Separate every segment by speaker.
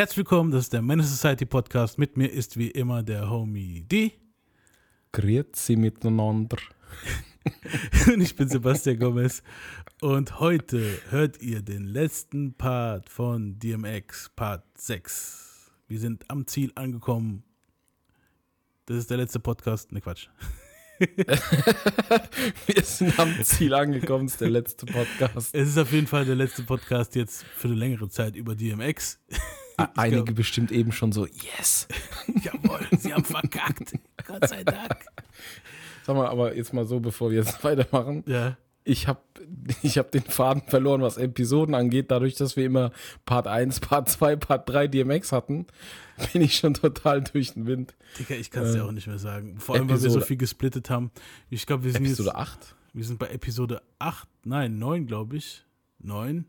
Speaker 1: Herzlich willkommen, das ist der Menace Society Podcast. Mit mir ist wie immer der Homie D.
Speaker 2: Grüezi miteinander.
Speaker 1: Und ich bin Sebastian Gomez. Und heute hört ihr den letzten Part von DMX, Part 6. Wir sind am Ziel angekommen. Das ist der letzte Podcast. Ne, Quatsch.
Speaker 2: Wir sind am Ziel angekommen, das ist der letzte Podcast.
Speaker 1: Es ist auf jeden Fall der letzte Podcast jetzt für eine längere Zeit über DMX.
Speaker 2: Einige glaub, bestimmt eben schon so, yes.
Speaker 1: Jawohl, sie haben verkackt. Gott sei Dank.
Speaker 2: Sag mal, aber jetzt mal so, bevor wir jetzt weitermachen.
Speaker 1: Ja.
Speaker 2: Ich habe ich hab den Faden verloren, was Episoden angeht. Dadurch, dass wir immer Part 1, Part 2, Part 3 DMX hatten, bin ich schon total durch den Wind.
Speaker 1: Digga, ich kann es äh, dir auch nicht mehr sagen. Vor allem, Episode, weil wir so viel gesplittet haben. Ich glaube, wir sind
Speaker 2: Episode
Speaker 1: jetzt,
Speaker 2: 8?
Speaker 1: Wir sind bei Episode 8, nein, 9, glaube ich. 9,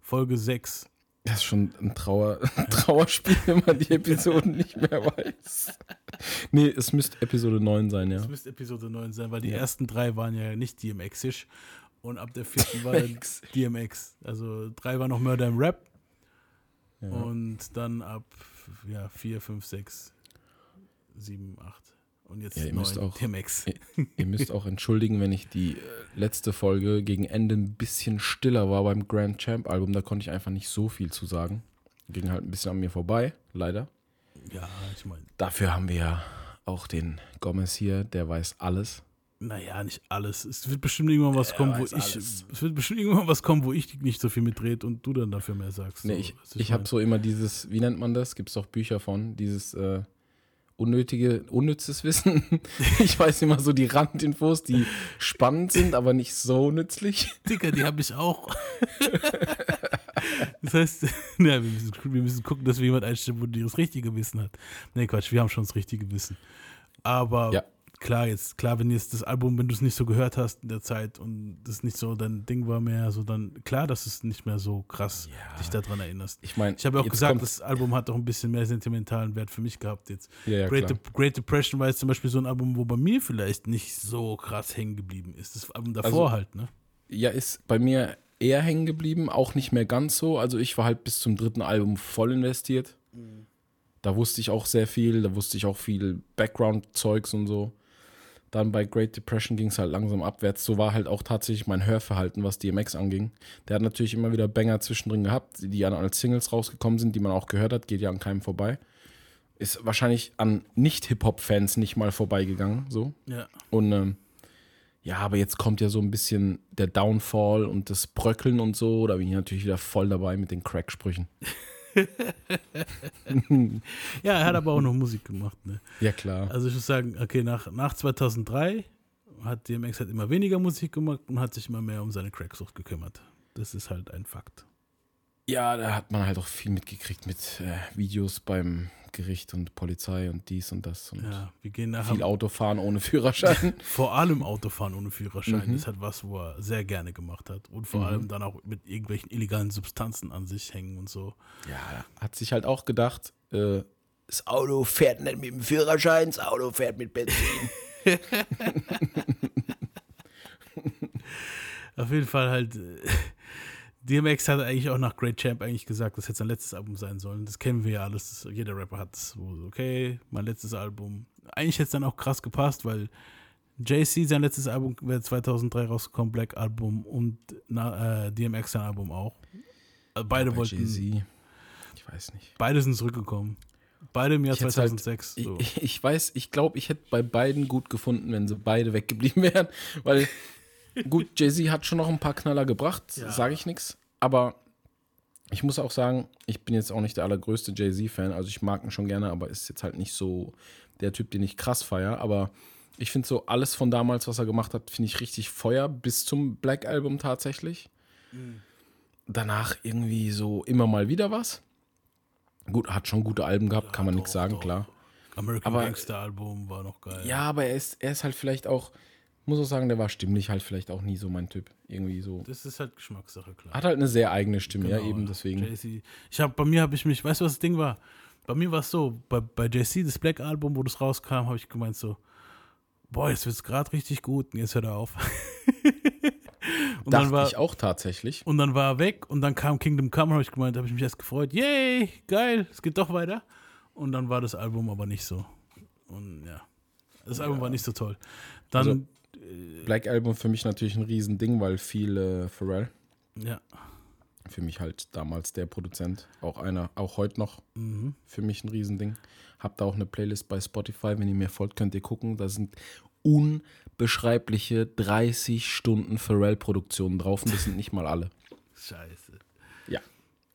Speaker 1: Folge 6.
Speaker 2: Das ist schon ein, Trauer, ein Trauerspiel, wenn man die Episoden nicht mehr weiß. Nee, es müsste Episode 9 sein, ja.
Speaker 1: Es müsste Episode 9 sein, weil die ja. ersten drei waren ja nicht DMX-isch. Und ab der vierten war dann DMX. Also drei war noch Murder im Rap. Ja. Und dann ab ja, 4, 5, 6, 7, 8. Und jetzt ja, ihr 9, müsst
Speaker 2: auch,
Speaker 1: DMX.
Speaker 2: Ihr, ihr, müsst auch entschuldigen, wenn ich die äh, letzte Folge gegen Ende ein bisschen stiller war beim Grand Champ Album. Da konnte ich einfach nicht so viel zu sagen. Ging halt ein bisschen an mir vorbei, leider.
Speaker 1: Ja, ich meine.
Speaker 2: Dafür haben wir ja auch den Gomez hier, der weiß alles.
Speaker 1: Naja, nicht alles. Es wird bestimmt irgendwann was kommen, wo ich. Alles. Es wird bestimmt irgendwann was kommen, wo ich nicht so viel mitdreht und du dann dafür mehr sagst.
Speaker 2: Nee,
Speaker 1: so,
Speaker 2: ich, ich habe so immer dieses, wie nennt man das? Gibt es auch Bücher von, dieses äh, unnötige, unnützes Wissen. ich weiß immer so die Randinfos, die spannend sind, aber nicht so nützlich.
Speaker 1: Dicker, die habe ich auch. das heißt, ja, wir, müssen, wir müssen gucken, dass wir jemand einstellen, wo die das richtige Wissen hat. Nee, Quatsch, wir haben schon das richtige Wissen. Aber ja klar, jetzt, klar, wenn jetzt das Album, wenn du es nicht so gehört hast in der Zeit und das nicht so dein Ding war mehr, so dann, klar, dass es nicht mehr so krass ja. dich daran erinnerst.
Speaker 2: Ich meine,
Speaker 1: ich habe ja auch gesagt, das Album hat auch ein bisschen mehr sentimentalen Wert für mich gehabt jetzt.
Speaker 2: Ja, ja,
Speaker 1: Great, De Great, Depression war jetzt zum Beispiel so ein Album, wo bei mir vielleicht nicht so krass hängen geblieben ist. Das Album davor also, halt, ne?
Speaker 2: Ja, ist bei mir eher hängen geblieben, auch nicht mehr ganz so. Also ich war halt bis zum dritten Album voll investiert. Mhm. Da wusste ich auch sehr viel, da wusste ich auch viel Background-Zeugs und so. Dann bei Great Depression ging es halt langsam abwärts. So war halt auch tatsächlich mein Hörverhalten, was DMX anging. Der hat natürlich immer wieder Banger zwischendrin gehabt, die dann als Singles rausgekommen sind, die man auch gehört hat, geht ja an keinem vorbei. Ist wahrscheinlich an Nicht-Hip-Hop-Fans nicht mal vorbeigegangen. So.
Speaker 1: Ja.
Speaker 2: Und ähm, ja, aber jetzt kommt ja so ein bisschen der Downfall und das Bröckeln und so. Da bin ich natürlich wieder voll dabei mit den Crack-Sprüchen.
Speaker 1: ja, er hat aber auch noch Musik gemacht. Ne?
Speaker 2: Ja, klar.
Speaker 1: Also ich muss sagen, okay, nach, nach 2003 hat DMX halt immer weniger Musik gemacht und hat sich immer mehr um seine Cracksucht gekümmert. Das ist halt ein Fakt.
Speaker 2: Ja, da hat man halt auch viel mitgekriegt mit äh, Videos beim Gericht und Polizei und dies und das. Und
Speaker 1: ja, wir gehen nachher.
Speaker 2: Viel Autofahren ohne Führerschein.
Speaker 1: vor allem Autofahren ohne Führerschein mhm. ist halt was, wo er sehr gerne gemacht hat. Und vor mhm. allem dann auch mit irgendwelchen illegalen Substanzen an sich hängen und so.
Speaker 2: Ja, hat sich halt auch gedacht, äh, das Auto fährt nicht mit dem Führerschein, das Auto fährt mit Benzin.
Speaker 1: Auf jeden Fall halt. Äh, DMX hat eigentlich auch nach Great Champ eigentlich gesagt, das hätte sein letztes Album sein sollen. Das kennen wir ja alles. Jeder Rapper hat es. Okay, mein letztes Album. Eigentlich hätte es dann auch krass gepasst, weil JC, sein letztes Album wäre 2003 rausgekommen, Black Album und na, äh, DMX sein Album auch. Also beide ja, wollten.
Speaker 2: Jay-Z. Ich weiß nicht.
Speaker 1: Beide sind zurückgekommen. Beide im Jahr 2006.
Speaker 2: Halt, so. ich, ich, weiß, ich glaube, ich hätte bei beiden gut gefunden, wenn sie beide weggeblieben wären, weil Gut, Jay-Z hat schon noch ein paar Knaller gebracht, ja. sage ich nichts. Aber ich muss auch sagen, ich bin jetzt auch nicht der allergrößte Jay-Z-Fan. Also ich mag ihn schon gerne, aber ist jetzt halt nicht so der Typ, den ich krass feiere. Aber ich finde so alles von damals, was er gemacht hat, finde ich richtig Feuer, bis zum Black Album tatsächlich. Mhm. Danach irgendwie so immer mal wieder was. Gut, hat schon gute Alben gehabt, ja, kann man nichts sagen, doch. klar.
Speaker 1: American aber, Gangster Album war noch geil.
Speaker 2: Ja, aber er ist, er ist halt vielleicht auch muss auch sagen, der war stimmlich halt vielleicht auch nie so mein Typ. Irgendwie so.
Speaker 1: Das ist halt Geschmackssache, klar.
Speaker 2: Hat halt eine sehr eigene Stimme, genau, ja, eben deswegen.
Speaker 1: JC. Ich habe bei mir habe ich mich, weißt du, was das Ding war? Bei mir war es so, bei, bei JC, das Black Album, wo das rauskam, habe ich gemeint so, boah, jetzt wird es gerade richtig gut und jetzt hört er auf. Und
Speaker 2: Dachte
Speaker 1: dann war,
Speaker 2: ich auch tatsächlich.
Speaker 1: Und dann war er weg und dann kam Kingdom Come, habe ich gemeint, habe ich mich erst gefreut. Yay, geil, es geht doch weiter. Und dann war das Album aber nicht so. Und ja, das Album war nicht so toll. Dann,
Speaker 2: Also- Black Album für mich natürlich ein Riesending, weil viel äh, Pharrell.
Speaker 1: ja,
Speaker 2: Für mich halt damals der Produzent. Auch einer, auch heute noch
Speaker 1: mhm.
Speaker 2: für mich ein Riesending. Hab da auch eine Playlist bei Spotify. Wenn ihr mir folgt, könnt ihr gucken. Da sind unbeschreibliche 30 Stunden Pharrell-Produktionen drauf und das sind nicht mal alle.
Speaker 1: scheiße.
Speaker 2: Ja.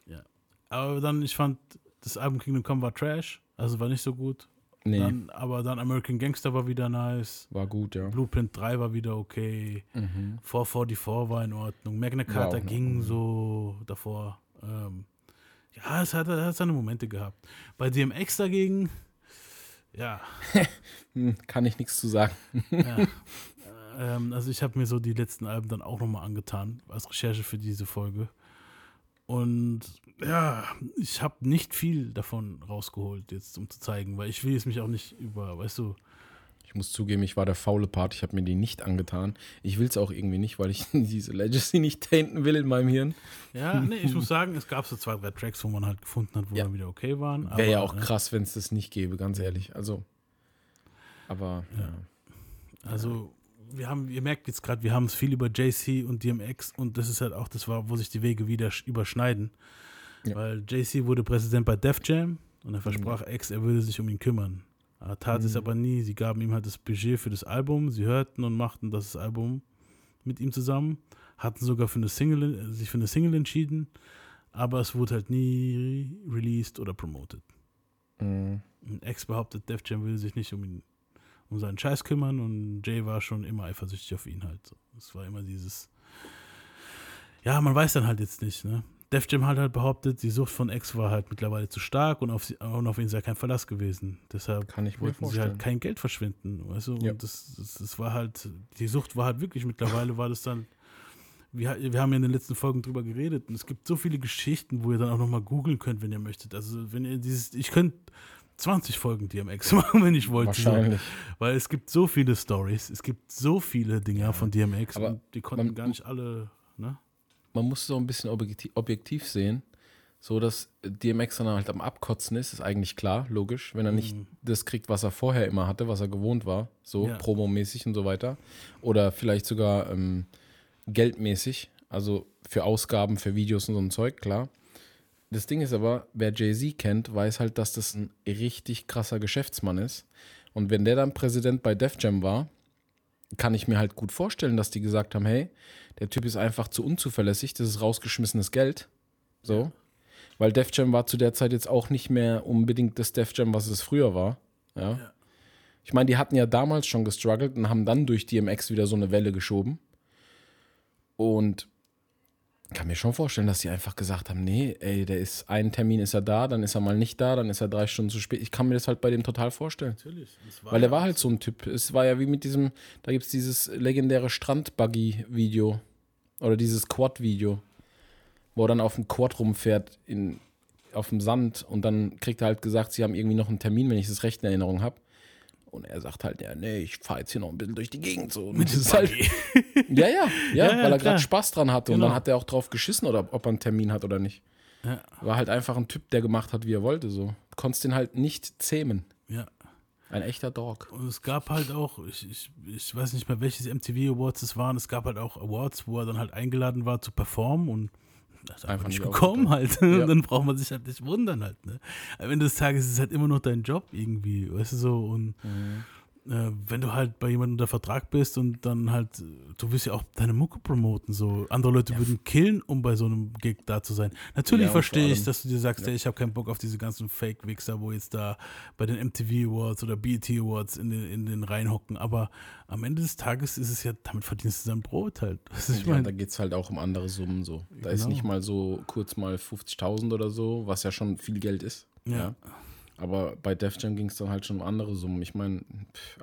Speaker 1: Ja. Aber dann, ich fand, das Album Kingdom Come war Trash, also war nicht so gut.
Speaker 2: Nee,
Speaker 1: Dann, aber dann American Gangster war wieder nice.
Speaker 2: war gut, ja.
Speaker 1: Blueprint 3 war wieder okay.
Speaker 2: Mhm.
Speaker 1: 444 war in Ordnung. Magna Carta ging so davor. Ähm, ja, es hat, es hat seine Momente gehabt. Bei DMX dagegen, ja,
Speaker 2: Kann ich nichts zu sagen.
Speaker 1: ja. ähm, also ich habe mir so die letzten Alben dann auch nochmal angetan, als Recherche für diese Folge. Und ja, ich habe nicht viel davon rausgeholt, jetzt um zu zeigen, weil ich will es mich auch nicht über, weißt du,
Speaker 2: Ich muss zugeben, ich war der faule Part. Ich habe mir die nicht angetan. Ich will es auch irgendwie nicht, weil ich diese Legacy nicht tainten will in meinem Hirn.
Speaker 1: ja, nee, ich muss sagen, es gab so zwei, drei Tracks, wo man halt gefunden hat, wo
Speaker 2: Ja.
Speaker 1: dann wieder okay waren.
Speaker 2: Wäre ja auch
Speaker 1: äh,
Speaker 2: krass, wenn es das nicht gäbe, ganz ehrlich. Also, aber ja.
Speaker 1: Also, wir haben, ihr merkt jetzt gerade, wir haben es viel über JC und DMX und das ist halt auch das war, wo sich die Wege wieder sch- überschneiden.
Speaker 2: Ja.
Speaker 1: Weil JC wurde Präsident bei Def Jam und er versprach X, er würde sich um ihn kümmern. Er tat es
Speaker 2: Mhm.
Speaker 1: aber nie. Sie gaben ihm halt das Budget für das Album, sie hörten und machten das Album mit ihm zusammen, hatten sogar für eine Single, sich für eine Single entschieden, aber es wurde halt nie released oder promoted.
Speaker 2: Mhm.
Speaker 1: Und X behauptet, Def Jam will sich nicht um ihn, um seinen Scheiß kümmern und Jay war schon immer eifersüchtig auf ihn halt. Es war immer dieses, ja, man weiß dann halt jetzt nicht, ne? Def Jam hat halt behauptet, die Sucht von X war halt mittlerweile zu stark und auf, sie, und auf ihn sei kein Verlass gewesen. Deshalb
Speaker 2: Kann ich
Speaker 1: wollten sie halt kein Geld verschwinden, weißt du?
Speaker 2: Ja.
Speaker 1: Und das, das, das war halt, die Sucht war halt wirklich, mittlerweile war das dann, wir, wir haben ja in den letzten Folgen drüber geredet und es gibt so viele Geschichten, wo ihr dann auch nochmal googeln könnt, wenn ihr möchtet. Also wenn ihr dieses, ich könnte 20 Folgen DMX machen, wenn ich wollte. so.
Speaker 2: Wahrscheinlich.
Speaker 1: Weil es gibt so viele Stories, es gibt so viele Dinge von DMX
Speaker 2: Aber
Speaker 1: und die konnten
Speaker 2: man-
Speaker 1: gar nicht alle, ne?
Speaker 2: Man muss auch ein bisschen objektiv, objektiv sehen. So, dass DMX dann halt am Abkotzen ist, ist eigentlich klar, logisch. Wenn er nicht das kriegt, was er vorher immer hatte, was er gewohnt war, so
Speaker 1: Ja.
Speaker 2: promomäßig und so weiter. Oder vielleicht sogar ähm, geldmäßig, also für Ausgaben, für Videos und so ein Zeug, klar. Das Ding ist aber, wer Jay-Z kennt, weiß halt, dass das ein richtig krasser Geschäftsmann ist. Und wenn der dann Präsident bei Def Jam war, kann ich mir halt gut vorstellen, dass die gesagt haben, hey, der Typ ist einfach zu unzuverlässig, das ist rausgeschmissenes Geld. So. Weil Def Jam war zu der Zeit jetzt auch nicht mehr unbedingt das Def Jam, was es früher war. Ja.
Speaker 1: Ja.
Speaker 2: Ich meine, die hatten ja damals schon gestruggelt und haben dann durch DMX wieder so eine Welle geschoben. Und kann mir schon vorstellen, dass die einfach gesagt haben, nee, ey, der ist, einen Termin ist er da, dann ist er mal nicht da, dann ist er drei Stunden zu spät. Ich kann mir das halt bei dem total vorstellen.
Speaker 1: Natürlich.
Speaker 2: Weil er war halt so ein Typ. Es war ja wie mit diesem, da gibt es dieses legendäre Strandbuggy-Video. Oder dieses Quad-Video. Wo er dann auf dem Quad rumfährt in, auf dem Sand und dann kriegt er halt gesagt, sie haben irgendwie noch einen Termin, wenn ich das recht in Erinnerung habe. Und er sagt halt, ja, nee, ich fahre jetzt hier noch ein bisschen durch die Gegend so. Und
Speaker 1: mit
Speaker 2: das
Speaker 1: dem
Speaker 2: ist halt, ja, ja, ja,
Speaker 1: Ja,
Speaker 2: weil er gerade Spaß dran hatte. Und
Speaker 1: Genau.
Speaker 2: dann hat er auch drauf geschissen, oder ob er einen Termin hat oder nicht.
Speaker 1: Ja.
Speaker 2: War halt einfach ein Typ, der gemacht hat, wie er wollte. So. Konntest den halt nicht zähmen.
Speaker 1: ja.
Speaker 2: Ein echter Dog.
Speaker 1: Und es gab halt auch, ich, ich, ich weiß nicht mehr, welches MTV Awards es waren, es gab halt auch Awards, wo er dann halt eingeladen war zu performen und das ist einfach nicht gekommen halt.
Speaker 2: Ja.
Speaker 1: dann braucht man sich halt nicht wundern halt. Ne? Am Ende des Tages ist es halt immer noch dein Job irgendwie, weißt du so. Und äh, wenn du halt bei jemandem unter Vertrag bist und dann halt, äh, du willst ja auch deine Mucke promoten, so. Andere Leute würden killen, um bei so einem Gig da zu sein. Natürlich
Speaker 2: Ja,
Speaker 1: verstehe ich, dass du dir sagst, ey, ich habe keinen Bock auf diese ganzen Fake-Wichser, wo jetzt da bei den MTV Awards oder BET Awards in den, in den Reihen hocken. Aber am Ende des Tages ist es ja, damit verdienst du dein Brot halt. Was ich
Speaker 2: Ja,
Speaker 1: meine?
Speaker 2: da geht es halt auch um andere Summen so. Da ist
Speaker 1: Genau.
Speaker 2: nicht mal so kurz mal 50.000 oder so, was ja schon viel Geld ist.
Speaker 1: Ja.
Speaker 2: Aber bei Def Jam ging es dann halt schon um andere Summen. Ich meine,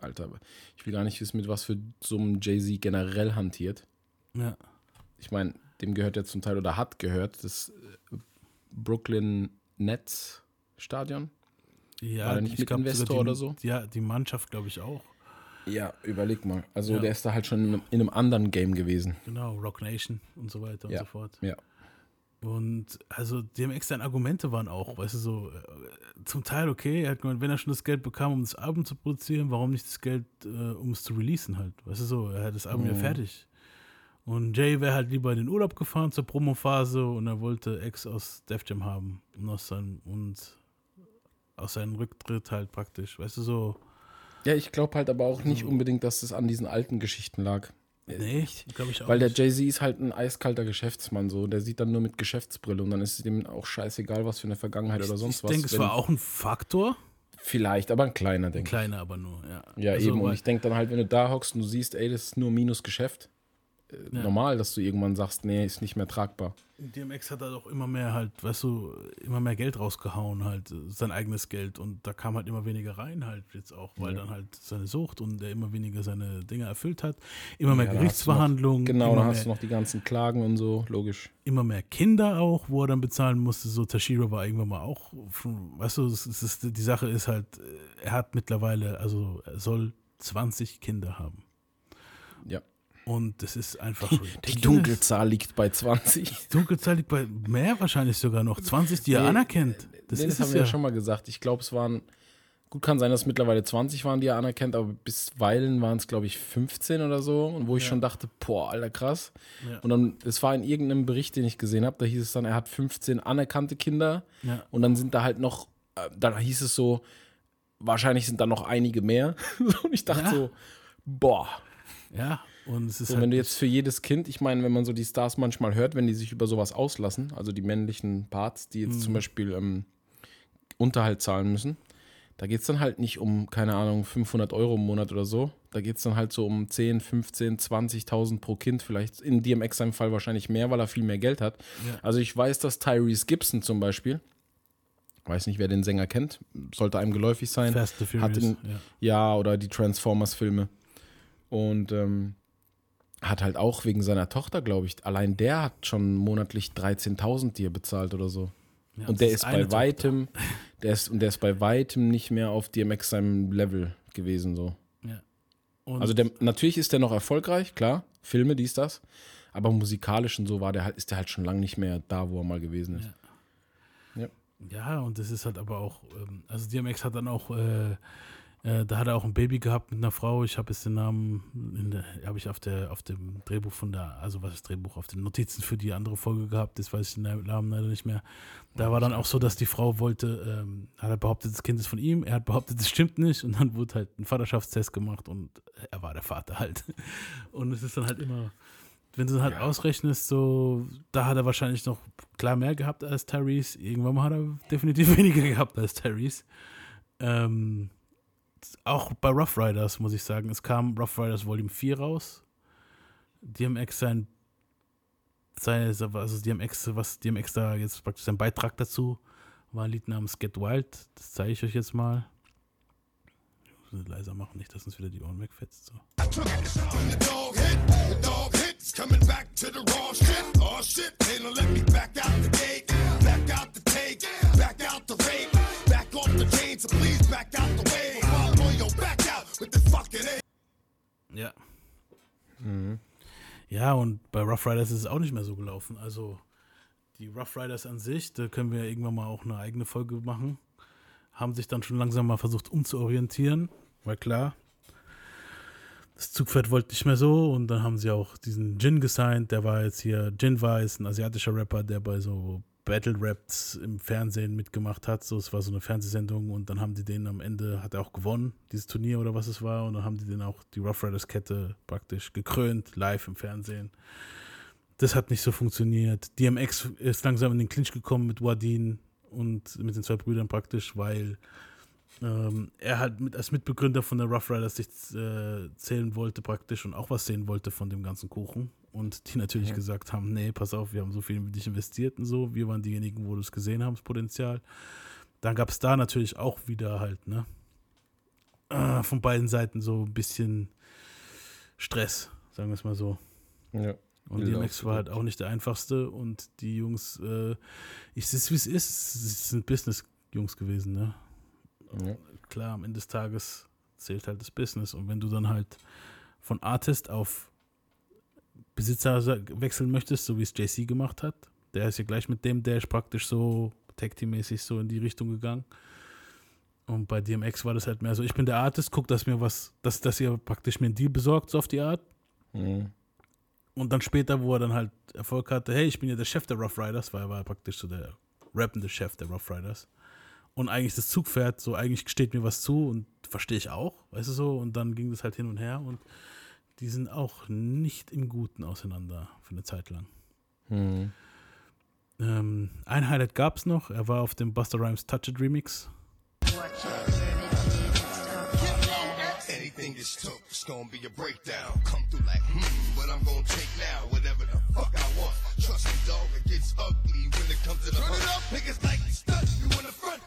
Speaker 2: Alter, ich will gar nicht wissen, mit was für Summen Jay-Z generell hantiert.
Speaker 1: ja.
Speaker 2: Ich meine, dem gehört ja zum Teil oder hat gehört das äh, Brooklyn Nets Stadion.
Speaker 1: Ja,
Speaker 2: War der nicht
Speaker 1: ich
Speaker 2: mit
Speaker 1: glaub,
Speaker 2: Investor
Speaker 1: die,
Speaker 2: oder so?
Speaker 1: Ja, die Mannschaft glaube ich auch.
Speaker 2: Ja, überleg mal. Also
Speaker 1: Ja.
Speaker 2: der ist da halt schon in einem, in einem anderen Game gewesen.
Speaker 1: Genau, Rock Nation und so weiter
Speaker 2: Ja.
Speaker 1: und so fort.
Speaker 2: Ja.
Speaker 1: Und also DMX seine Argumente waren auch, weißt du, so äh, zum Teil okay, er hat gemeint, wenn er schon das Geld bekam, um das Album zu produzieren, warum nicht das Geld, äh, um es zu releasen halt, weißt du so, er hat das Album ja
Speaker 2: Mhm.
Speaker 1: fertig. Und Jay wäre halt lieber in den Urlaub gefahren zur Promophase und er wollte X aus Def Jam haben und aus seinem, und aus seinem Rücktritt halt praktisch, weißt du so,
Speaker 2: Ja, ich glaube halt aber auch nicht unbedingt, dass das an diesen alten Geschichten lag.
Speaker 1: Nee, glaube ich auch
Speaker 2: Weil der. Jay-Z ist halt ein eiskalter Geschäftsmann so. Der sieht dann nur mit Geschäftsbrille und dann ist es dem auch scheißegal, was für eine Vergangenheit oder sonst
Speaker 1: ich
Speaker 2: was.
Speaker 1: denke, es war auch ein Faktor,
Speaker 2: Vielleicht, aber ein kleiner,
Speaker 1: ein
Speaker 2: denke
Speaker 1: kleiner aber nur, ja.
Speaker 2: ich. Ja,
Speaker 1: Also,
Speaker 2: eben. Und ich denke dann halt, wenn du da hockst und du siehst, ey, das ist nur Minusgeschäft, äh,
Speaker 1: Ja.
Speaker 2: normal, dass du irgendwann sagst, nee, ist nicht mehr tragbar.
Speaker 1: DMX hat halt auch immer mehr halt, weißt du, immer mehr Geld rausgehauen, halt, sein eigenes Geld. Und da kam halt immer weniger rein, halt jetzt auch, weil
Speaker 2: Ja.
Speaker 1: dann halt seine Sucht und er immer weniger seine Dinge erfüllt hat. Immer mehr
Speaker 2: Ja, da du noch-
Speaker 1: Gerichtsverhandlungen,
Speaker 2: Genau, dann hast
Speaker 1: mehr,
Speaker 2: du noch die ganzen Klagen und so, logisch.
Speaker 1: immer mehr Kinder auch, wo er dann bezahlen musste. So, Tashiro war irgendwann mal auch, weißt du, es ist, die Sache ist halt, er hat mittlerweile, also er soll 20 Kinder haben.
Speaker 2: Ja.
Speaker 1: Und das ist einfach.
Speaker 2: Die
Speaker 1: ridiculous.
Speaker 2: Dunkelzahl liegt bei 20.
Speaker 1: Dunkelzahl liegt bei mehr wahrscheinlich sogar noch. 20, die er
Speaker 2: Nee,
Speaker 1: anerkennt. Das
Speaker 2: nee,
Speaker 1: ist
Speaker 2: das
Speaker 1: es
Speaker 2: haben wir
Speaker 1: ja.
Speaker 2: ja schon mal gesagt. Ich glaube, es waren, gut kann sein, dass es mittlerweile 20 waren, die er anerkennt, aber bisweilen waren es, glaube ich, 15 oder so. Und wo ich
Speaker 1: Ja.
Speaker 2: schon dachte, boah, alter krass.
Speaker 1: Ja.
Speaker 2: Und dann, es war in irgendeinem Bericht, den ich gesehen habe, da hieß es dann, er hat 15 anerkannte Kinder. Und dann sind da halt noch, äh, dann hieß es so, wahrscheinlich sind da noch einige mehr. und ich dachte so, boah.
Speaker 1: Ja, und es ist
Speaker 2: So,
Speaker 1: halt
Speaker 2: wenn du jetzt für jedes Kind, ich meine, wenn man so die Stars manchmal hört, wenn die sich über sowas auslassen, also die männlichen Parts, die jetzt zum Beispiel ähm, Unterhalt zahlen müssen, da geht es dann halt nicht um, keine Ahnung, 500 Euro im Monat oder so. Da geht es dann halt so um 10, 15, 20.000 pro Kind, vielleicht in DMX seinem Fall wahrscheinlich mehr, weil er viel mehr Geld hat.
Speaker 1: Ja.
Speaker 2: Also ich weiß, dass Tyrese Gibson zum Beispiel, weiß nicht, wer den Sänger kennt, sollte einem geläufig sein.
Speaker 1: Fast
Speaker 2: hat
Speaker 1: Furious.
Speaker 2: in-
Speaker 1: ja.
Speaker 2: Ja, oder die Transformers-Filme. Und ähm, hat halt auch wegen seiner Tochter, glaube ich, allein der hat schon monatlich 13.000, die er bezahlt oder so.
Speaker 1: Ja,
Speaker 2: und der ist
Speaker 1: eine
Speaker 2: bei
Speaker 1: Tochter.
Speaker 2: weitem, der ist, und der ist bei weitem nicht mehr auf DMX seinem Level gewesen so.
Speaker 1: Ja.
Speaker 2: Also der, natürlich ist der noch erfolgreich, klar, Filme, dies, das, aber musikalisch und so war der halt, ist der halt schon lange nicht mehr da, wo er mal gewesen ist.
Speaker 1: ja, und das ist halt aber auch, ähm, also DMX hat dann auch, äh, äh, da hat er auch ein Baby gehabt mit einer Frau. Ich habe jetzt den Namen, in der, habe ich auf der, auf dem Drehbuch von der, also was ist Drehbuch, auf den Notizen für die andere Folge gehabt. Das weiß ich den Namen leider nicht mehr. Da war dann auch so, dass die Frau wollte, ähm, hat er behauptet, das Kind ist von ihm. Er hat behauptet, das stimmt nicht. Und dann wurde halt ein Vaterschaftstest gemacht und er war der Vater halt. Und es ist dann halt immer, wenn du halt ausrechnest, so, da hat er wahrscheinlich noch klar mehr gehabt als Tyrese. Irgendwann mal hat er definitiv weniger gehabt als Tyrese. Ähm, auch bei Rough Riders, muss ich sagen. Es kam Rough Riders Volume 4 raus. DMX sein, seine, also DMX, was DMX da jetzt praktisch sein Beitrag dazu war ein Lied namens Get Wild. Das zeige ich euch jetzt mal. Ich muss es leiser machen, nicht, dass uns wieder die Ohren wegfetzt. So.
Speaker 3: Back out the chain, so please back out the way. Back out with the fucking A.
Speaker 1: Ja. Ja, und bei Rough Riders ist es auch nicht mehr so gelaufen. Also die Rough Riders an sich, da können wir irgendwann mal auch eine eigene Folge machen, haben sich dann schon langsam mal versucht umzuorientieren, weil klar, das Zugpferd wollte nicht mehr so und dann haben sie auch diesen Jin gesigned, der war jetzt hier, Jin war jetzt ein asiatischer Rapper, der bei so Battle Raps im Fernsehen mitgemacht hat, so es war so eine Fernsehsendung und dann haben die den am Ende, hat er auch gewonnen, dieses Turnier oder was es war und dann haben die den auch, die Rough Riders Kette praktisch gekrönt, live im Fernsehen. Das hat nicht so funktioniert. DMX ist langsam in den Clinch gekommen mit Wadin und mit den zwei Brüdern praktisch, weil ähm, er halt mit, als Mitbegründer von der Rough Riders sich äh, zählen wollte praktisch und auch was sehen wollte von dem ganzen Kuchen. Und die natürlich gesagt haben, nee, pass auf, wir haben so viel in dich investiert und so. Wir waren diejenigen, wo du es gesehen haben, das Potenzial. Dann gab es da natürlich auch wieder halt, ne, äh, von beiden Seiten so ein bisschen Stress, sagen wir es mal so.
Speaker 2: Ja.
Speaker 1: Und
Speaker 2: Will
Speaker 1: DMX war halt auch nicht der einfachste und die Jungs, äh, ich sehe es wie es ist, es sind Business-Jungs gewesen, ne?
Speaker 2: Ja.
Speaker 1: Klar, am Ende des Tages zählt halt das Business. Und wenn du dann halt von Artist auf Besitzer wechseln möchtest, so wie es JC gemacht hat, der ist ja gleich mit dem Dash praktisch so Tag-Team-mäßig so in die Richtung gegangen. Und bei DMX war das halt mehr so, ich bin der Artist, guck, dass mir was, dass, dass ihr praktisch mir einen Deal besorgt, so auf die Art.
Speaker 2: Mhm.
Speaker 1: Und dann später, wo er dann halt Erfolg hatte, hey, ich bin ja der Chef der Rough Riders, weil er war praktisch so der rappende Chef der Rough Riders. Und eigentlich das Zugpferd, so eigentlich steht mir was zu und verstehe ich auch, weißt du so. Und dann ging das halt hin und her und die sind auch nicht im Guten auseinander für eine Zeit lang.
Speaker 2: Mhm.
Speaker 1: Ähm, ein Highlight gab es noch, er war auf dem Buster Rhymes Touch It Remix.
Speaker 4: Anything is took, it's gonna be a breakdown. Come through like, hmm, what I'm gonna take now, whatever the fuck I want. Trust me, dog, it gets ugly when it comes to the Turn it up. Niggas like stud you in the front,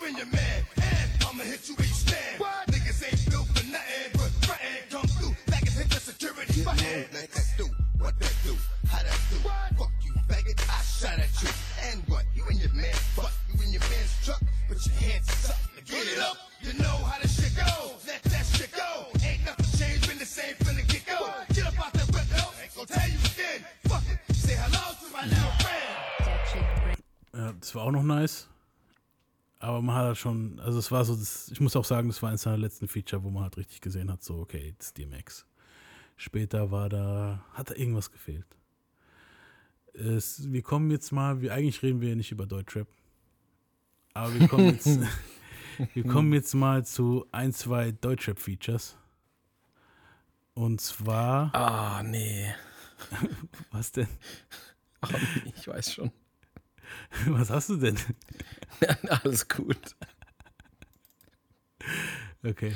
Speaker 4: you in your man, and I'ma hit you where you stand. What? Niggas ain't built for nothing, but frontin' come through like it's hit the security. Man, like that do, what that do, how that do. Fuck you, faggot, I shot at you. And what? You and your man, fuck you in your man's truck, put your hands up, get it up. You know how this shit goes. Let that shit go. Ain't nothing changed, been the same from the get go. Get up out that window, ain't gonna tell you again. Fuck it, say hello to my little friend.
Speaker 1: Ja, das war auch noch nice. Aber man hat halt schon, also es war so, das, ich muss auch sagen, das war eines seiner letzten Feature, wo man halt richtig gesehen hat, so, okay, ist DMX. Später war da, hat da irgendwas gefehlt. Es, wir kommen jetzt mal, wir, eigentlich reden wir ja nicht über Deutschrap. Aber wir kommen jetzt, wir kommen jetzt mal zu ein, zwei Deutschrap-Features. Und zwar,
Speaker 2: Ah, nee.
Speaker 1: was denn?
Speaker 2: Nee. Ich weiß schon.
Speaker 1: Was hast du denn?
Speaker 2: Alles gut.
Speaker 1: Okay.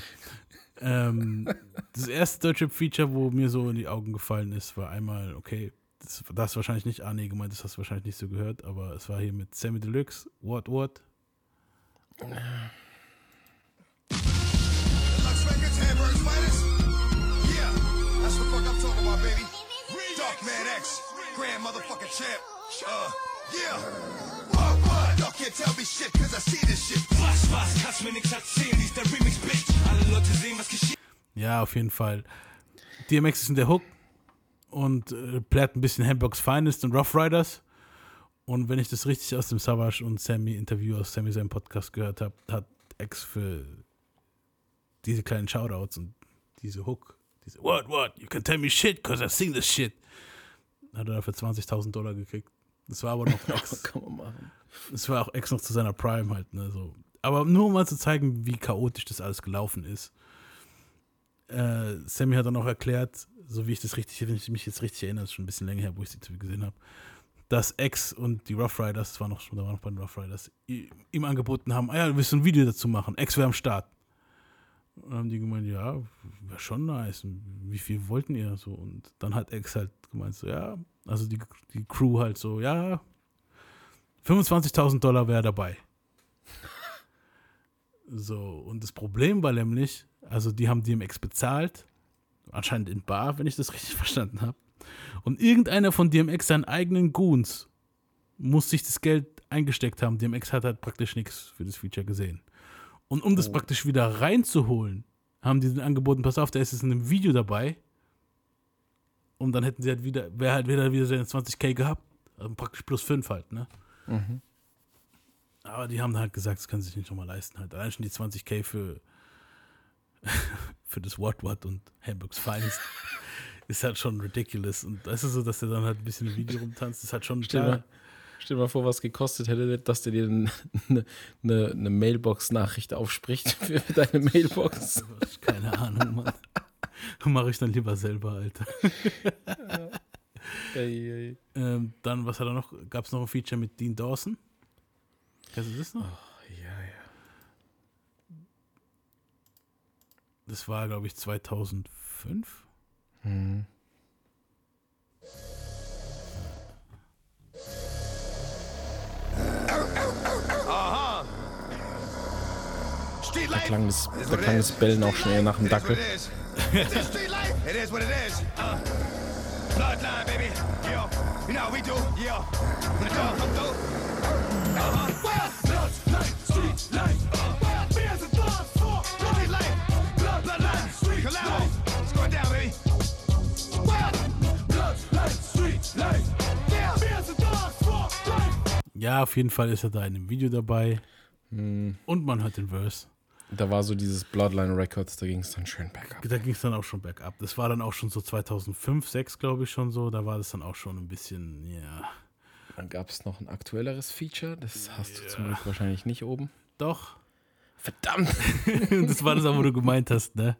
Speaker 1: Ähm, das erste Deutschrap-Feature, wo mir so in die Augen gefallen ist, war einmal, okay, das, das ist wahrscheinlich nicht, ah nee, gemeint, das hast du wahrscheinlich nicht so gehört, aber es war hier mit Sammy Deluxe, What What.
Speaker 4: Lux Records, Hamburg's finest. Yeah, that's the fuck I'm talking about, baby. Dark Man X, Grand Motherfucking Champ. Uh,
Speaker 1: Ja, auf jeden Fall. DMX ist in der Hook und äh, plärt ein bisschen Hamburgs Finest und Rough Riders. Und wenn ich das richtig aus dem Savage und Sammy Interview aus Sammy seinem Podcast gehört habe, hat X für diese kleinen Shoutouts und diese Hook, diese What, what, you can tell me shit, cause I've seen this shit, hat er dafür 20.000 Dollar gekriegt. Das war aber noch X.
Speaker 2: Kann man machen.
Speaker 1: Es war auch ex noch zu seiner Prime halt, ne, so. Aber nur um mal zu zeigen, wie chaotisch das alles gelaufen ist. Äh, Sammy hat dann auch erklärt, so wie ich das richtig, wenn ich mich jetzt richtig erinnere, das ist schon ein bisschen länger her, wo ich sie gesehen habe, dass X und die Rough Riders, das war noch, da war noch bei den Rough Riders, ihm angeboten haben, ah ja, willst du ein Video dazu machen? X wäre am Start. Und dann haben die gemeint, ja, wäre schon nice. Und Wie viel wollten ihr so? Und dann hat X halt gemeint, so, ja, also die, die Crew halt so, ja, 25.000 Dollar wäre dabei. So, und das Problem war nämlich, also die haben DMX bezahlt, anscheinend in Bar, wenn ich das richtig verstanden habe. Und irgendeiner von DMX, seinen eigenen Goons, muss sich das Geld eingesteckt haben. DMX hat halt praktisch nichts für das Feature gesehen. Und um das praktisch wieder reinzuholen, haben die den angeboten, pass auf, der ist jetzt in einem Video dabei. Und dann hätten sie halt wieder, wäre halt wieder, wieder seine 20k gehabt. Also praktisch plus 5 halt, ne? Aber die haben halt gesagt, das können sie sich nicht nochmal leisten. Halt. Allein schon die 20k für, für das What What und Hamburgs Finest ist halt schon ridiculous. Und das ist so, dass der dann halt ein bisschen im Video rumtanzt, ist halt schon
Speaker 2: Stell
Speaker 1: klar.
Speaker 2: mal, stell mal vor, was gekostet hätte, dass der dir eine, eine, eine Mailbox-Nachricht aufspricht für deine Mailbox.
Speaker 1: Keine Ahnung, Mann. Mache ich dann lieber selber, Alter.
Speaker 2: Ey, ey.
Speaker 1: Ähm, dann, was hat er noch? Gab es noch ein Feature mit Dean Dawson? Kennst du das noch?
Speaker 2: Ja, ja.
Speaker 1: Das war, glaube ich, 2005.
Speaker 4: Street
Speaker 2: Da klang das, da klang das Bellen auch eher nach dem. Dackel.
Speaker 4: It is what it is. Uh, bloodline, baby. Yeah. You know how we do. Yeah. When the dog come through. Uh-huh. Well, bloodline, street life.
Speaker 1: Ja, auf jeden Fall ist er da in dem Video dabei.
Speaker 2: Hm.
Speaker 1: Und man hört den Verse.
Speaker 2: Da war so dieses Bloodline Records, da ging es dann schön bergab.
Speaker 1: Da ging es dann auch schon bergab. Das war dann auch schon so 2005, 2006, glaube ich, schon so. Da war das dann auch schon ein bisschen, ja.
Speaker 2: Dann gab es noch ein aktuelleres Feature, das hast du zum Glück wahrscheinlich nicht oben.
Speaker 1: Doch.
Speaker 2: Verdammt!
Speaker 1: das war das auch, wo du gemeint hast, ne?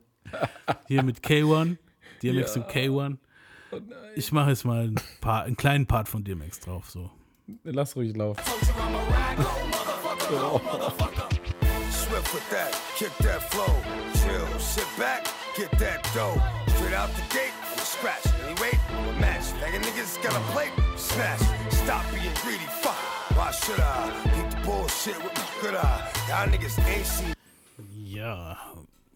Speaker 1: Hier mit K1, DMX
Speaker 2: Ja.
Speaker 1: und K1. Ich mache jetzt mal ein paar, einen kleinen Part von DMX drauf, so.
Speaker 2: Lass ruhig laufen.
Speaker 4: Swift with that, kick that flow. Chill, sit back, get that dough. Straight out the gate, a scratch. Anyway, match. Like a niggas got a plate, smash. Stop being greedy, fuck. Why should I? Beat the bullshit with my good eye. Y'all niggas ain't seen
Speaker 1: Ja.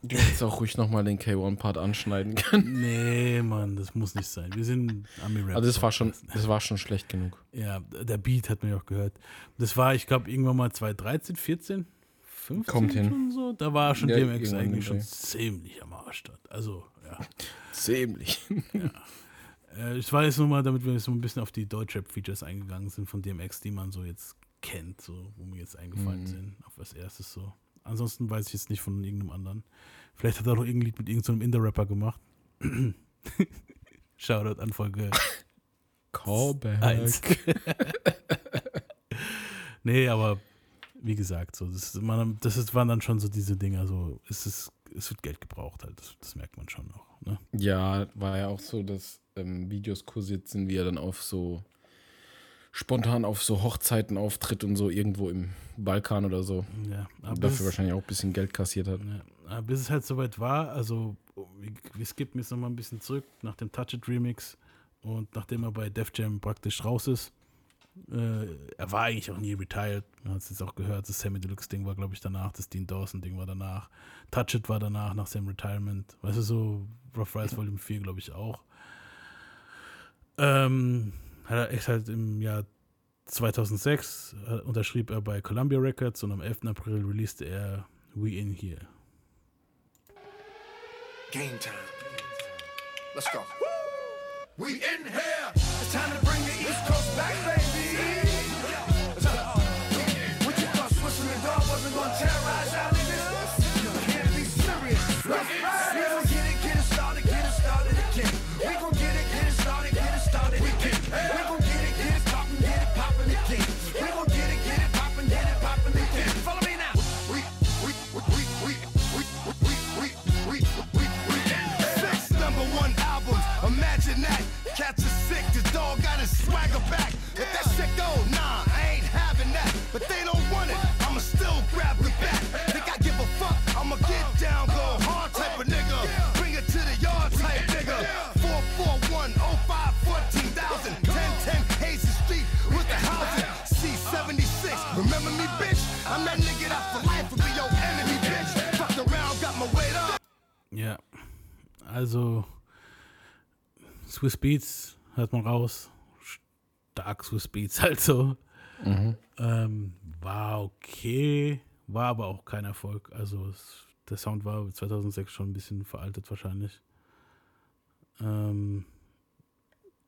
Speaker 2: Du hättest auch ruhig nochmal den K1-Part anschneiden können.
Speaker 1: Nee, Mann, das muss nicht sein. Wir sind Ami-Rap.
Speaker 2: Also das war schon, das war schon schlecht genug.
Speaker 1: Ja, der Beat hat man ja auch gehört. Das war, ich glaube, irgendwann mal 2013, 14, 15
Speaker 2: Kommt hin.
Speaker 1: schon so. Da war schon
Speaker 2: Ja,
Speaker 1: DMX eigentlich schon ziemlich am Arsch. dort. Also, ja.
Speaker 2: Ziemlich.
Speaker 1: Äh, ich war jetzt nur mal, damit wir so ein bisschen auf die Deutschrap-Features eingegangen sind von DMX, die man so jetzt kennt, so, wo mir jetzt eingefallen
Speaker 2: Mhm.
Speaker 1: sind, auf als erstes so. Ansonsten weiß ich jetzt nicht von irgendeinem anderen. Vielleicht hat er noch irgendein Lied mit irgendeinem Inder-Rapper gemacht. Shoutout an Folge
Speaker 2: Callback.
Speaker 1: Nee, aber wie gesagt, so, das, ist, man, das ist, waren dann schon so diese Dinger, so, es, ist, es wird Geld gebraucht halt, das, das merkt man schon noch. Ne?
Speaker 2: Ja, war ja auch so, dass ähm, Videos kursiert sind, wie er dann auf so spontan auf so Hochzeiten auftritt und so irgendwo im Balkan oder so.
Speaker 1: Ja, aber
Speaker 2: dafür wahrscheinlich auch ein bisschen Geld kassiert hat.
Speaker 1: ja, aber bis es halt soweit war, also wir, wir skippen jetzt nochmal ein bisschen zurück nach dem Touch It Remix und nachdem er bei Def Jam praktisch raus ist, äh, er war eigentlich auch nie retired, man hat es jetzt auch gehört, das Sammy Deluxe Ding war glaube ich danach, das Dean Dawson Ding war danach, Touch It war danach, nach seinem Retirement, weißt du, so Rough Rise Volume 4 glaube ich auch. Ähm, hat er echt halt im Jahr 2006 äh, unterschrieb er bei Columbia Records und am 11. April releaste er We In Here.
Speaker 4: game time. Let's go. We in here. It's time to bring the East Coast back, baby.
Speaker 1: Also Swiss Beats hört man raus. Stark Swiss Beats halt so. Ähm, war okay, war aber auch kein Erfolg. Also es, der Sound war 2006 schon ein bisschen veraltet wahrscheinlich. Ähm,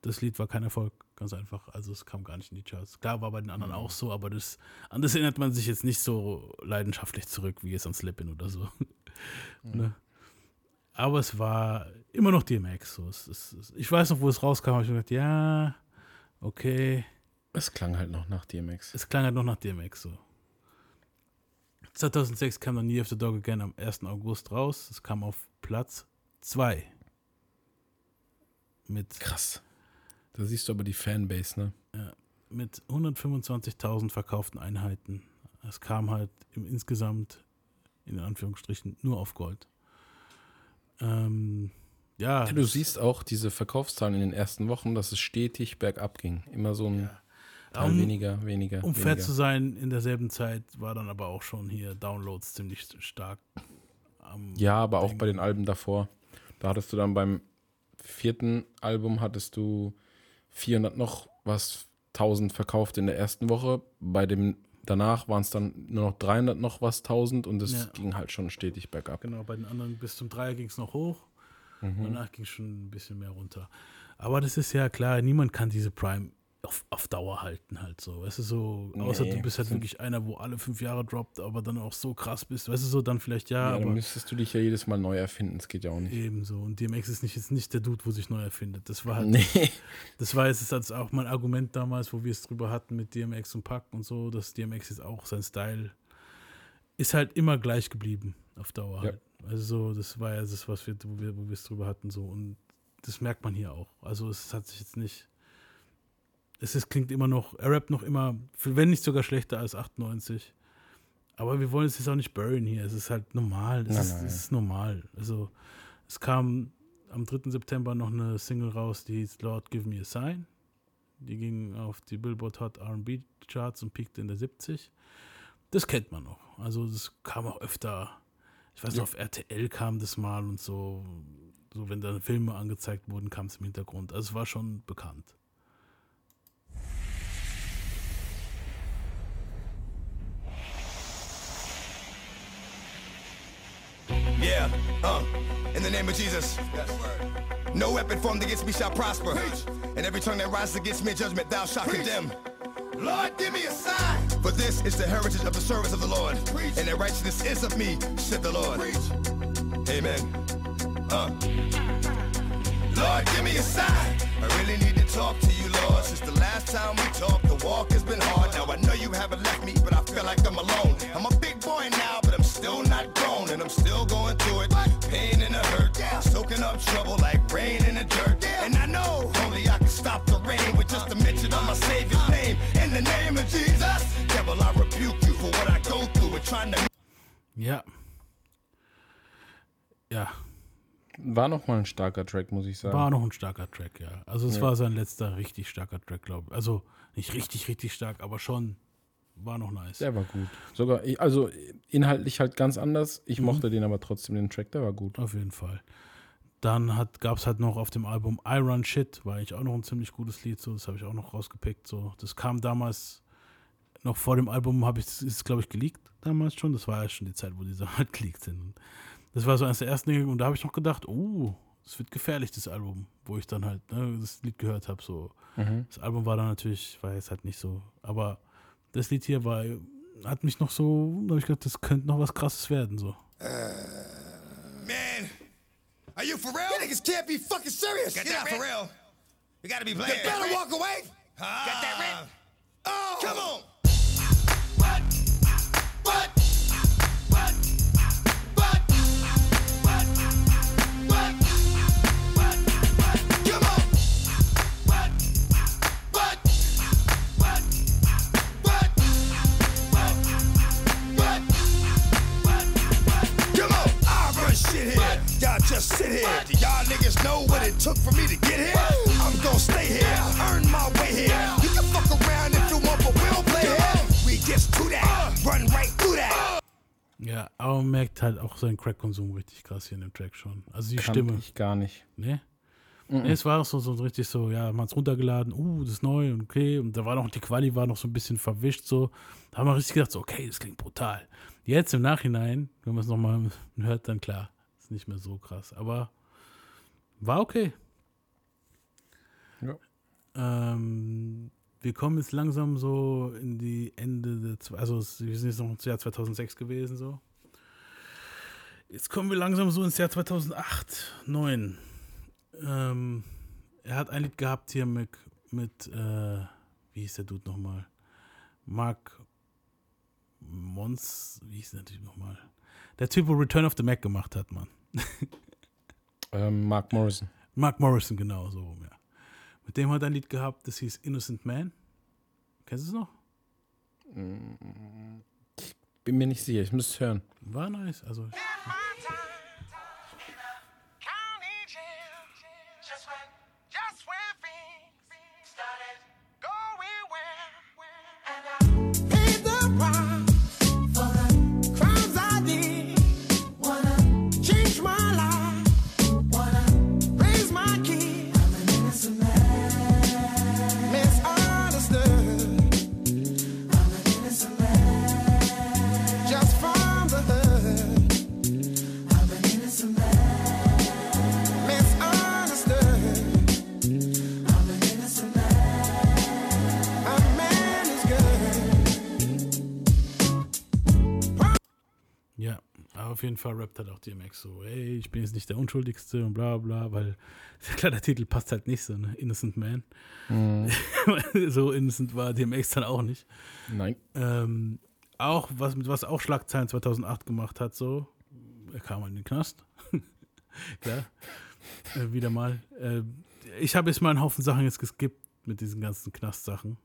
Speaker 1: das Lied war kein Erfolg, ganz einfach. Also es kam gar nicht in die Charts. Klar war bei den anderen auch so, aber das, an das erinnert man sich jetzt nicht so leidenschaftlich zurück wie jetzt an Slippin oder so. ne? Aber es war immer noch DMX. So. Es, es, ich weiß noch, wo es rauskam, habe ich mir gedacht, ja, okay.
Speaker 2: Es klang halt noch nach DMX.
Speaker 1: Es klang halt noch nach DMX so. 2006 kam dann Year of the Dog Again am 1. August raus. Es kam auf Platz 2. Mit,
Speaker 2: Krass. Da siehst du aber die Fanbase, ne?
Speaker 1: ja, mit 125.000 verkauften Einheiten. Es kam halt im, insgesamt, in Anführungsstrichen, nur auf Gold. Ähm, ja,
Speaker 2: Ja, du siehst auch diese Verkaufszahlen in den ersten Wochen, dass es stetig bergab ging. Immer so ein Teil
Speaker 1: Um-
Speaker 2: weniger, weniger.
Speaker 1: Um fair zu sein, in derselben Zeit war dann aber auch schon hier Downloads ziemlich stark. am
Speaker 2: Ja, aber auch
Speaker 1: Ding.
Speaker 2: bei den Alben davor. Da hattest du dann beim vierten Album hattest du 400 noch was 1000 verkauft in der ersten Woche. Bei dem danach waren es dann nur noch 300 noch was 1000 und es
Speaker 1: Ja.
Speaker 2: ging halt schon stetig bergab.
Speaker 1: Genau, bei den anderen bis zum Dreier ging es noch hoch.
Speaker 2: Mhm.
Speaker 1: Danach ging es schon ein bisschen mehr runter. Aber das ist ja klar, niemand kann diese Prime auf, auf Dauer halten halt so. Weißt du, so, außer
Speaker 2: Nee,
Speaker 1: du bist halt
Speaker 2: sind-
Speaker 1: wirklich einer, wo alle fünf Jahre droppt, aber dann auch so krass bist. Weißt du, so dann vielleicht ja,
Speaker 2: Ja, dann
Speaker 1: aber
Speaker 2: müsstest du dich ja jedes Mal neu erfinden. Das geht ja auch nicht.
Speaker 1: ebenso. Und DMX ist nicht, ist nicht der Dude, wo sich neu erfindet. Das war halt,
Speaker 2: Nee.
Speaker 1: das war jetzt als auch mein Argument damals, wo wir es drüber hatten mit DMX und Pack und so, dass DMX jetzt auch sein Style ist halt immer gleich geblieben auf Dauer
Speaker 2: Ja.
Speaker 1: halt. Also so, das war ja das, was wir, wo wir, wo wir es drüber hatten so und das merkt man hier auch. Also es hat sich jetzt nicht, es ist, klingt immer noch, er rappt noch immer, wenn nicht sogar schlechter als 98. Aber wir wollen es jetzt auch nicht burn hier. Es ist halt normal. Es,
Speaker 2: Nein,
Speaker 1: ist,
Speaker 2: nein.
Speaker 1: es ist normal. Also es kam am 3. September noch eine Single raus, die hieß Lord Give Me a Sign. Die ging auf die Billboard Hot R&B Charts und peakte in der 70. Das kennt man noch. Also das kam auch öfter. Ich weiß
Speaker 2: Ja.
Speaker 1: noch, auf RTL kam das mal und so. So, wenn da Filme angezeigt wurden, kam es im Hintergrund. Also es war schon bekannt.
Speaker 4: Yeah, uh, in the name of Jesus. No weapon formed against me shall prosper. And every tongue that rises against me in judgment, thou shalt condemn. Lord, give me a sign. For this is the heritage of the service of the Lord. And the righteousness is of me, said the Lord. Preach. Amen. Uh. Lord, give me a sign. I really need to talk to you, Lord. Since the last time we talked, the walk has been hard. Now I know you haven't left me, but I feel like I'm alone. I'm a big boy now, but I'm still not grown, and I'm still going through it. Pain and the hurt, soaking up trouble like rain in the dirt. And I know only I can stop the rain with just a mention of my Savior's name. In the name of Jesus, devil, I rebuke you for what I go through and trying to.
Speaker 1: Ja. Ja,
Speaker 2: War noch mal ein starker Track, muss ich sagen.
Speaker 1: war noch ein starker Track, ja. Also es
Speaker 2: Ja.
Speaker 1: war sein letzter richtig starker Track, glaube ich. Also nicht richtig, richtig stark, aber schon war noch nice.
Speaker 2: Der war gut. Sogar, also inhaltlich halt ganz anders.
Speaker 1: Mhm.
Speaker 2: Ich mochte den aber trotzdem, den Track, der war gut.
Speaker 1: Auf jeden Fall. Dann gab es halt noch auf dem Album I Run Shit, war eigentlich auch noch ein ziemlich gutes Lied, so, das habe ich auch noch rausgepickt. So. Das kam damals, noch vor dem Album habe ich, ist glaube ich geleakt damals schon, das war ja schon die Zeit, wo diese halt geleakt sind. Das war so eines der ersten Dinge und da habe ich noch gedacht, oh, das wird gefährlich, das Album, wo ich dann halt ne, das Lied gehört habe. So.
Speaker 2: Mhm.
Speaker 1: Das Album war dann natürlich, war jetzt halt nicht so, aber das Lied hier war, hat mich noch so, da habe ich gedacht, das könnte noch was krasses werden, so.
Speaker 4: Man, are you for real? You niggas can't be fucking serious. Got that for real. You gotta be playing. You better walk away. Got that rent? Oh, come on. What? What? Just sit here. Do y'all niggas know what it took for me to get here? I'm gonna stay here. Earn my way here. You can fuck around if you want, but we don't play here. We gets to that. Run right through that.
Speaker 1: Ja, aber man merkt halt auch seinen Crack-Konsum richtig krass hier in dem Track schon. Also die
Speaker 2: Kannte
Speaker 1: Stimme.
Speaker 2: ich gar nicht.
Speaker 1: Ne? Nee, es war auch so, so richtig so, ja, man hat's runtergeladen, uh, das ist neu und okay. Und da war noch, die Quali war noch so ein bisschen verwischt, so. Da haben wir richtig gedacht, so, okay, das klingt brutal. Jetzt im Nachhinein, wenn man es nochmal hört, dann klar, nicht mehr so krass. Aber war okay.
Speaker 2: Ja.
Speaker 1: Ähm, wir kommen jetzt langsam so in die Ende der, also es- wir sind jetzt noch ins Jahr 2006 gewesen, so. Jetzt kommen wir langsam so ins Jahr 2008, 2009. Ähm, er hat ein Lied gehabt hier mit, mit äh, wie hieß der Dude nochmal? Mark Mons, wie hieß der Typ nochmal? Der Typ, wo Return of the Mac gemacht hat, Mann.
Speaker 2: Ähm, Mark Morrison.
Speaker 1: Mark Morrison, genau, so rum, ja. Mit dem hat er ein Lied gehabt, das hieß Innocent Man. Kennst du es noch?
Speaker 2: Bin mir nicht sicher, ich muss es hören.
Speaker 1: War nice, also
Speaker 5: County
Speaker 1: auf jeden Fall rappt halt auch DMX so, ey, ich bin jetzt nicht der Unschuldigste und bla bla, weil klar, der Titel passt halt nicht so, ne? Innocent Man. so innocent war DMX dann auch nicht.
Speaker 2: Nein.
Speaker 1: Ähm, auch, was mit was auch Schlagzeilen 2008 gemacht hat, so, er kam in den Knast. Klar. Äh, wieder mal. Äh, ich habe jetzt mal einen Haufen Sachen jetzt geskippt mit diesen ganzen Knastsachen.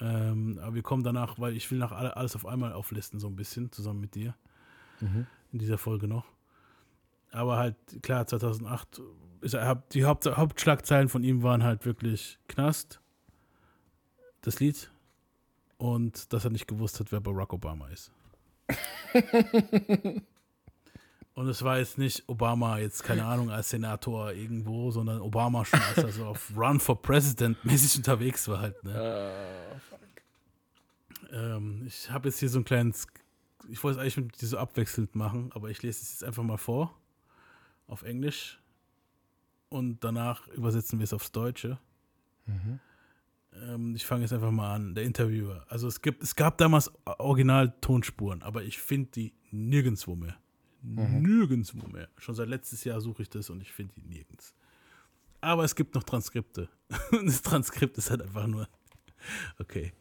Speaker 1: Ähm, aber wir kommen danach, weil ich will nach alle, alles auf einmal auflisten, so ein bisschen, zusammen mit dir. In dieser Folge noch. Aber halt, klar, 2008, ist, er- die Haupt, Hauptschlagzeilen von ihm waren halt wirklich Knast, das Lied und dass er nicht gewusst hat, wer Barack Obama ist. und es war jetzt nicht Obama jetzt, keine Ahnung, als Senator irgendwo, sondern Obama schon, als er so auf Run for President mäßig unterwegs war halt. Ne? Ähm, ich habe jetzt hier so ein kleines, ich wollte es eigentlich mit dir so abwechselnd machen, aber ich lese es jetzt einfach mal vor auf Englisch und danach übersetzen wir es aufs Deutsche. Ähm, ich fange jetzt einfach mal an. Der Interviewer. Also es gibt, es gab damals Original-Tonspuren, aber ich finde die nirgendwo mehr. Nirgendwo mehr. Schon seit letztes Jahr suche ich das und ich finde die nirgends. Aber es gibt noch Transkripte. Und das Transkript ist halt einfach nur. Okay.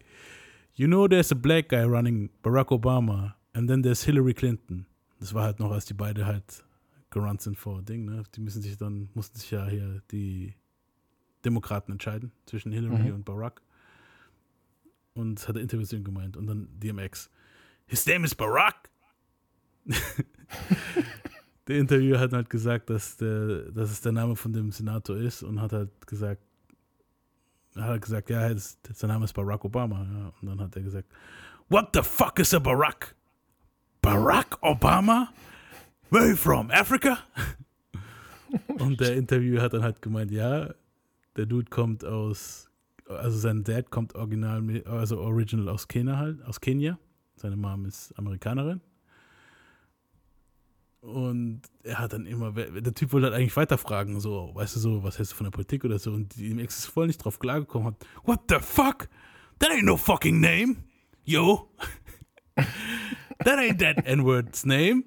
Speaker 1: You know there's a black guy running Barack Obama and then there's Hillary Clinton. Das war halt noch, als die beide halt gerannt sind vor Ding, ne? Die müssen sich dann, mussten sich ja hier die Demokraten entscheiden zwischen Hillary und Barack. Und hat er Interviews gemeint. Und dann DMX. His name is Barack. der Interviewer hat halt gesagt, dass, der, dass es der Name von dem Senator ist und hat halt gesagt, hat halt gesagt, ja, das, sein Name ist Barack Obama. Ja. Und dann hat er gesagt, What the fuck is a Barack? Barack Obama? Where are you from? Africa? Und der Interviewer hat dann halt gemeint, ja, der Dude kommt aus, also sein Dad kommt original, also original aus Kenia halt, aus Kenia. Seine Mom ist Amerikanerin. Und er hat dann immer, der Typ wollte halt eigentlich weiterfragen, so, weißt du, so, was hältst du von der Politik oder so. Und die Ex ist voll nicht drauf klargekommen, hat, what the fuck? That ain't no fucking name, yo. that ain't that N-word's name.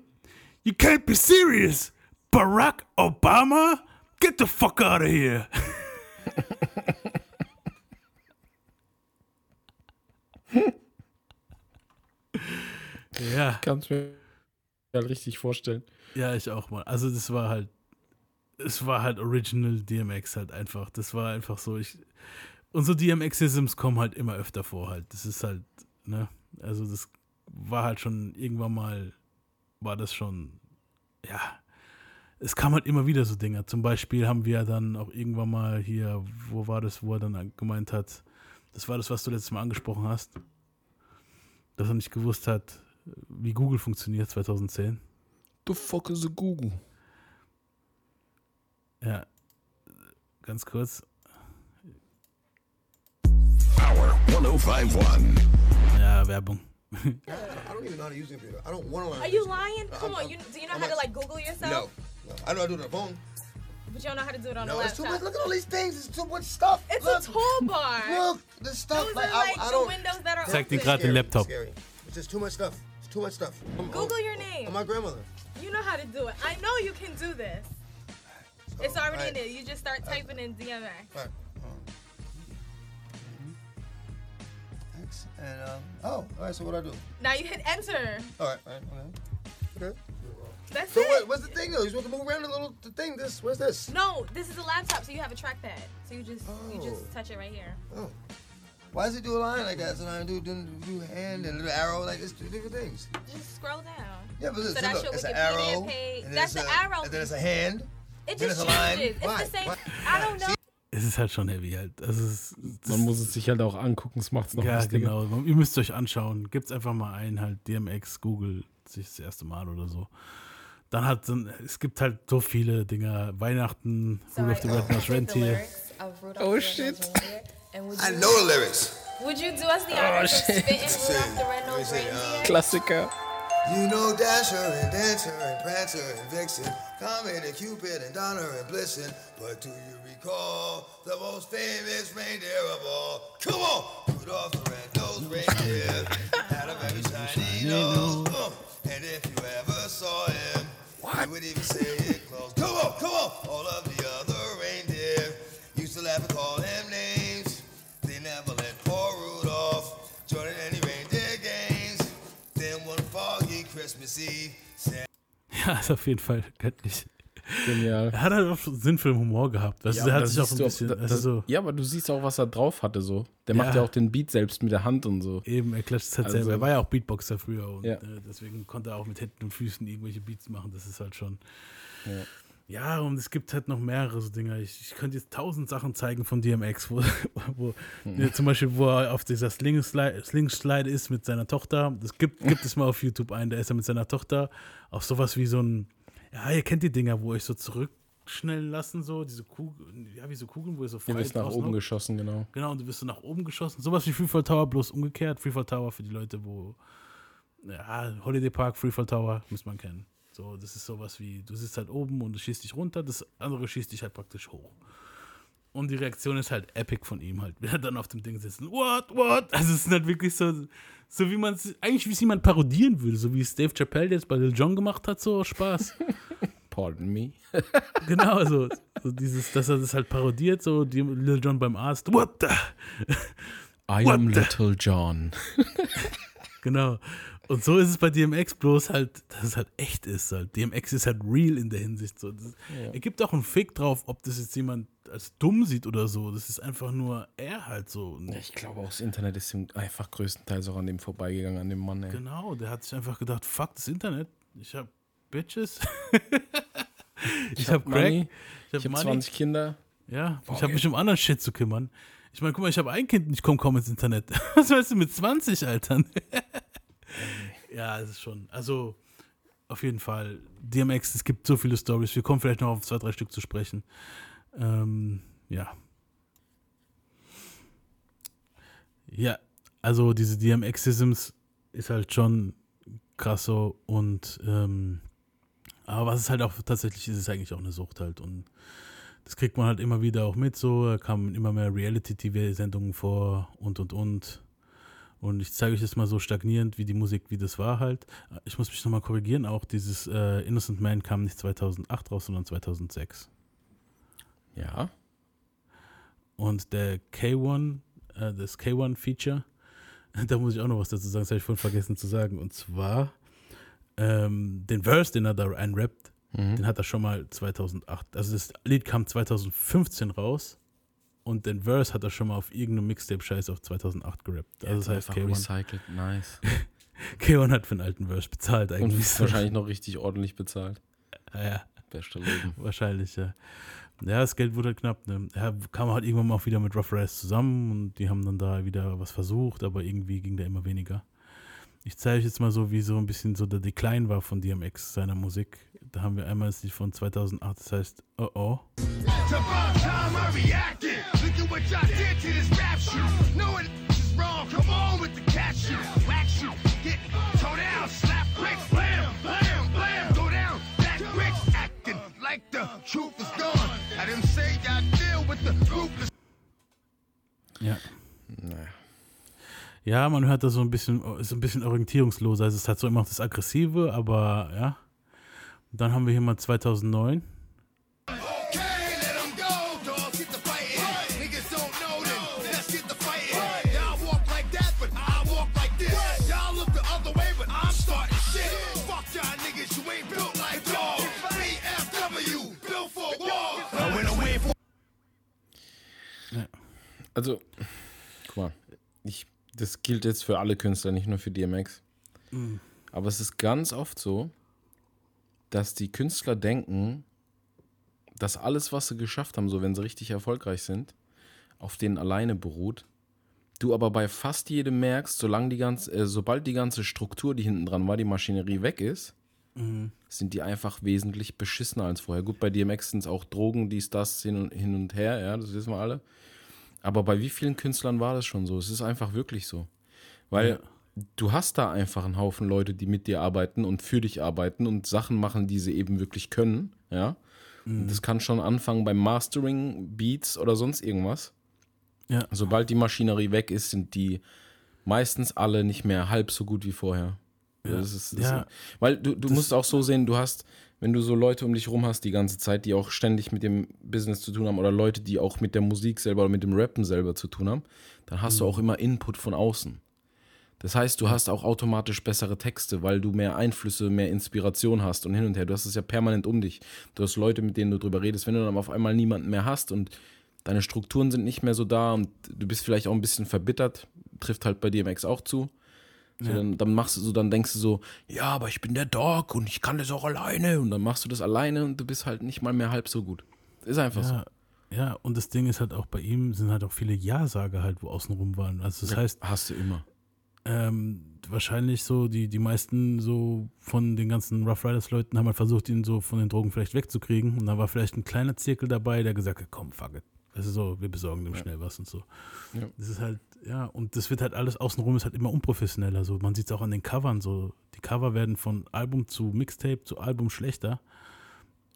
Speaker 1: You can't be serious. Barack Obama? Get the fuck out of here. ja.
Speaker 2: Kannst mir halt richtig vorstellen.
Speaker 1: Ja, ich auch mal. Also das war halt, es war halt Original DMX halt einfach. Das war einfach so, ich, und so DMX-Isms kommen halt immer öfter vor halt. Das ist halt, ne, also das war halt schon irgendwann mal, war das schon, ja, es kam halt immer wieder so Dinger. Zum Beispiel haben wir dann auch irgendwann mal hier, wo war das, wo er dann gemeint hat, das war das, was du letztes Mal angesprochen hast, dass er nicht gewusst hat, wie Google funktioniert 2010.
Speaker 2: The fuck is a Google?
Speaker 1: Ja, ganz kurz.
Speaker 3: Power 1051.
Speaker 1: Ja, Werbung.
Speaker 4: I don't even know how to use the computer. I don't want to learn.
Speaker 6: Are you lying? Come on, you, do you know how to like Google yourself?
Speaker 4: no. I know how to do it on the phone.
Speaker 6: But you don't know how to do it on
Speaker 4: No,
Speaker 6: a
Speaker 4: it's too
Speaker 6: laptop.
Speaker 4: much. Look at all these things. It's too much stuff.
Speaker 6: It's
Speaker 4: look,
Speaker 6: a toolbar.
Speaker 4: Look, the stuff.
Speaker 6: Those
Speaker 4: like,
Speaker 6: are like
Speaker 4: I, I
Speaker 6: the
Speaker 4: don't.
Speaker 6: windows that are
Speaker 1: Zeig dir
Speaker 6: open.
Speaker 1: gerade den
Speaker 4: Scary,
Speaker 1: Laptop.
Speaker 4: Scary. It's just too much stuff. It's too much stuff. I'm,
Speaker 6: Google
Speaker 4: I'm,
Speaker 6: your name.
Speaker 4: I'm my grandmother.
Speaker 6: You know how to do it. I know you can do this. It's already in
Speaker 4: alright.
Speaker 6: there. You just start typing in DMX.
Speaker 4: Right. And um. Oh, all right. So what do I do?
Speaker 6: Now you hit enter.
Speaker 4: All right. All right. Okay. Okay.
Speaker 6: That's
Speaker 4: So
Speaker 6: it.
Speaker 4: what, what's the thing though? You're supposed to move around a little the thing. This. What's this?
Speaker 6: No, this is a laptop, so you have a trackpad. So you just you
Speaker 4: Oh.
Speaker 6: just touch it right here.
Speaker 4: Oh. Why does it do a line like that? So now I do do, do hand and a little arrow like it's two different things.
Speaker 6: Just scroll down.
Speaker 4: Yeah, but listen, look,
Speaker 6: your
Speaker 4: it's an arrow.
Speaker 6: page. That's the arrow.
Speaker 4: And then it's a hand.
Speaker 6: It just
Speaker 4: it's a line.
Speaker 6: changes. It's
Speaker 4: Why?
Speaker 6: the same.
Speaker 4: Why?
Speaker 6: I don't know.
Speaker 1: Es ist halt schon heavy halt. Also es
Speaker 2: Man muss es sich halt auch angucken, es macht es noch
Speaker 1: ja, genau. Ihr müsst euch anschauen. Gibt's einfach mal ein, halt DMX, Google, sich das erste Mal oder so. Dann hat dann, es gibt halt so viele Dinger. Weihnachten, Rudolph the Red-Nosed Reindeer.
Speaker 2: Oh, shit.
Speaker 4: I know the lyrics.
Speaker 6: Would you do us the honor of
Speaker 2: shit.
Speaker 6: spitting Rudolph the Red-Nosed
Speaker 4: uh,
Speaker 6: Reindeer?
Speaker 2: Klassiker.
Speaker 4: You know Dasher and Dancer and Prancer and Vixen, Comet and Cupid and Donner and Blitzen. But do you recall the most famous reindeer of all? Come on! Rudolph the red-nosed reindeer had a very shiny nose. And if you ever saw him, he would even say
Speaker 1: Ja, ist auf jeden Fall göttlich.
Speaker 2: Genial.
Speaker 1: Er hat halt auch Sinn für den Humor gehabt.
Speaker 2: Ja,
Speaker 1: er hat sich auch ein
Speaker 2: das-
Speaker 1: also so,
Speaker 2: ja, aber du siehst auch, was er drauf hatte so. Der
Speaker 1: Ja.
Speaker 2: macht ja auch den Beat selbst mit der Hand und so.
Speaker 1: Eben, er klatscht es halt
Speaker 2: Also-
Speaker 1: selber. Er war ja auch Beatboxer früher und
Speaker 2: Ja.
Speaker 1: äh, deswegen konnte er auch mit Händen und Füßen irgendwelche Beats machen. Das ist halt schon. Ja, und es gibt halt noch mehrere so Dinger. Ich, ich könnte jetzt tausend Sachen zeigen von DMX, wo, wo
Speaker 2: Hm.
Speaker 1: ja, zum Beispiel, wo er auf dieser Sling-Slide Sling ist mit seiner Tochter. Das gibt, gibt es mal auf YouTube ein, da ist er mit seiner Tochter auf sowas wie so ein, ja, ihr kennt die Dinger, wo euch so zurückschnellen lassen, so, diese Kugeln, ja, wie so Kugeln, wo ihr so
Speaker 2: Du
Speaker 1: frei
Speaker 2: bist nach
Speaker 1: draußen
Speaker 2: oben geschossen, genau.
Speaker 1: Genau, und du wirst so nach oben geschossen. Sowas wie Freefall Tower, bloß umgekehrt. Freefall Tower für die Leute, wo. Ja, Holiday Park, Freefall Tower, muss man kennen. So, das ist sowas wie, du sitzt halt oben und du schießt dich runter, das andere schießt dich halt praktisch hoch. Und die Reaktion ist halt epic von ihm halt, wenn er dann auf dem Ding sitzt. What, what? Also es ist halt wirklich so, so wie man es, eigentlich wie es jemand parodieren würde, so wie es Dave Chappelle jetzt bei Lil Jon gemacht hat, so Spaß.
Speaker 2: Pardon me.
Speaker 1: genau, so, so dieses, dass er das halt parodiert, so die Lil Jon beim Arzt. What the?
Speaker 2: I
Speaker 1: What
Speaker 2: am
Speaker 1: the-
Speaker 2: Little John.
Speaker 1: Genau. Und so ist es bei DMX bloß halt, dass es halt echt ist. Halt. DMX ist halt real in der Hinsicht. So. Das, Er gibt auch einen Fick drauf, ob das jetzt jemand als dumm sieht oder so. Das ist einfach nur er halt so. Und
Speaker 2: Ich glaube auch, das Internet ist ihm einfach größtenteils auch an dem vorbeigegangen, an dem Mann, ey.
Speaker 1: Genau, der hat sich einfach gedacht, fuck das Internet. Ich hab Bitches. ich, hab Crack.
Speaker 2: Money,
Speaker 1: Ich hab,
Speaker 2: ich habe
Speaker 1: Money.
Speaker 2: 20 Kinder.
Speaker 1: Ja, ich habe mich um anderen Shit zu kümmern. Ich meine, guck mal, ich habe ein Kind und ich komme kaum ins Internet. Was weißt du mit 20, Alter? ja, es ist schon. Also, auf jeden Fall. DMX, es gibt so viele Stories. Wir kommen vielleicht noch auf zwei, drei Stück zu sprechen. Ähm, ja. Ja, also diese DMX-Isms ist halt schon krass so und ähm, aber was es halt auch tatsächlich ist, ist eigentlich auch eine Sucht halt und das kriegt man halt immer wieder auch mit so, kamen immer mehr Reality-TV-Sendungen vor und und und und ich zeige euch jetzt mal so stagnierend, wie die Musik, wie das war halt. Ich muss mich nochmal korrigieren, auch dieses äh, Innocent Man kam nicht 2008 raus, sondern 2006.
Speaker 2: Ja.
Speaker 1: Und der K1, äh, das K1-Feature, da muss ich auch noch was dazu sagen, das habe ich vorhin vergessen zu sagen. Und zwar ähm, den Verse, den er da einrappt, den hat er schon mal 2008. Also das Lied kam 2015 raus und den Verse hat er schon mal auf irgendeinem Mixtape-Scheiß auf 2008 gerappt. Also das heißt,
Speaker 2: einfach
Speaker 1: K1,
Speaker 2: recycelt. Nice.
Speaker 1: K1 hat für den alten Verse bezahlt
Speaker 2: Und
Speaker 1: eigentlich.
Speaker 2: ist wahrscheinlich noch richtig ordentlich bezahlt.
Speaker 1: Ja, ja.
Speaker 2: Beste Leben.
Speaker 1: Wahrscheinlich, ja. Ja, das Geld wurde halt knapp. Ne? Er kam halt irgendwann mal auch wieder mit Rough Riders zusammen und die haben dann da wieder was versucht, aber irgendwie ging da immer weniger. Ich zeige euch jetzt mal so, wie so ein bisschen so der Decline war von DMX, seiner Musik. Da haben wir einmal das Lied von 2008, das heißt Oh Oh.
Speaker 3: Look at what y'all did to this rap shit. Knowing is wrong, come on with the cat shit. Whack shit, get toe down, slap bricks, blam, blam, blam, go down, back bricks, acting like the truth is gone. I didn't say y'all deal with the ruthless.
Speaker 1: Ja.
Speaker 2: Naja.
Speaker 1: Ja, man hört da so ein bisschen, ist ein bisschen orientierungsloser. Also es hat so immer noch das Aggressive, aber ja. Dann haben wir hier mal 2009.
Speaker 2: Also, guck mal, ich, das gilt jetzt für alle Künstler, nicht nur für DMX. Aber es ist ganz oft so, dass die Künstler denken, dass alles, was sie geschafft haben, so wenn sie richtig erfolgreich sind, auf denen alleine beruht. Du aber bei fast jedem merkst, solange die ganze, äh, sobald die ganze Struktur, die hinten dran war, die Maschinerie weg ist, sind die einfach wesentlich beschissener als vorher. Gut, bei DMX sind es auch Drogen, dies, das, hin und, hin und her, ja, das wissen wir alle. Aber bei wie vielen Künstlern war das schon so? Es ist einfach wirklich so. Weil du hast da einfach einen Haufen Leute, die mit dir arbeiten und für dich arbeiten und Sachen machen, die sie eben wirklich können, ja. Und das kann schon anfangen beim Mastering, Beats oder sonst irgendwas.
Speaker 1: Ja.
Speaker 2: Sobald die Maschinerie weg ist, sind die meistens alle nicht mehr halb so gut wie vorher. Ja, das ist, das
Speaker 1: ja.
Speaker 2: weil du, du musst auch so sehen, du hast, wenn du so Leute um dich rum hast die ganze Zeit, die auch ständig mit dem Business zu tun haben oder Leute, die auch mit der Musik selber oder mit dem Rappen selber zu tun haben, dann hast
Speaker 1: Mhm.
Speaker 2: du auch immer Input von außen. Das heißt, du hast auch automatisch bessere Texte, weil du mehr Einflüsse, mehr Inspiration hast und hin und her. Du hast es ja permanent um dich. Du hast Leute, mit denen du drüber redest. Wenn du dann auf einmal niemanden mehr hast und deine Strukturen sind nicht mehr so da und du bist vielleicht auch ein bisschen verbittert, trifft halt bei DMX auch zu. So, dann, dann machst du so, dann denkst du so, ja, aber ich bin der Dog und ich kann das auch alleine. Und dann machst du das alleine und du bist halt nicht mal mehr halb so gut. Ist einfach so.
Speaker 1: Ja, ja, und das Ding ist halt auch bei ihm sind halt auch viele Ja-Sager halt, wo außenrum waren. Also das heißt,
Speaker 2: Hast du immer.
Speaker 1: ähm, wahrscheinlich so, die, die meisten so von den ganzen Rough Riders Leuten haben halt versucht, ihn so von den Drogen vielleicht wegzukriegen. Und da war vielleicht ein kleiner Zirkel dabei, der gesagt hat, komm, fuck it. Das ist so, wir besorgen dem schnell was und so.
Speaker 2: Ja.
Speaker 1: Das ist halt, ja, und das wird halt alles außenrum ist halt immer unprofessioneller. So, man sieht es auch an den Covern so. Die Cover werden von Album zu Mixtape zu Album schlechter.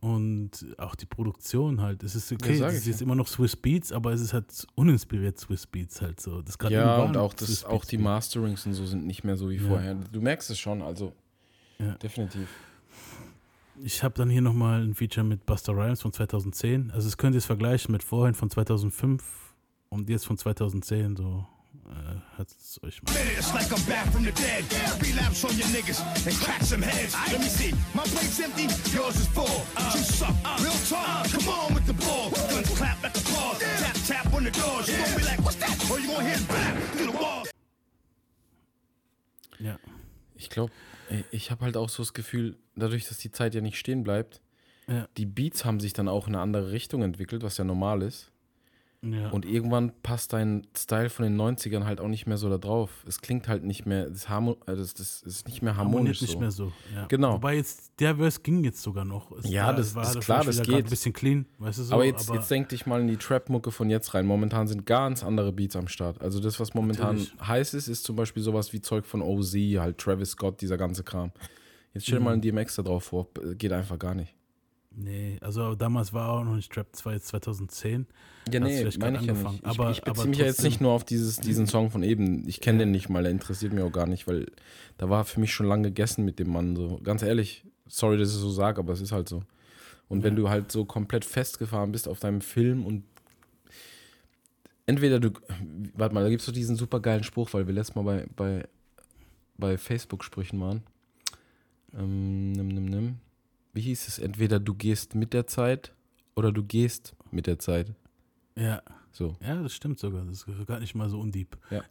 Speaker 1: Und auch die Produktion halt. Es ist okay,
Speaker 2: sag
Speaker 1: es ist jetzt
Speaker 2: ja.
Speaker 1: immer noch Swiss Beats, aber es ist halt uninspiriert Swiss Beats halt so. Das
Speaker 2: Ja, und auch, das,
Speaker 1: Swiss
Speaker 2: auch
Speaker 1: Beats.
Speaker 2: die Masterings und so sind nicht mehr so wie
Speaker 1: Ja.
Speaker 2: vorher. Du merkst es schon, also
Speaker 1: Ja.
Speaker 2: definitiv.
Speaker 1: Ich habe dann hier nochmal ein Feature mit Buster Rhymes von 2010. Also es könnt ihr es vergleichen mit vorhin von 2005 und jetzt von 2010. So äh, hört es euch mal.
Speaker 3: it's like I'm back from the dead. Relapse on your niggas and crack some heads. Let me see, my plate's empty, yours is full. You suck, real talk. Come on with the ball. Guns clap like applause. Tap tap on the doors. You gonna be like, what's that? Or you gonna hit back through the walls.
Speaker 1: Ja.
Speaker 2: Ich glaube, ich habe halt auch so das Gefühl, dadurch, dass die Zeit ja nicht stehen bleibt,
Speaker 1: Ja.
Speaker 2: die Beats haben sich dann auch in eine andere Richtung entwickelt, was ja normal ist.
Speaker 1: Ja.
Speaker 2: Und irgendwann passt dein Style von den 90ern halt auch nicht mehr so da drauf. Es klingt halt nicht mehr, das, Harmo äh, das, das ist nicht mehr harmonisch.
Speaker 1: harmoniert nicht
Speaker 2: so.
Speaker 1: mehr so. Ja.
Speaker 2: Genau.
Speaker 1: Wobei jetzt der Verse ging jetzt sogar noch. Es
Speaker 2: Ja, das- das ist klar,
Speaker 1: vielleicht
Speaker 2: das
Speaker 1: wieder grad
Speaker 2: geht.
Speaker 1: Ein bisschen clean, weißt du so.
Speaker 2: aber jetzt, jetzt denk dich mal in die Trap-Mucke von jetzt rein. Momentan sind ganz andere Beats am Start. Also das, was momentan
Speaker 1: Natürlich.
Speaker 2: heiß ist, ist zum Beispiel sowas wie Zeug von OZ, halt Travis Scott, dieser ganze Kram. Jetzt stell dir mal
Speaker 1: Mhm.
Speaker 2: ein DMX da drauf vor. Geht einfach gar nicht.
Speaker 1: Nee, also damals war auch noch nicht Trap, das war jetzt 2010.
Speaker 2: Ja, nee, meine ich ja
Speaker 1: angefangen.
Speaker 2: nicht. Ich,
Speaker 1: Aber-
Speaker 2: ich beziehe
Speaker 1: aber
Speaker 2: mich ja jetzt nicht nur auf dieses, diesen Song von eben. Ich kenne den nicht mal, der interessiert mich auch gar nicht, weil da war für mich schon lange gegessen mit dem Mann. So. Ganz ehrlich, sorry, dass ich es so sage, aber es ist halt so. Und wenn du halt so komplett festgefahren bist auf deinem Film und entweder du, warte mal, da gibt es so diesen super geilen Spruch, weil wir letztes Mal bei, bei, bei Facebook-Sprüchen waren. Ähm, nimm, nimm, nimm. Wie hieß es? Entweder du gehst mit der Zeit oder du gehst mit der Zeit.
Speaker 1: Ja.
Speaker 2: So.
Speaker 1: Ja, das stimmt sogar. Das ist gar nicht mal so undieb.
Speaker 2: Ja.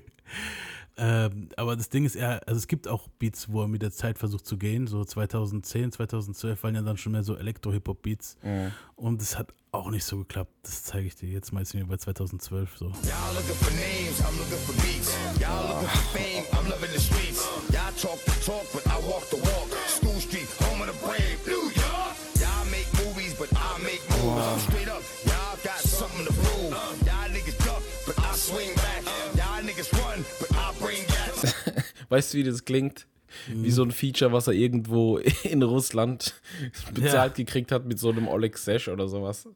Speaker 1: ähm, aber das Ding ist eher, also es gibt auch Beats, wo er mit der Zeit versucht zu gehen. So 2010, 2012 waren ja dann schon mehr so Elektro-Hip-Hop-Beats. Und es hat auch nicht so geklappt. Das zeige ich dir jetzt mal sind wir bei 2012 so.
Speaker 3: Y'all
Speaker 2: Weißt du, wie das klingt? Wie so ein Feature, was er irgendwo in Russland bezahlt gekriegt hat mit so einem Oleg Sesh oder sowas.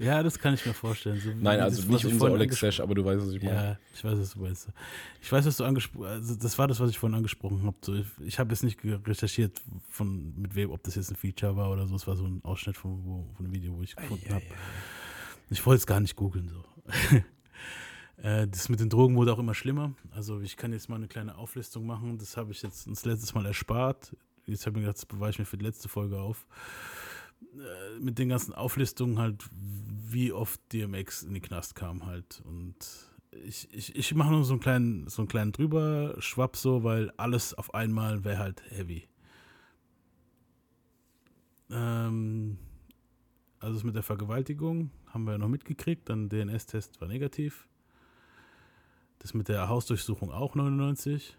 Speaker 1: Ja, das kann ich mir vorstellen. So,
Speaker 2: Nein, also
Speaker 1: das,
Speaker 2: nicht
Speaker 1: ich
Speaker 2: unser Oleg Sesh, aber du weißt, was ich meine.
Speaker 1: Ja, ich weiß, was du meinst. Ich weiß, was du angesprochen also Das war das, was ich vorhin angesprochen habe. So, ich ich habe jetzt nicht recherchiert, von, mit wem, ob das jetzt ein Feature war oder so. Es war so ein Ausschnitt von, wo, von einem Video, wo ich gefunden habe. Ich wollte es gar nicht googeln. So. Äh, das mit den Drogen wurde auch immer schlimmer. Also ich kann jetzt mal eine kleine Auflistung machen. Das habe ich jetzt das letztes Mal erspart. Jetzt habe ich mir gedacht, das bewahre ich mir für die letzte Folge auf. Äh, mit den ganzen Auflistungen halt, wie oft DMX in den Knast kam halt. Und ich, ich, ich mache nur so einen kleinen, so einen kleinen drüber Schwapp so, weil alles auf einmal wäre halt heavy. Ähm, also das mit der Vergewaltigung haben wir ja noch mitgekriegt, dann DNS-Test war negativ. Das mit der Hausdurchsuchung auch 99.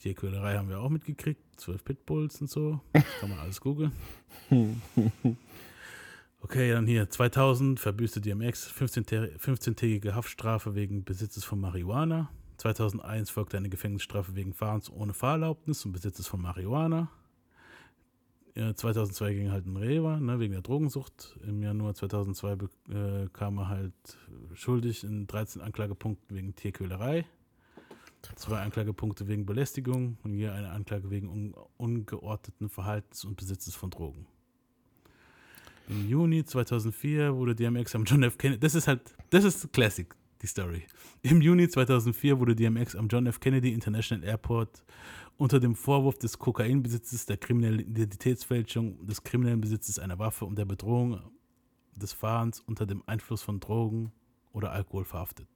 Speaker 1: Tierquälerei haben wir auch mitgekriegt, 12 Pitbulls und so. Kann man alles googeln. Okay, dann hier 2000 verbüßte DMX 15-tä- 15-tägige Haftstrafe wegen Besitzes von Marihuana. 2001 folgte eine Gefängnisstrafe wegen Fahrens ohne Fahrerlaubnis und Besitzes von Marihuana. Ja, 2002 ging halt ein Rewa, ne, wegen der Drogensucht. Im Januar 2002 be- äh, kam er halt schuldig in 13 Anklagepunkten wegen Tierquälerei. Zwei Anklagepunkte wegen Belästigung und je eine Anklage wegen un ungeordneten Verhaltens und Besitzes von Drogen. Im Juni 2004 wurde DMX am John F. Kennedy, das ist halt, das ist Classic, die Story. Im Juni 2004 wurde DMX am John F. Kennedy International Airport unter dem Vorwurf des Kokainbesitzes, der kriminellen Identitätsfälschung, des kriminellen Besitzes einer Waffe und der Bedrohung des Fahrens unter dem Einfluss von Drogen oder Alkohol verhaftet.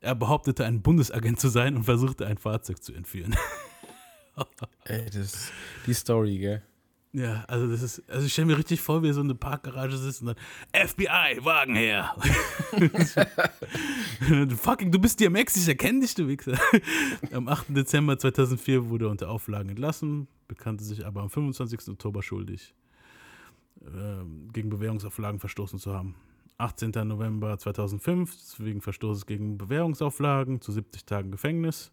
Speaker 1: Er behauptete, ein Bundesagent zu sein und versuchte, ein Fahrzeug zu entführen.
Speaker 2: Ey, das die Story, gell?
Speaker 1: Ja, also das ist, also ich stelle mir richtig vor, wie er so in der Parkgarage sitzt und dann FBI, Wagen her. Fucking, du bist DMX, ich erkenne dich, du Wichser. Am 8. Dezember 2004 wurde er unter Auflagen entlassen, bekannte sich aber am 25. Oktober schuldig, ähm, gegen Bewährungsauflagen verstoßen zu haben. 18. November 2005 wegen Verstoßes gegen Bewährungsauflagen zu 70 Tagen Gefängnis.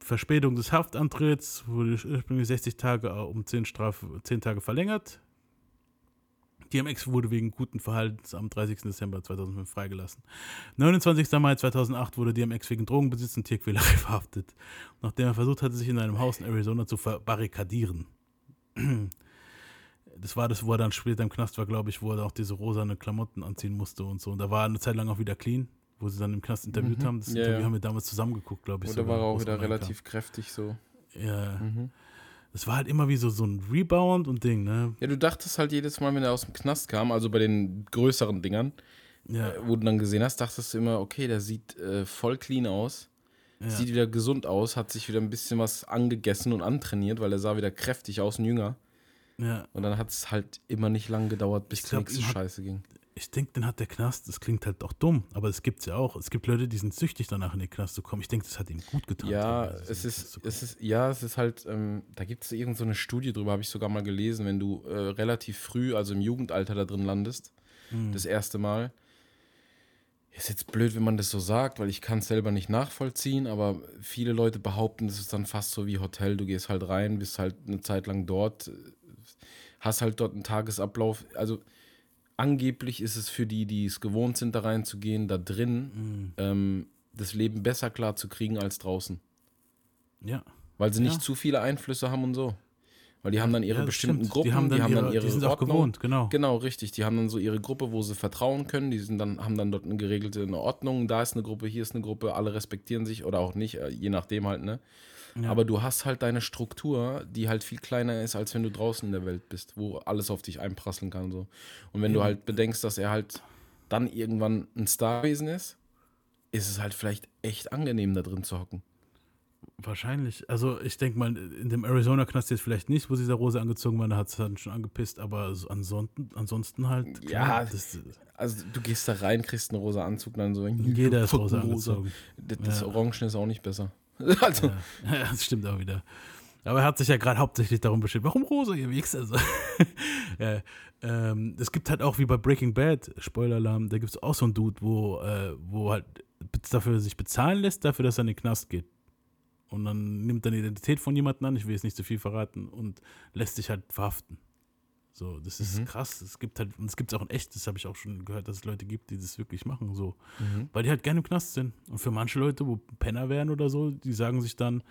Speaker 1: Verspätung des Haftantritts wurde ursprünglich 60 Tage um 10, Strafe, 10 Tage verlängert. DMX wurde wegen guten Verhaltens am 30. Dezember 2005 freigelassen. 29. Mai 2008 wurde DMX wegen Drogenbesitz und Tierquälerei verhaftet, nachdem er versucht hatte, sich in einem Haus in Arizona zu verbarrikadieren. Das war das, wo er dann später im Knast war, glaube ich, wo er auch diese rosane Klamotten anziehen musste und so. Und da war er eine Zeit lang auch wieder clean, wo sie dann im Knast interviewt haben. Das
Speaker 2: Ja,
Speaker 1: Interview
Speaker 2: ja.
Speaker 1: haben wir damals zusammengeguckt, glaube ich.
Speaker 2: Oder
Speaker 1: sogar,
Speaker 2: war er auch wieder relativ kräftig so.
Speaker 1: Ja.
Speaker 2: Mhm.
Speaker 1: Das war halt immer wie so, so ein Rebound und Ding, ne?
Speaker 2: Ja, du dachtest halt jedes Mal, wenn er aus dem Knast kam, also bei den größeren Dingern,
Speaker 1: Ja.
Speaker 2: äh, wo du dann gesehen hast, dachtest du immer, okay, der sieht äh, voll clean aus,
Speaker 1: ja.
Speaker 2: sieht wieder gesund aus, hat sich wieder ein bisschen was angegessen und antrainiert, weil er sah wieder kräftig aus und jünger.
Speaker 1: ja.
Speaker 2: Und dann hat es halt immer nicht lang gedauert, bis
Speaker 1: Ich
Speaker 2: die
Speaker 1: glaub,
Speaker 2: nächste Scheiße ging.
Speaker 1: Ich denke, den hat der Knast, das klingt halt auch dumm, aber es gibt's ja auch. Es gibt Leute, die sind süchtig danach in den Knast zu kommen. Ich denke, das hat ihm gut getan.
Speaker 2: Ja, es ist, es ist, ja, es ist halt, ähm, da gibt es irgend so eine Studie drüber, habe ich sogar mal gelesen, wenn du äh, relativ früh, also im Jugendalter da drin landest,
Speaker 1: Hm.
Speaker 2: das erste Mal. Ist jetzt blöd, wenn man das so sagt, weil ich kann es selber nicht nachvollziehen, aber viele Leute behaupten, es ist dann fast so wie Hotel. Du gehst halt rein, bist halt eine Zeit lang dort, äh, hast halt dort einen Tagesablauf. Also angeblich ist es für die, die es gewohnt sind, da reinzugehen, da drin,
Speaker 1: Hm.
Speaker 2: ähm, das Leben besser klar zu kriegen als draußen.
Speaker 1: Ja.
Speaker 2: Weil sie nicht
Speaker 1: Ja.
Speaker 2: zu viele Einflüsse haben und so. Weil die haben dann ihre
Speaker 1: Ja,
Speaker 2: bestimmten
Speaker 1: stimmt.
Speaker 2: Gruppen,
Speaker 1: Die haben dann ihre-
Speaker 2: ihre
Speaker 1: die sind auch
Speaker 2: Ordnung.
Speaker 1: gewohnt, genau.
Speaker 2: Genau, richtig. Die haben dann so ihre Gruppe, wo sie vertrauen können. Die sind dann, haben dann dort eine geregelte eine Ordnung. Da ist eine Gruppe, hier ist eine Gruppe, alle respektieren sich oder auch nicht, äh, je nachdem halt, ne? Aber du hast halt deine Struktur, die halt viel kleiner ist, als wenn du draußen in der Welt bist, wo alles auf dich einprasseln kann. So. Und wenn du halt bedenkst, dass er halt dann irgendwann ein Starwesen ist, ist es halt vielleicht echt angenehm, da drin zu hocken.
Speaker 1: Wahrscheinlich. Also ich denke mal, in dem Arizona-Knast jetzt vielleicht nicht, wo sie der Rose angezogen war, da hat es dann schon angepisst, aber so ansonsten, ansonsten halt.
Speaker 2: Ja,
Speaker 1: das,
Speaker 2: Also du gehst da rein, kriegst einen rosa Anzug, dann so
Speaker 1: jeder ist rosa angezogen.
Speaker 2: Das, das
Speaker 1: Ja.
Speaker 2: Orangen ist auch nicht besser. Also,
Speaker 1: Ja, das stimmt auch wieder. Aber er hat sich ja gerade hauptsächlich darum beschwert, warum rosa, ihr Wichser? So. ja, ähm, es gibt halt auch wie bei Breaking Bad, Spoiler-Alarm, da gibt es auch so einen Dude, wo, äh, wo halt dafür sich bezahlen lässt, dafür, dass er in den Knast geht. Und dann nimmt er die Identität von jemandem an, ich will jetzt nicht zu viel verraten, und lässt sich halt verhaften. So, das ist krass. Es gibt halt, und es gibt es auch in echt, das habe ich auch schon gehört, dass es Leute gibt, die das wirklich machen, so. Weil die halt gerne im Knast sind. Und für manche Leute, wo Penner wären oder so, die sagen sich dann,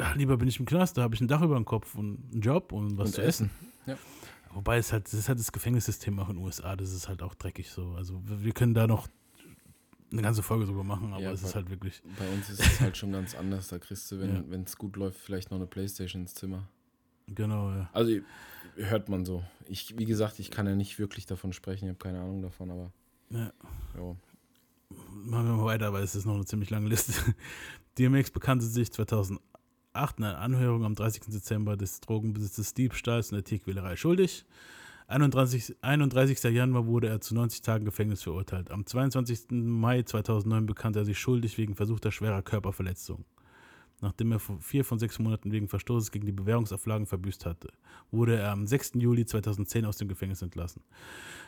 Speaker 1: ja, lieber bin ich im Knast, da habe ich ein Dach über dem Kopf und einen Job und was
Speaker 2: Und
Speaker 1: zu essen.
Speaker 2: Ja.
Speaker 1: Wobei es halt, das ist halt das Gefängnissystem auch in den USA, das ist halt auch dreckig so. Also wir können da noch eine ganze Folge drüber machen, aber
Speaker 2: Ja,
Speaker 1: es ist
Speaker 2: aber-
Speaker 1: halt wirklich.
Speaker 2: bei uns ist es halt schon ganz anders. Da kriegst du,
Speaker 1: Ja.
Speaker 2: wenn es gut läuft, vielleicht noch eine Playstation ins Zimmer.
Speaker 1: Genau, ja.
Speaker 2: Also hört man so. Ich, wie gesagt, ich kann ja nicht wirklich davon sprechen, ich habe keine Ahnung davon, aber
Speaker 1: ja.
Speaker 2: ja.
Speaker 1: Machen wir mal weiter, weil es ist noch eine ziemlich lange Liste. DMX bekannte sich 2008 in einer Anhörung am 30. Dezember des Drogenbesitzes, Diebstahls und der Tierquälerei schuldig. 31, 31. Januar wurde er zu 90 Tagen Gefängnis verurteilt. Am 22. Mai 2009 bekannte er sich schuldig wegen versuchter schwerer Körperverletzung. Nachdem er vier von sechs Monaten wegen Verstoßes gegen die Bewährungsauflagen verbüßt hatte, wurde er am 6. Juli 2010 aus dem Gefängnis entlassen.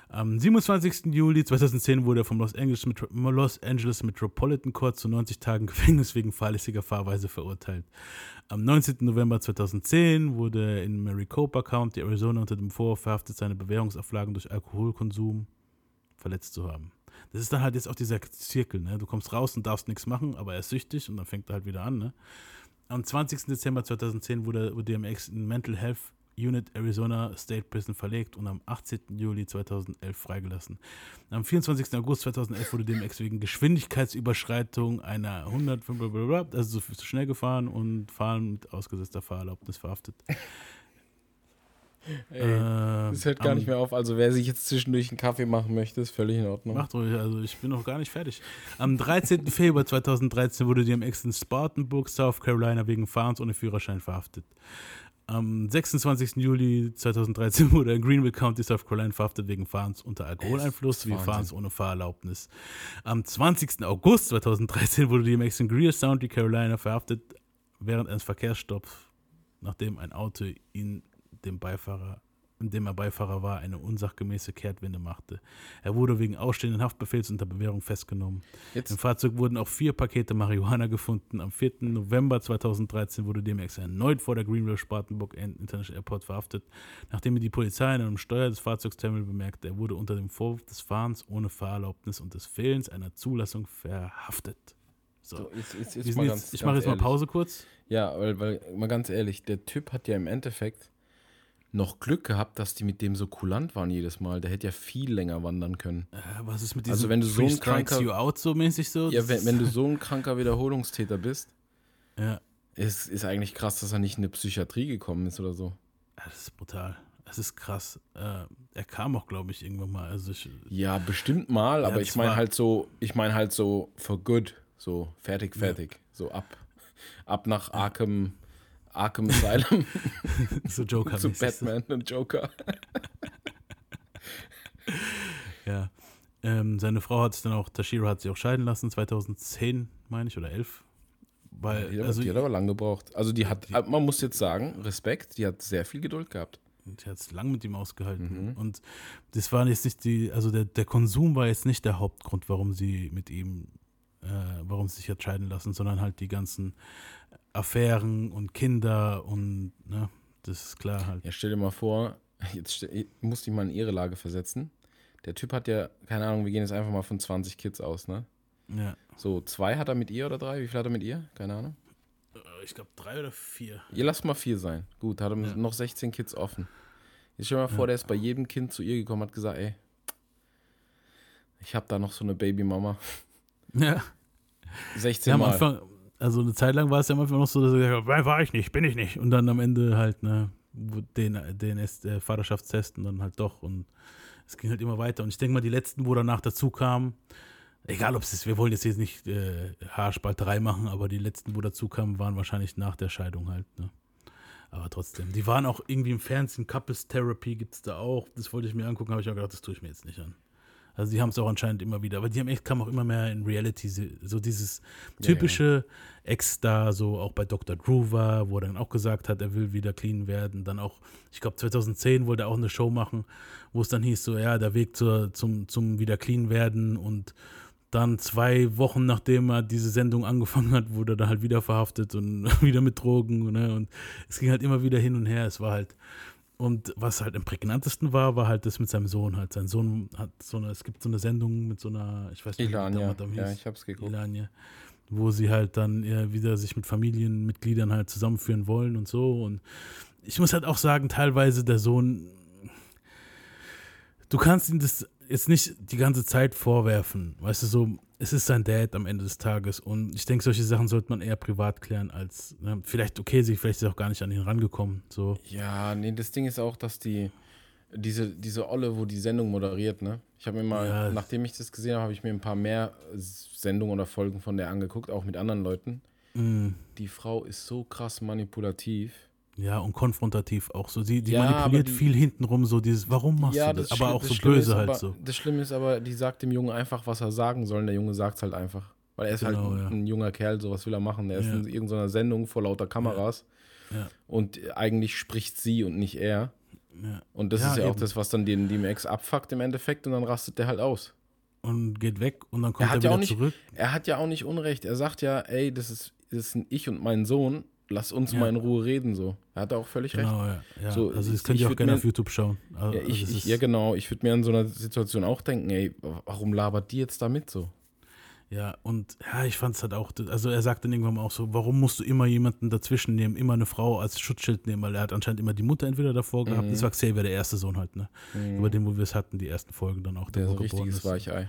Speaker 1: Am 27. Juli 2010 wurde er vom Los Angeles, Metro Los Angeles Metropolitan Court zu 90 Tagen Gefängnis wegen fahrlässiger Fahrweise verurteilt. Am 19. November 2010 wurde er in Maricopa County, Arizona, unter dem Vorwurf verhaftet, seine Bewährungsauflagen durch Alkoholkonsum verletzt zu haben. Das ist dann halt jetzt auch dieser Zirkel, ne? Du kommst raus und darfst nichts machen, aber er ist süchtig und dann fängt er halt wieder an, ne? Am 20. Dezember 2010 wurde, DMX in Mental Health Unit Arizona State Prison verlegt und am 18. Juli 2011 freigelassen. Am 24. August 2011 wurde DMX wegen Geschwindigkeitsüberschreitung einer 100, blablabla, also zu schnell gefahren und Fahren mit ausgesetzter Fahrerlaubnis verhaftet.
Speaker 2: Ey,
Speaker 1: Ähm,
Speaker 2: das hört gar
Speaker 1: am-
Speaker 2: nicht mehr auf. Also wer sich jetzt zwischendurch einen Kaffee machen möchte, ist völlig in Ordnung.
Speaker 1: Macht ruhig, also ich bin noch gar nicht fertig. Am 13. Februar 2013 wurde DMX in Spartanburg, South Carolina wegen Fahrens ohne Führerschein verhaftet. Am 26. Juli 2013 wurde er in Greenville County, South Carolina verhaftet wegen Fahrens unter Alkoholeinfluss sowie. Fahrens ohne Fahrerlaubnis. Am 20. August 2013 wurde DMX in Greer County, Carolina verhaftet während eines Verkehrsstopps, nachdem ein Auto ihn dem Beifahrer in dem er Beifahrer war, eine unsachgemäße Kehrtwende machte. Er wurde wegen ausstehenden Haftbefehls unter Bewährung festgenommen.
Speaker 2: Jetzt-
Speaker 1: Im Fahrzeug wurden auch vier Pakete Marihuana gefunden. Am 4. November 2013 wurde DMX erneut vor der Greenville Spartanburg International Airport verhaftet, nachdem die Polizei in einem Steuer des Fahrzeugsterminals bemerkte. Er wurde unter dem Vorwurf des Fahrens ohne Fahrerlaubnis und des Fehlens einer Zulassung verhaftet. So.
Speaker 2: So, jetzt, jetzt,
Speaker 1: ich mache jetzt mal. Pause kurz.
Speaker 2: Ja, weil, weil, mal ganz ehrlich, der Typ hat ja im Endeffekt noch Glück gehabt, dass die mit dem so kulant waren jedes Mal. Der hätte ja viel länger wandern können.
Speaker 1: Äh, was ist mit diesem
Speaker 2: Also wenn du so ein kranker-
Speaker 1: You Out so mäßig so?
Speaker 2: Ja, wenn, wenn du so ein kranker Wiederholungstäter bist,
Speaker 1: ja.
Speaker 2: ist, ist eigentlich krass, dass er nicht in eine Psychiatrie gekommen ist oder so.
Speaker 1: Ja, Das ist brutal. Das ist krass. Äh, er kam auch, glaube ich, irgendwann mal. Also ich,
Speaker 2: Ja, bestimmt mal, aber ich meine halt so, ich meine halt so for good, so fertig, fertig, so ab, ab nach Arkham, Arkham Asylum
Speaker 1: so Joker
Speaker 2: zu Batman und Joker.
Speaker 1: Ja. Ähm, seine Frau hat sich dann auch, Tashiro hat sich auch scheiden lassen, 2010, meine ich, oder 11. Weil,
Speaker 2: Die hat,
Speaker 1: also,
Speaker 2: die hat aber lang gebraucht. Also die hat, man muss jetzt sagen, Respekt, die hat sehr viel Geduld gehabt.
Speaker 1: die hat es lang mit ihm ausgehalten.
Speaker 2: Mhm.
Speaker 1: Und das war jetzt nicht die, also der, der Konsum war jetzt nicht der Hauptgrund, warum sie mit ihm, äh, warum sie sich hat scheiden lassen, sondern halt die ganzen Affären und Kinder und, ne, das ist klar halt.
Speaker 2: Ja, stell dir mal vor, jetzt ich muss dich mal in ihre Lage versetzen. Der Typ hat ja, keine Ahnung, wir gehen jetzt einfach mal von 20 Kids aus, ne?
Speaker 1: Ja.
Speaker 2: So, zwei hat er mit ihr oder drei? Wie viel hat er mit ihr? Keine Ahnung.
Speaker 1: Äh, Ich glaube drei oder vier.
Speaker 2: Ihr lasst mal vier sein. Gut, hat er
Speaker 1: Ja.
Speaker 2: noch 16 Kids offen. Jetzt stell dir mal vor, der ist bei jedem Kind zu ihr gekommen, hat gesagt, ey, ich habe da noch so eine Babymama.
Speaker 1: Ja.
Speaker 2: 16
Speaker 1: Ja,
Speaker 2: Mal.
Speaker 1: Anfang, also eine Zeit lang war es ja Anfang noch so, dass er gesagt hat, "Nein, war ich nicht, bin ich nicht. Und dann am Ende halt, ne, den, den der Vaterschaftstest und dann halt doch. Und es ging halt immer weiter. Und ich denke mal, die letzten, wo danach dazu kamen, egal ob es ist, wir wollen jetzt, jetzt nicht äh, Haarspalterei machen, aber die letzten, wo dazu kamen, waren wahrscheinlich nach der Scheidung halt, ne. Aber trotzdem, die waren auch irgendwie im Fernsehen, Couples Therapy gibt es da auch. Das wollte ich mir angucken, habe ich auch gedacht, das tue ich mir jetzt nicht an. Also die haben es auch anscheinend immer wieder, aber die haben echt, kam auch immer mehr in Reality, so dieses typische Ex-Star, so auch bei Dr. Drew war, wo er dann auch gesagt hat, er will wieder clean werden. Dann auch, ich glaube 2010 wollte er auch eine Show machen, wo es dann hieß so, ja, der Weg zur, zum, zum wieder clean werden und dann zwei Wochen nachdem er diese Sendung angefangen hat, wurde er dann halt wieder verhaftet und wieder mit Drogen. Ne? Und es ging halt immer wieder hin und her. Es war halt, und was halt am prägnantesten war, war halt das mit seinem Sohn halt. Sein Sohn hat so eine, es gibt so eine Sendung mit so einer, ich weiß nicht, wie die
Speaker 2: Ilania.
Speaker 1: Madame
Speaker 2: Ja, ich hab's geguckt.
Speaker 1: Ilania, wo sie halt dann eher wieder sich mit Familienmitgliedern halt zusammenführen wollen und so. Und ich muss halt auch sagen, teilweise der Sohn, du kannst ihm das jetzt nicht die ganze Zeit vorwerfen. Weißt du, so, es ist sein Dad am Ende des Tages. Und ich denke, solche Sachen sollte man eher privat klären, als ne, vielleicht, okay, sie vielleicht ist auch gar nicht an ihn rangekommen. So.
Speaker 2: Ja, nee, das Ding ist auch, dass die, diese, diese Olle, wo die Sendung moderiert, ne? Ich habe mir mal,
Speaker 1: Ja.
Speaker 2: nachdem ich das gesehen habe, habe ich mir ein paar mehr Sendungen oder Folgen von der angeguckt, auch mit anderen Leuten.
Speaker 1: Mm,
Speaker 2: Die Frau ist so krass manipulativ.
Speaker 1: Ja, und konfrontativ auch so. Sie, die
Speaker 2: Ja, aber
Speaker 1: manipuliert
Speaker 2: die-
Speaker 1: viel hintenrum, so dieses, warum machst du das? Aber
Speaker 2: Schli-
Speaker 1: auch so
Speaker 2: Schlimme
Speaker 1: böse halt
Speaker 2: aber,
Speaker 1: so.
Speaker 2: Das Schlimme ist aber, die sagt dem Jungen einfach, was er sagen soll. Und der Junge sagt es halt einfach. Weil er ist halt
Speaker 1: Genau,
Speaker 2: ein,
Speaker 1: ja.
Speaker 2: ein junger Kerl, so was will er machen. Der ist
Speaker 1: Ja.
Speaker 2: in irgendeiner Sendung vor lauter Kameras.
Speaker 1: Ja.
Speaker 2: Und eigentlich spricht sie und nicht er.
Speaker 1: Ja.
Speaker 2: Und das
Speaker 1: Ja,
Speaker 2: ist ja auch
Speaker 1: eben.
Speaker 2: das, was dann den DMX abfuckt im Endeffekt und dann rastet der halt aus.
Speaker 1: Und geht weg und dann kommt
Speaker 2: Er
Speaker 1: er,
Speaker 2: ja
Speaker 1: wieder
Speaker 2: auch nicht,
Speaker 1: zurück.
Speaker 2: er hat ja auch nicht Unrecht. Er sagt ja, ey, das ist, das sind ich und mein Sohn. Lass uns
Speaker 1: Ja.
Speaker 2: mal in Ruhe reden, so. Er hat auch völlig recht.
Speaker 1: Genau, ja. ja.
Speaker 2: So,
Speaker 1: also das
Speaker 2: ich-
Speaker 1: könnt
Speaker 2: ich
Speaker 1: ihr auch gerne
Speaker 2: mir-
Speaker 1: auf YouTube schauen. Also,
Speaker 2: Ja, ich, ich, ja, genau. Ich würde mir in so einer Situation auch denken, ey, warum labert die jetzt damit so?
Speaker 1: Ja, und ja, ich fand es halt auch, also er sagt dann irgendwann auch so, warum musst du immer jemanden dazwischen nehmen, immer eine Frau als Schutzschild nehmen, weil er hat anscheinend immer die Mutter entweder davor gehabt,
Speaker 2: Mhm.
Speaker 1: das war Xavier, der erste Sohn halt, ne? Über den, wo wir es hatten, die ersten Folgen dann auch,
Speaker 2: Der
Speaker 1: wo
Speaker 2: so richtiges
Speaker 1: ist.
Speaker 2: Weichei.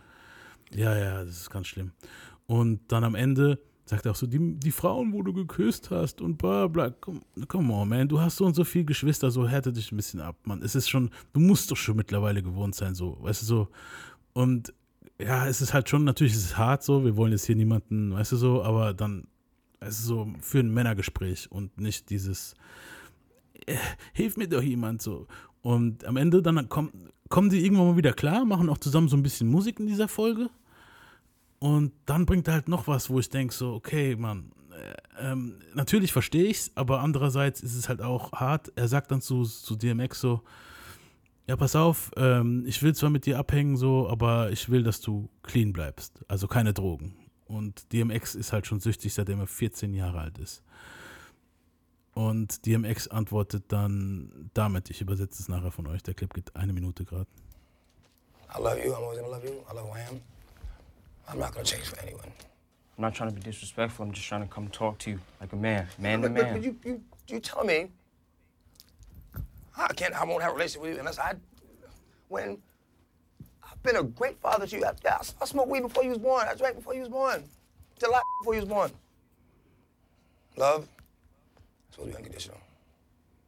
Speaker 1: Ja, ja, das ist ganz schlimm. Und dann am Ende sagt auch so, die, die Frauen, wo du geküsst hast und bla bla, come, come on, man, du hast so und so viele Geschwister, so härte dich ein bisschen ab, Mann. Es ist schon, du musst doch schon mittlerweile gewohnt sein, so, weißt du, so. Und ja, es ist halt schon, natürlich ist es hart so, wir wollen jetzt hier niemanden, weißt du so, aber dann, es ist so für ein Männergespräch und nicht dieses, äh, hilf mir doch jemand so. Und am Ende dann kommt, kommen die irgendwann mal wieder klar, machen auch zusammen so ein bisschen Musik in dieser Folge. Und dann bringt er halt noch was, wo ich denke so, okay, Mann, äh, ähm, natürlich verstehe ich's, aber andererseits ist es halt auch hart. Er sagt dann zu, zu DMX so, ja, pass auf, ähm, ich will zwar mit dir abhängen so, aber ich will, dass du clean bleibst, also keine Drogen. Und DMX ist halt schon süchtig, seitdem er 14 Jahre alt ist. Und DMX antwortet dann damit, ich übersetze es nachher von euch, der Clip geht eine Minute gerade.
Speaker 7: I love you. I'm always gonna love you. I love who I am. I'm not gonna change for anyone.
Speaker 8: I'm not trying to be disrespectful. I'm just trying to come talk to you like a man, man to
Speaker 7: But, but,
Speaker 8: man.
Speaker 7: you, you, you telling me I can't, I won't have a relationship with you unless I, when I've been a great father to you. I, I, I smoked weed before you was born. I drank before you was born. Did a lot before you was born. Love, it's supposed to be unconditional.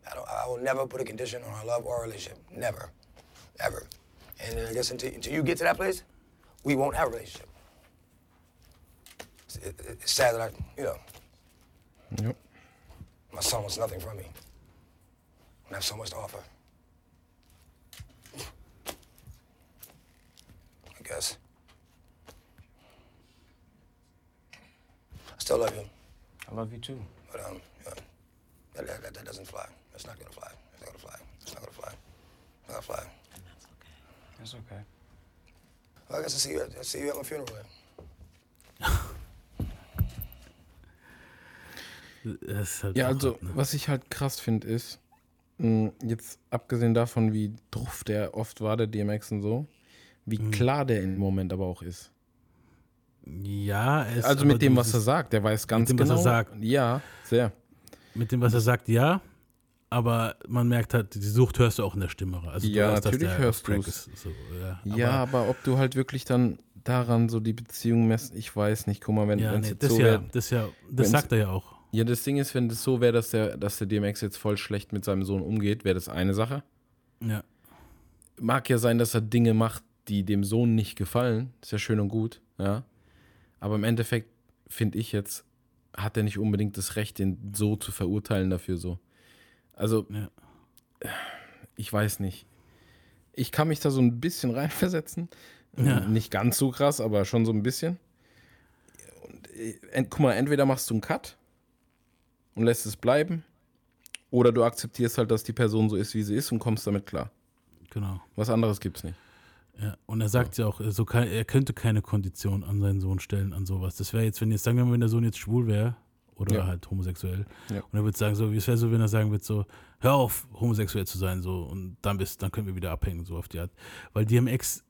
Speaker 7: I, don't, I will never put a condition on our love or our relationship. Never. Ever. And I guess until, until you get to that place, we won't have a relationship. It's, it, it's sad that I, you know,
Speaker 2: Yep.
Speaker 7: my son wants nothing from me. I have so much to offer. I guess. I still love you,
Speaker 8: I love you too.
Speaker 7: but um, yeah, that, that, that, that doesn't fly. That's not gonna fly. It's not gonna fly. It's not gonna fly. It's not gonna fly.
Speaker 8: That's okay. That's okay.
Speaker 7: Well, I guess I see you. At, I see you at my funeral. Then.
Speaker 1: Halt
Speaker 2: Ja, also,
Speaker 1: hart, ne?
Speaker 2: was ich halt krass finde, ist, mh, jetzt abgesehen davon, wie druff der oft war, der DMX und so, wie
Speaker 1: Mhm.
Speaker 2: klar der im Moment aber auch ist.
Speaker 1: Ja, ist
Speaker 2: Also mit dem, was er sagt, der weiß ganz
Speaker 1: dem, was
Speaker 2: genau.
Speaker 1: er sagt.
Speaker 2: Ja, sehr.
Speaker 1: Mit dem, was er sagt, ja. Aber man merkt halt, die Sucht hörst du auch in der Stimme. Also du
Speaker 2: Ja,
Speaker 1: hörst,
Speaker 2: natürlich hörst du's.
Speaker 1: ist. So, ja,
Speaker 2: Ja, aber ob du halt wirklich dann daran so die Beziehung messt, ich weiß nicht. Guck mal, wenn
Speaker 1: ja,
Speaker 2: es
Speaker 1: nee, das,
Speaker 2: so
Speaker 1: ja,
Speaker 2: wäre.
Speaker 1: das ja, das sagt er ja auch.
Speaker 2: Ja, das Ding ist, wenn das so wäre, dass der, dass der DMX jetzt voll schlecht mit seinem Sohn umgeht, wäre das eine Sache.
Speaker 1: Ja.
Speaker 2: Mag ja sein, dass er Dinge macht, die dem Sohn nicht gefallen. Ist ja schön und gut, ja. Aber im Endeffekt finde ich jetzt, hat er nicht unbedingt das Recht, den so zu verurteilen dafür so. Also,
Speaker 1: Ja.
Speaker 2: ich weiß nicht. Ich kann mich da so ein bisschen reinversetzen.
Speaker 1: Ja.
Speaker 2: Nicht ganz so krass, aber schon so ein bisschen. Und, äh, guck mal, entweder machst du einen Cut und lässt es bleiben, oder du akzeptierst halt, dass die Person so ist, wie sie ist und kommst damit klar.
Speaker 1: Genau.
Speaker 2: Was anderes gibt's nicht.
Speaker 1: Ja. Und er sagt ja auch, so kann, er könnte keine Kondition an seinen Sohn stellen, an sowas. Das wäre jetzt, wenn jetzt, sagen wir mal, wenn der Sohn jetzt schwul wäre oder
Speaker 2: Ja.
Speaker 1: halt homosexuell.
Speaker 2: Ja.
Speaker 1: Und er würde sagen, so, wie es wäre so, wenn er sagen würde, so, hör auf, homosexuell zu sein, so, und dann bist, dann können wir wieder abhängen, so auf die Art. Weil DMX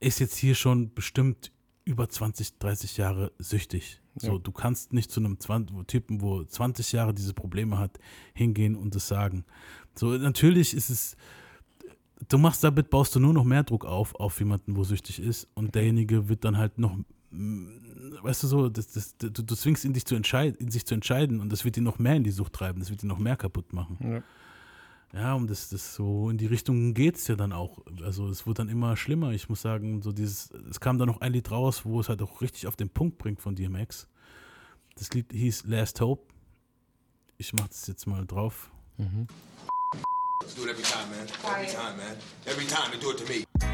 Speaker 1: ist jetzt hier schon bestimmt über 20, 30 Jahre süchtig. So,
Speaker 2: Ja.
Speaker 1: du kannst nicht zu einem 20, Typen, wo 20 Jahre diese Probleme hat, hingehen und das sagen. So, natürlich ist es, du machst damit, baust du nur noch mehr Druck auf, auf jemanden, wo süchtig ist und derjenige wird dann halt noch, mm, weißt du so, das, das, du, du zwingst ihn, dich zu entscheiden, sich zu entscheiden und das wird ihn noch mehr in die Sucht treiben, das wird ihn noch mehr kaputt machen.
Speaker 2: Ja.
Speaker 1: Ja, und das, das so in die Richtung geht es ja dann auch. Also es wird dann immer schlimmer. Ich muss sagen, so dieses, es kam dann noch ein Lied raus, wo es halt auch richtig auf den Punkt bringt von DMX. Das Lied hieß Last Hope. Ich mach das jetzt mal drauf.
Speaker 3: Let's do it every time, man. Every time, man. Every time they do it to me.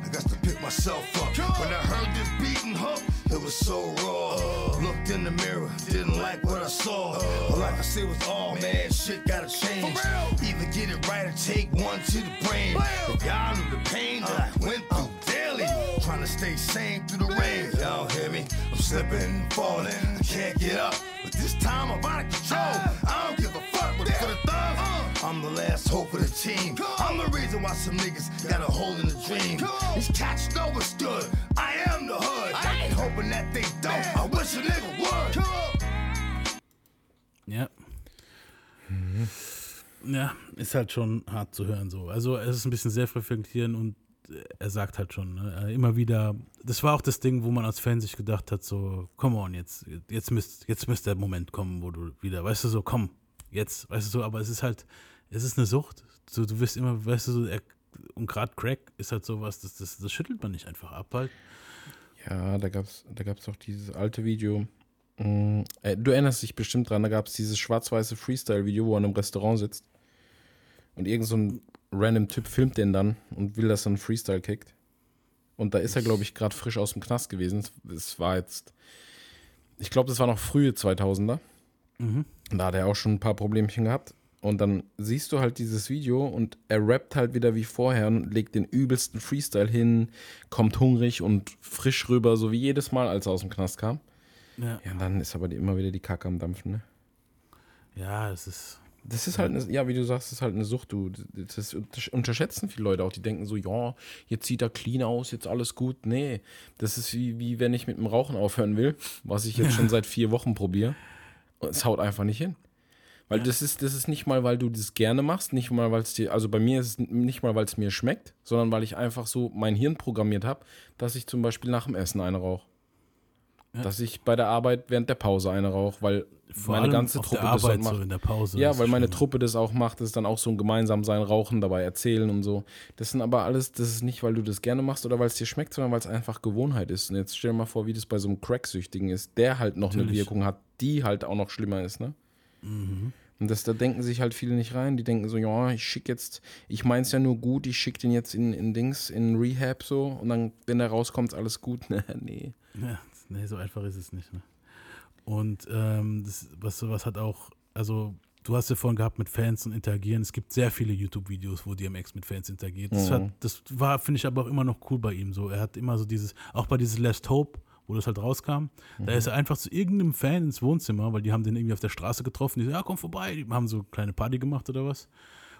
Speaker 4: got to pick myself up. When I heard this beat and hook, it was so raw. Looked in the mirror, didn't like what I saw. But like I said, was all man, shit gotta change. Either get it right or take one to the brain. If y'all knew the pain that I went through daily, trying to stay sane through the rain. Y'all hear me? I'm slipping falling. I can't get up. But this time I'm out of control. I don't I'm the last hope of the team. I'm the reason why some niggas got a hold in the dream. These cats know what's good. I am the hood. I ain't hoping that they don't. I wish a nigga would.
Speaker 1: Ja. Ja, ist halt schon hart zu hören so. Also es ist ein bisschen selbstreflektieren und äh, er sagt halt schon ne, äh, immer wieder, das war auch das Ding, wo man als Fan sich gedacht hat, so, come on, jetzt, jetzt müsst, jetzt müsste der Moment kommen, wo du wieder, weißt du, so, komm, jetzt, weißt du so, aber es ist halt, es ist eine Sucht. So, du wirst immer, weißt du, so, und gerade Crack ist halt sowas, das, das, das schüttelt man nicht einfach ab halt.
Speaker 2: Ja, da gab's, da gab's auch dieses alte Video. Mm, äh, du erinnerst dich bestimmt dran, da gab es dieses schwarz-weiße Freestyle-Video, wo er in einem Restaurant sitzt. Und irgend so ein random Typ filmt den dann und will, dass er einen Freestyle kickt. Und da ist er, glaube ich, gerade frisch aus dem Knast gewesen. Es war jetzt, ich glaube, das war noch frühe 2000er.
Speaker 1: Mhm.
Speaker 2: Da hat er auch schon ein paar Problemchen gehabt. Und dann siehst du halt dieses Video und er rappt halt wieder wie vorher und legt den übelsten Freestyle hin, kommt hungrig und frisch rüber, so wie jedes Mal, als er aus dem Knast kam.
Speaker 1: Ja,
Speaker 2: Ja, und dann ist aber immer wieder die Kacke am Dampfen, ne?
Speaker 1: ja es ist,
Speaker 2: Das ist halt, eine, ja, wie du sagst, das ist halt eine Sucht. Du, das untersch- unterschätzen viele Leute auch. Die denken so, ja, jetzt sieht er clean aus, jetzt alles gut. Nee, das ist wie, wie wenn ich mit dem Rauchen aufhören will, was ich jetzt schon seit vier Wochen probiere. Und es haut einfach nicht hin. Weil das ist, das ist nicht mal, weil du das gerne machst, nicht mal, weil es dir, also bei mir ist es nicht mal, weil es mir schmeckt, sondern weil ich einfach so mein Hirn programmiert habe, dass ich zum Beispiel nach dem Essen eine rauche. Dass ich bei der Arbeit während der Pause eine rauche, weil
Speaker 1: vor
Speaker 2: meine ganze Truppe das halt macht.
Speaker 1: so in der Pause.
Speaker 2: Ja, weil meine
Speaker 1: schlimm.
Speaker 2: Truppe das auch macht, das ist dann auch so ein gemeinsam sein, Rauchen, dabei erzählen und so. Das sind aber alles, das ist nicht, weil du das gerne machst oder weil es dir schmeckt, sondern weil es einfach Gewohnheit ist. Und jetzt stell dir mal vor, wie das bei so einem Cracksüchtigen ist, der halt noch eine
Speaker 1: Natürlich.
Speaker 2: Wirkung hat, die halt auch noch schlimmer ist, ne?
Speaker 1: Mhm.
Speaker 2: Und das, da denken sich halt viele nicht rein. Die denken so, ja, ich schicke jetzt, ich mein's ja nur gut, ich schicke den jetzt in, in Dings, in Rehab so und dann, wenn der rauskommt, ist alles gut. Ne, nee.
Speaker 1: Ja, nee, so einfach ist es nicht. Ne? Und ähm, das, was, was hat auch, also du hast ja vorhin gehabt mit Fans und interagieren. Es gibt sehr viele YouTube-Videos, wo DMX mit Fans interagiert. Das,
Speaker 2: Mhm.
Speaker 1: hat, das war, finde ich, aber auch immer noch cool bei ihm. So, er hat immer so dieses, auch bei dieses Last Hope, wo das halt rauskam, da ist er einfach zu irgendeinem Fan ins Wohnzimmer, weil die haben den irgendwie auf der Straße getroffen. Die so, ja, komm vorbei. Die haben so eine kleine Party gemacht oder was.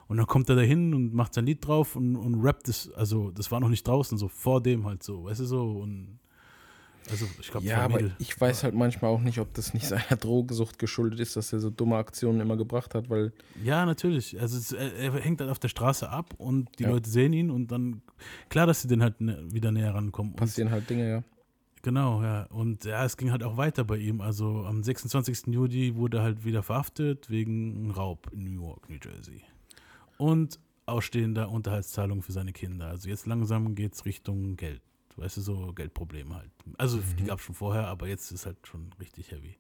Speaker 1: Und dann kommt er da hin und macht sein Lied drauf und, und rappt es, also das war noch nicht draußen, so vor dem halt so, weißt du so. Und also ich glaube,
Speaker 2: Ja, aber ich weiß halt manchmal auch nicht, ob das nicht seiner Drogensucht geschuldet ist, dass er so dumme Aktionen immer gebracht hat, weil
Speaker 1: Ja, natürlich. Also es, er, er hängt halt auf der Straße ab und die
Speaker 2: Ja.
Speaker 1: Leute sehen ihn und dann, klar, dass sie den halt ne, wieder näher rankommen. Und,
Speaker 2: passieren halt Dinge, ja.
Speaker 1: Genau, ja. Und ja, es ging halt auch weiter bei ihm. Also am 26. Juli wurde er halt wieder verhaftet wegen Raub in New York, New Jersey. Und ausstehender Unterhaltszahlung für seine Kinder. Also jetzt langsam geht es Richtung Geld. Weißt du, so Geldprobleme halt. Also die gab es schon vorher, aber jetzt ist halt schon richtig heavy.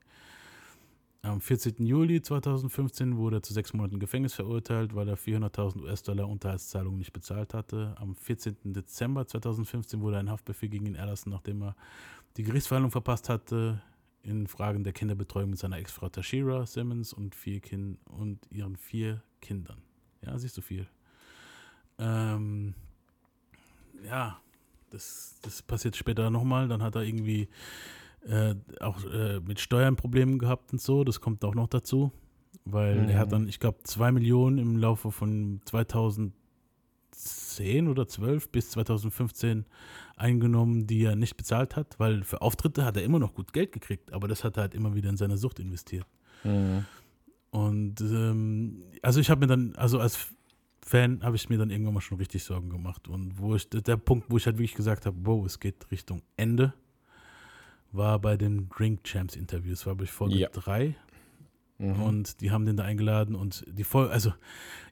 Speaker 1: Am 14. Juli 2015 wurde er zu sechs Monaten Gefängnis verurteilt, weil er 400.000 US-Dollar Unterhaltszahlungen nicht bezahlt hatte. Am 14. Dezember 2015 wurde ein Haftbefehl gegen ihn erlassen, nachdem er die Gerichtsverhandlung verpasst hatte in Fragen der Kinderbetreuung mit seiner Ex-Frau Tashira Simmons und, vier kind und ihren vier Kindern. Ja, siehst du viel. Ähm, ja, das, das passiert später nochmal. Dann hat er irgendwie äh, auch äh, mit Steuern Probleme gehabt und so. Das kommt auch noch dazu. Weil er hat
Speaker 2: Mhm.
Speaker 1: dann, ich glaube, zwei Millionen im Laufe von 2010 oder 12 bis 2015 eingenommen, die er nicht bezahlt hat, weil für Auftritte hat er immer noch gut Geld gekriegt, aber das hat er halt immer wieder in seine Sucht investiert.
Speaker 2: Mhm.
Speaker 1: Und ähm, also ich habe mir dann, also als Fan habe ich mir dann irgendwann mal schon richtig Sorgen gemacht. Und wo ich, der Punkt, wo ich halt wirklich gesagt habe, wow, es geht Richtung Ende, war bei den Drink Champs Interviews, war bei Folge
Speaker 2: Ja.
Speaker 1: 3.
Speaker 2: Mhm.
Speaker 1: Und die haben den da eingeladen und die Folge, also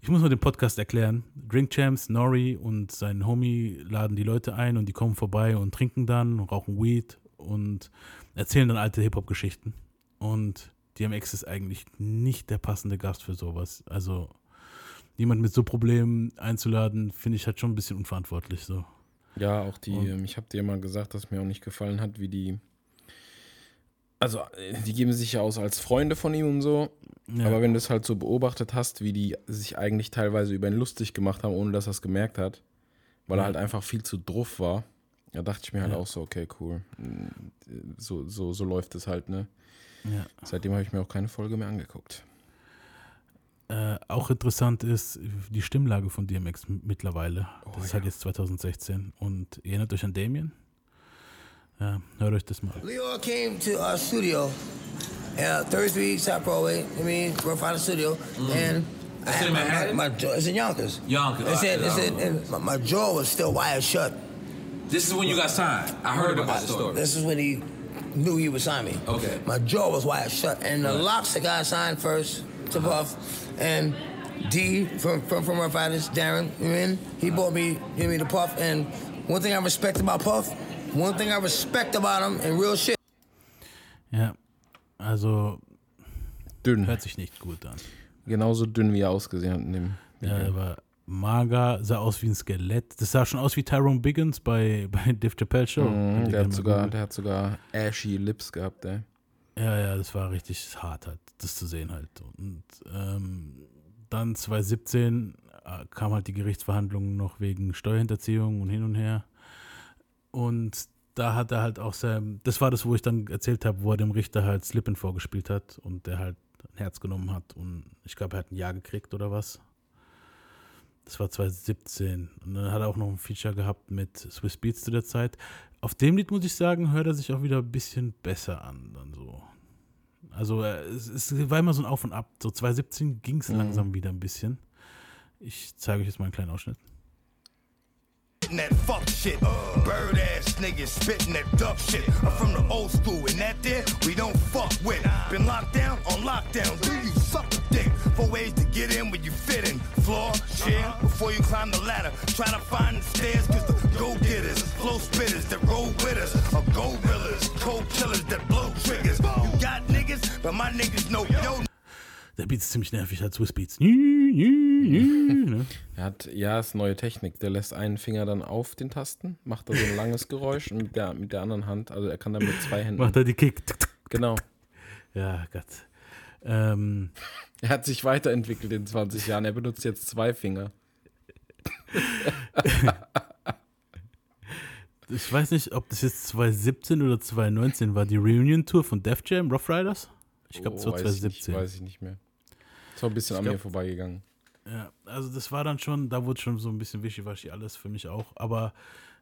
Speaker 1: ich muss mal den Podcast erklären. Drink Champs, Nori und sein Homie laden die Leute ein und die kommen vorbei und trinken dann, rauchen Weed und erzählen dann alte Hip-Hop-Geschichten. Und DMX ist eigentlich nicht der passende Gast für sowas. Also jemand mit so Problemen einzuladen, finde ich halt schon ein bisschen unverantwortlich so.
Speaker 2: Ja, auch die,
Speaker 1: Und-
Speaker 2: ähm, ich habe dir mal gesagt, dass mir auch nicht gefallen hat, wie die. Also, äh, die geben sich ja aus als Freunde von ihm und so.
Speaker 1: Ja.
Speaker 2: Aber wenn du es halt so beobachtet hast, wie die sich eigentlich teilweise über ihn lustig gemacht haben, ohne dass er es gemerkt hat, weil er
Speaker 1: Ja.
Speaker 2: halt einfach viel zu druff war, da dachte ich mir halt
Speaker 1: Ja.
Speaker 2: auch so, okay, cool. Mm, So, so, so läuft es halt, ne? Seitdem habe ich mir auch keine Folge mehr angeguckt.
Speaker 1: Äh, auch interessant ist die Stimmlage von DMX mittlerweile.
Speaker 2: Oh,
Speaker 1: das ist halt jetzt 2016. Und erinnert euch an Damien? Ja, hört euch das mal.
Speaker 7: Leo came to our studio, uh, 33 South Broadway. I mean, Rough Rider Studio, mm-hmm. and I had
Speaker 9: in
Speaker 7: my,
Speaker 9: Manhattan?
Speaker 7: my, my jaw. It's in Yonkers.
Speaker 9: Yonkers,
Speaker 7: It said, it
Speaker 9: alright,
Speaker 7: said, and my, my jaw was still wired shut.
Speaker 9: This is when you got signed. I heard about the story.
Speaker 7: This is when he knew he would sign me.
Speaker 9: Okay.
Speaker 7: My jaw was wired shut, and the locks the guy signed first to Puff, uh-huh. and D from from from Rough Riders, Darren, you in? He uh-huh. bought me, gave me the Puff, and one thing I respect about Puff, one thing I respect about him, and real shit.
Speaker 1: Ja, also
Speaker 2: Dünn.
Speaker 1: hört sich nicht gut an.
Speaker 2: Genauso dünn, wie er ausgesehen hat in dem
Speaker 1: Ja, er war mager, sah aus wie ein Skelett. Das sah schon aus wie Tyrone Biggins bei, bei Dave Chappelle Show.
Speaker 2: Mhm,
Speaker 1: ihr
Speaker 2: der, hat sogar, der hat sogar ashy Lips gehabt, ey.
Speaker 1: Ja, ja, das war richtig hart halt, das zu sehen halt. Und ähm, dann 2017 äh, kam halt die Gerichtsverhandlung noch wegen Steuerhinterziehung und hin und her. Und da hat er halt auch sein, das war das, wo ich dann erzählt habe, wo er dem Richter halt Slippin vorgespielt hat und der halt ein Herz genommen hat und ich glaube, er hat ein Jahr gekriegt oder was. Das war 2017. Und dann hat er auch noch ein Feature gehabt mit Swiss Beats zu der Zeit. Auf dem Lied, muss ich sagen, hört er sich auch wieder ein bisschen besser an. Dann so. Also äh, es, es war immer so ein Auf und Ab. So 2017 ging es
Speaker 2: Mhm.
Speaker 1: langsam wieder ein bisschen. Ich zeige euch jetzt mal einen kleinen Ausschnitt.
Speaker 4: Spitting that fuck shit. Bird ass niggas spitting that duck shit. I'm from the old school, and that there we don't fuck with. Been locked down on lockdown. Do you suck a dick? Four ways to get in where you fit in. Floor, chair, before you climb the ladder. Try to find the stairs, cause the go getters, flow spitters that roll with us are gorillas, cold killers that blow triggers. You got niggas, but my niggas know yo
Speaker 1: Der Beat ist ziemlich nervig, halt Swiss Beats. ne?
Speaker 2: Er hat, ja, ist neue Technik. Der lässt einen Finger dann auf den Tasten, macht da so ein langes Geräusch und mit der, mit der anderen Hand, also er kann dann mit zwei Händen.
Speaker 1: Macht er die Kick.
Speaker 2: Genau.
Speaker 1: Ja, Gott. Ähm,
Speaker 2: Er hat sich weiterentwickelt in 20 Jahren. Er benutzt jetzt zwei Finger.
Speaker 1: ich weiß nicht, ob das jetzt 2017 oder 2019 war, die Reunion-Tour von Def Jam, Rough Riders? Ich glaube,
Speaker 2: Oh, weiß ich
Speaker 1: 2017.
Speaker 2: Nicht, weiß ich nicht mehr. Das war ein bisschen
Speaker 1: Ich
Speaker 2: an
Speaker 1: glaub-
Speaker 2: mir vorbeigegangen.
Speaker 1: Ja, also das war dann schon, da wurde schon so ein bisschen wischiwaschi alles für mich auch. Aber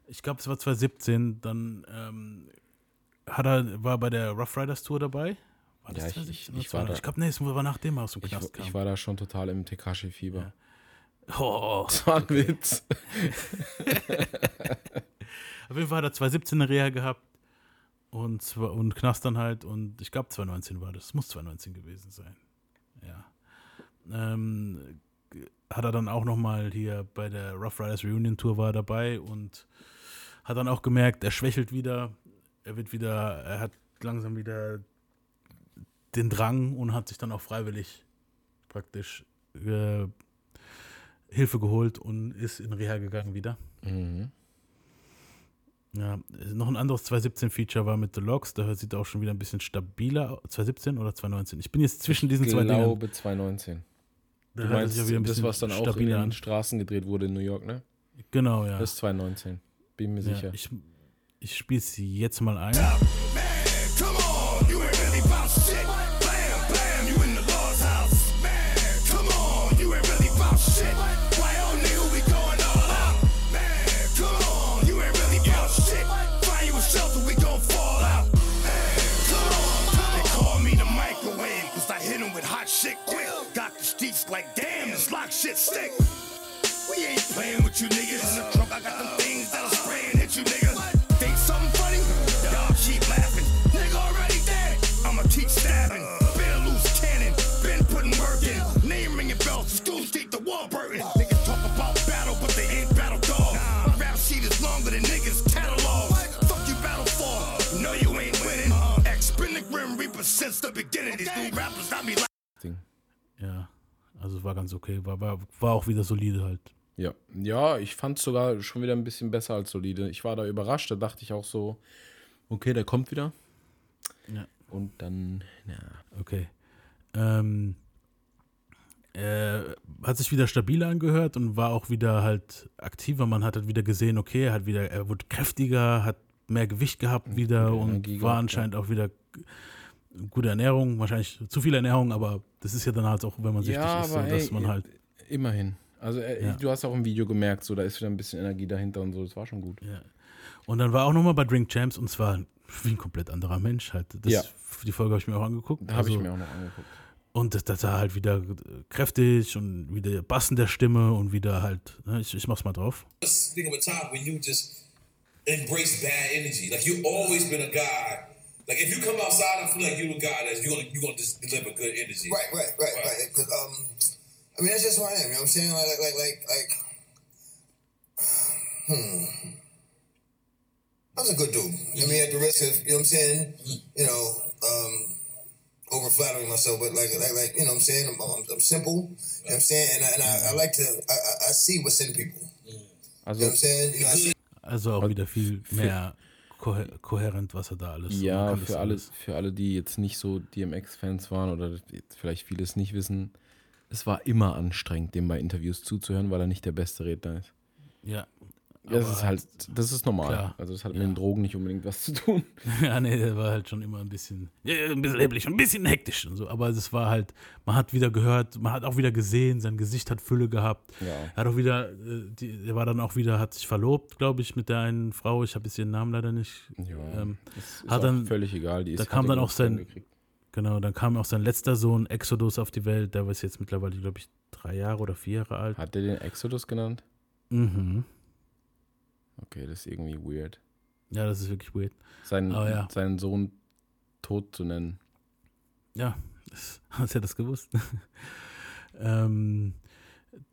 Speaker 1: ich glaube, es war 2017, dann ähm, hat er, war bei der Rough Riders Tour dabei. War
Speaker 2: Ja, ich-
Speaker 1: 2017
Speaker 2: ich- ich war
Speaker 1: 2019?
Speaker 2: da.
Speaker 1: Ich glaube, nee, es war nachdem er aus dem
Speaker 2: Ich,
Speaker 1: Knast kam.
Speaker 2: ich war da schon total im Tekashi-Fieber.
Speaker 1: Oh.
Speaker 2: Das war ein Witz.
Speaker 1: Auf jeden Fall hat er 2017 eine Reha gehabt und, zwar- und Knast dann halt und ich glaube 2019 war das. Es muss 2019 gewesen sein. Ähm, hat er dann auch nochmal hier bei der Rough Riders Reunion Tour war dabei und hat dann auch gemerkt, er schwächelt wieder, er wird wieder, er hat langsam wieder den Drang und hat sich dann auch freiwillig praktisch äh, Hilfe geholt und ist in Reha gegangen wieder.
Speaker 2: Mhm.
Speaker 1: Ja, noch ein anderes 2017-Feature war mit The Logs, da sieht er auch schon wieder ein bisschen stabiler aus. 2017 oder 2019? Ich bin jetzt zwischen diesen
Speaker 2: ich
Speaker 1: zwei Dingen.
Speaker 2: glaube 2019. Du meinst
Speaker 1: wieder ein
Speaker 2: das, was dann auch in den
Speaker 1: an.
Speaker 2: Straßen gedreht wurde in New York, ne?
Speaker 1: Genau, ja.
Speaker 2: Das ist 2019. Bin mir
Speaker 1: ja
Speaker 2: sicher.
Speaker 1: ich ich spiele es jetzt mal ein.
Speaker 4: Come shit stick. We ain't playing with you niggas.
Speaker 1: War ganz okay. War, war, war auch wieder solide halt.
Speaker 2: Ja, ja, ich fand es sogar schon wieder ein bisschen besser als solide. Ich war da überrascht, da dachte ich auch so, okay, der kommt wieder.
Speaker 1: Ja.
Speaker 2: Und dann, ja.
Speaker 1: Okay. Ähm, äh, hat sich wieder stabiler angehört und war auch wieder halt aktiver. Man hat halt wieder gesehen, okay, er hat wieder, er wurde kräftiger, hat mehr Gewicht gehabt wieder und
Speaker 2: Energie
Speaker 1: war anscheinend auch wieder gute Ernährung, wahrscheinlich zu viel Ernährung, aber das ist ja dann halt auch, wenn man süchtig
Speaker 2: Ja,
Speaker 1: ist, so, dass
Speaker 2: ey,
Speaker 1: man halt,
Speaker 2: Immerhin. Also äh,
Speaker 1: Ja.
Speaker 2: du hast auch im Video gemerkt, so da ist wieder ein bisschen Energie dahinter und so, das war schon gut.
Speaker 1: ja. Und dann war auch nochmal bei Drink Champs und zwar wie ein komplett anderer Mensch halt. Das,
Speaker 2: Ja.
Speaker 1: Die Folge habe ich mir auch angeguckt.
Speaker 2: Da habe ich
Speaker 1: Also-
Speaker 2: mir auch noch angeguckt.
Speaker 1: Und das, das war halt wieder kräftig und wieder Bass in der Stimme und wieder halt, ne, ich, ich mach's mal drauf.
Speaker 9: Think of a time when you just embrace bad energy. Like you always been a guy. Like if you come outside, I feel like you're a guy that's you gonna you gonna just deliver good energy.
Speaker 4: Right, right, right, right. Because um, I mean that's just who I am. You know what I'm saying? Like, like, like, like, hmm. I was a good dude. I mean, at the risk of you know what I'm saying, you know, um, over flattering myself, but like, like, like, you know what I'm saying? I'm, I'm, I'm simple. You know what I'm saying? And I, and I, I like to, I, I- I see what's in people. You know
Speaker 2: Also
Speaker 4: what I'm saying? You know, I see
Speaker 1: Also auch wieder viel mehr kohe kohärent, was er da alles
Speaker 2: Ja, für alle, für alle, die jetzt nicht so DMX-Fans waren oder vielleicht vieles nicht wissen, es war immer anstrengend, dem bei Interviews zuzuhören, weil er nicht der beste Redner ist.
Speaker 1: Ja.
Speaker 2: Das
Speaker 1: Aber
Speaker 2: ist halt, das ist normal.
Speaker 1: klar.
Speaker 2: Also das hat mit den Drogen nicht unbedingt was zu tun.
Speaker 1: Ja, nee, der war halt schon immer ein bisschen, ja, ein bisschen leblich, ein bisschen hektisch und so. Aber es war halt, man hat wieder gehört, man hat auch wieder gesehen, sein Gesicht hat Fülle gehabt.
Speaker 2: Ja.
Speaker 1: Er hat auch wieder, äh, die, er war dann auch wieder, hat sich verlobt, glaube ich, mit der einen Frau. Ich habe jetzt ihren Namen leider nicht.
Speaker 2: Ja,
Speaker 1: ähm,
Speaker 2: ist
Speaker 1: hat
Speaker 2: auch
Speaker 1: dann,
Speaker 2: völlig egal. Die
Speaker 1: da
Speaker 2: ist,
Speaker 1: kam
Speaker 2: hat
Speaker 1: dann auch sein, genau, dann kam auch sein letzter Sohn Exodus auf die Welt. Der ist jetzt mittlerweile, glaube ich, drei Jahre oder vier Jahre alt.
Speaker 2: Hat der den Exodus genannt?
Speaker 1: Mhm.
Speaker 2: Okay, das ist irgendwie weird.
Speaker 1: Ja, das ist wirklich weird.
Speaker 2: Seinen,
Speaker 1: ja.
Speaker 2: seinen Sohn tot zu nennen.
Speaker 1: Ja, hast ja das gewusst. ähm,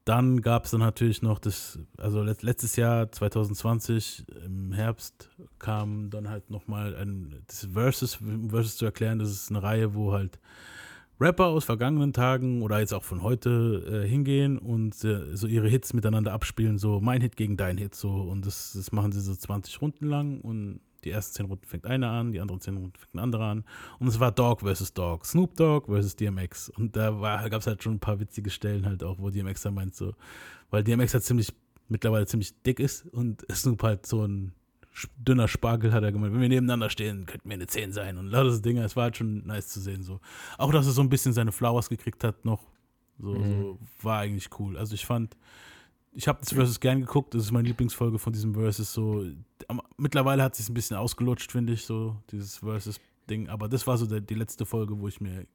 Speaker 1: dann gab es dann natürlich noch das, also let, letztes Jahr, 2020, im Herbst, kam dann halt nochmal ein, das Versus, um Versus zu erklären, das ist eine Reihe, wo halt Rapper aus vergangenen Tagen oder jetzt auch von heute äh, hingehen und äh, so ihre Hits miteinander abspielen, so mein Hit gegen dein Hit, so. Und das, das machen sie so 20 Runden lang und die ersten 10 Runden fängt einer an, die anderen 10 Runden fängt ein anderer an. Und es war Dog versus Dog, Snoop Dogg versus DMX und da gab es halt schon ein paar witzige Stellen halt auch, wo DMX dann meint so, weil DMX halt ziemlich, mittlerweile ziemlich dick ist und Snoop halt so ein dünner Spargel hat er gemeint, wenn wir nebeneinander stehen, könnten wir eine 10 sein und lauter so Dinge, es war halt schon nice zu sehen so. Auch, dass er so ein bisschen seine Flowers gekriegt hat noch, so,
Speaker 2: Mhm.
Speaker 1: so war eigentlich cool. Also ich fand, ich habe das Versus gern geguckt, das ist meine Lieblingsfolge von diesem Versus so. Mittlerweile hat es sich ein bisschen ausgelutscht, finde ich, so dieses Versus-Ding, aber das war so der, die letzte Folge, wo ich mir,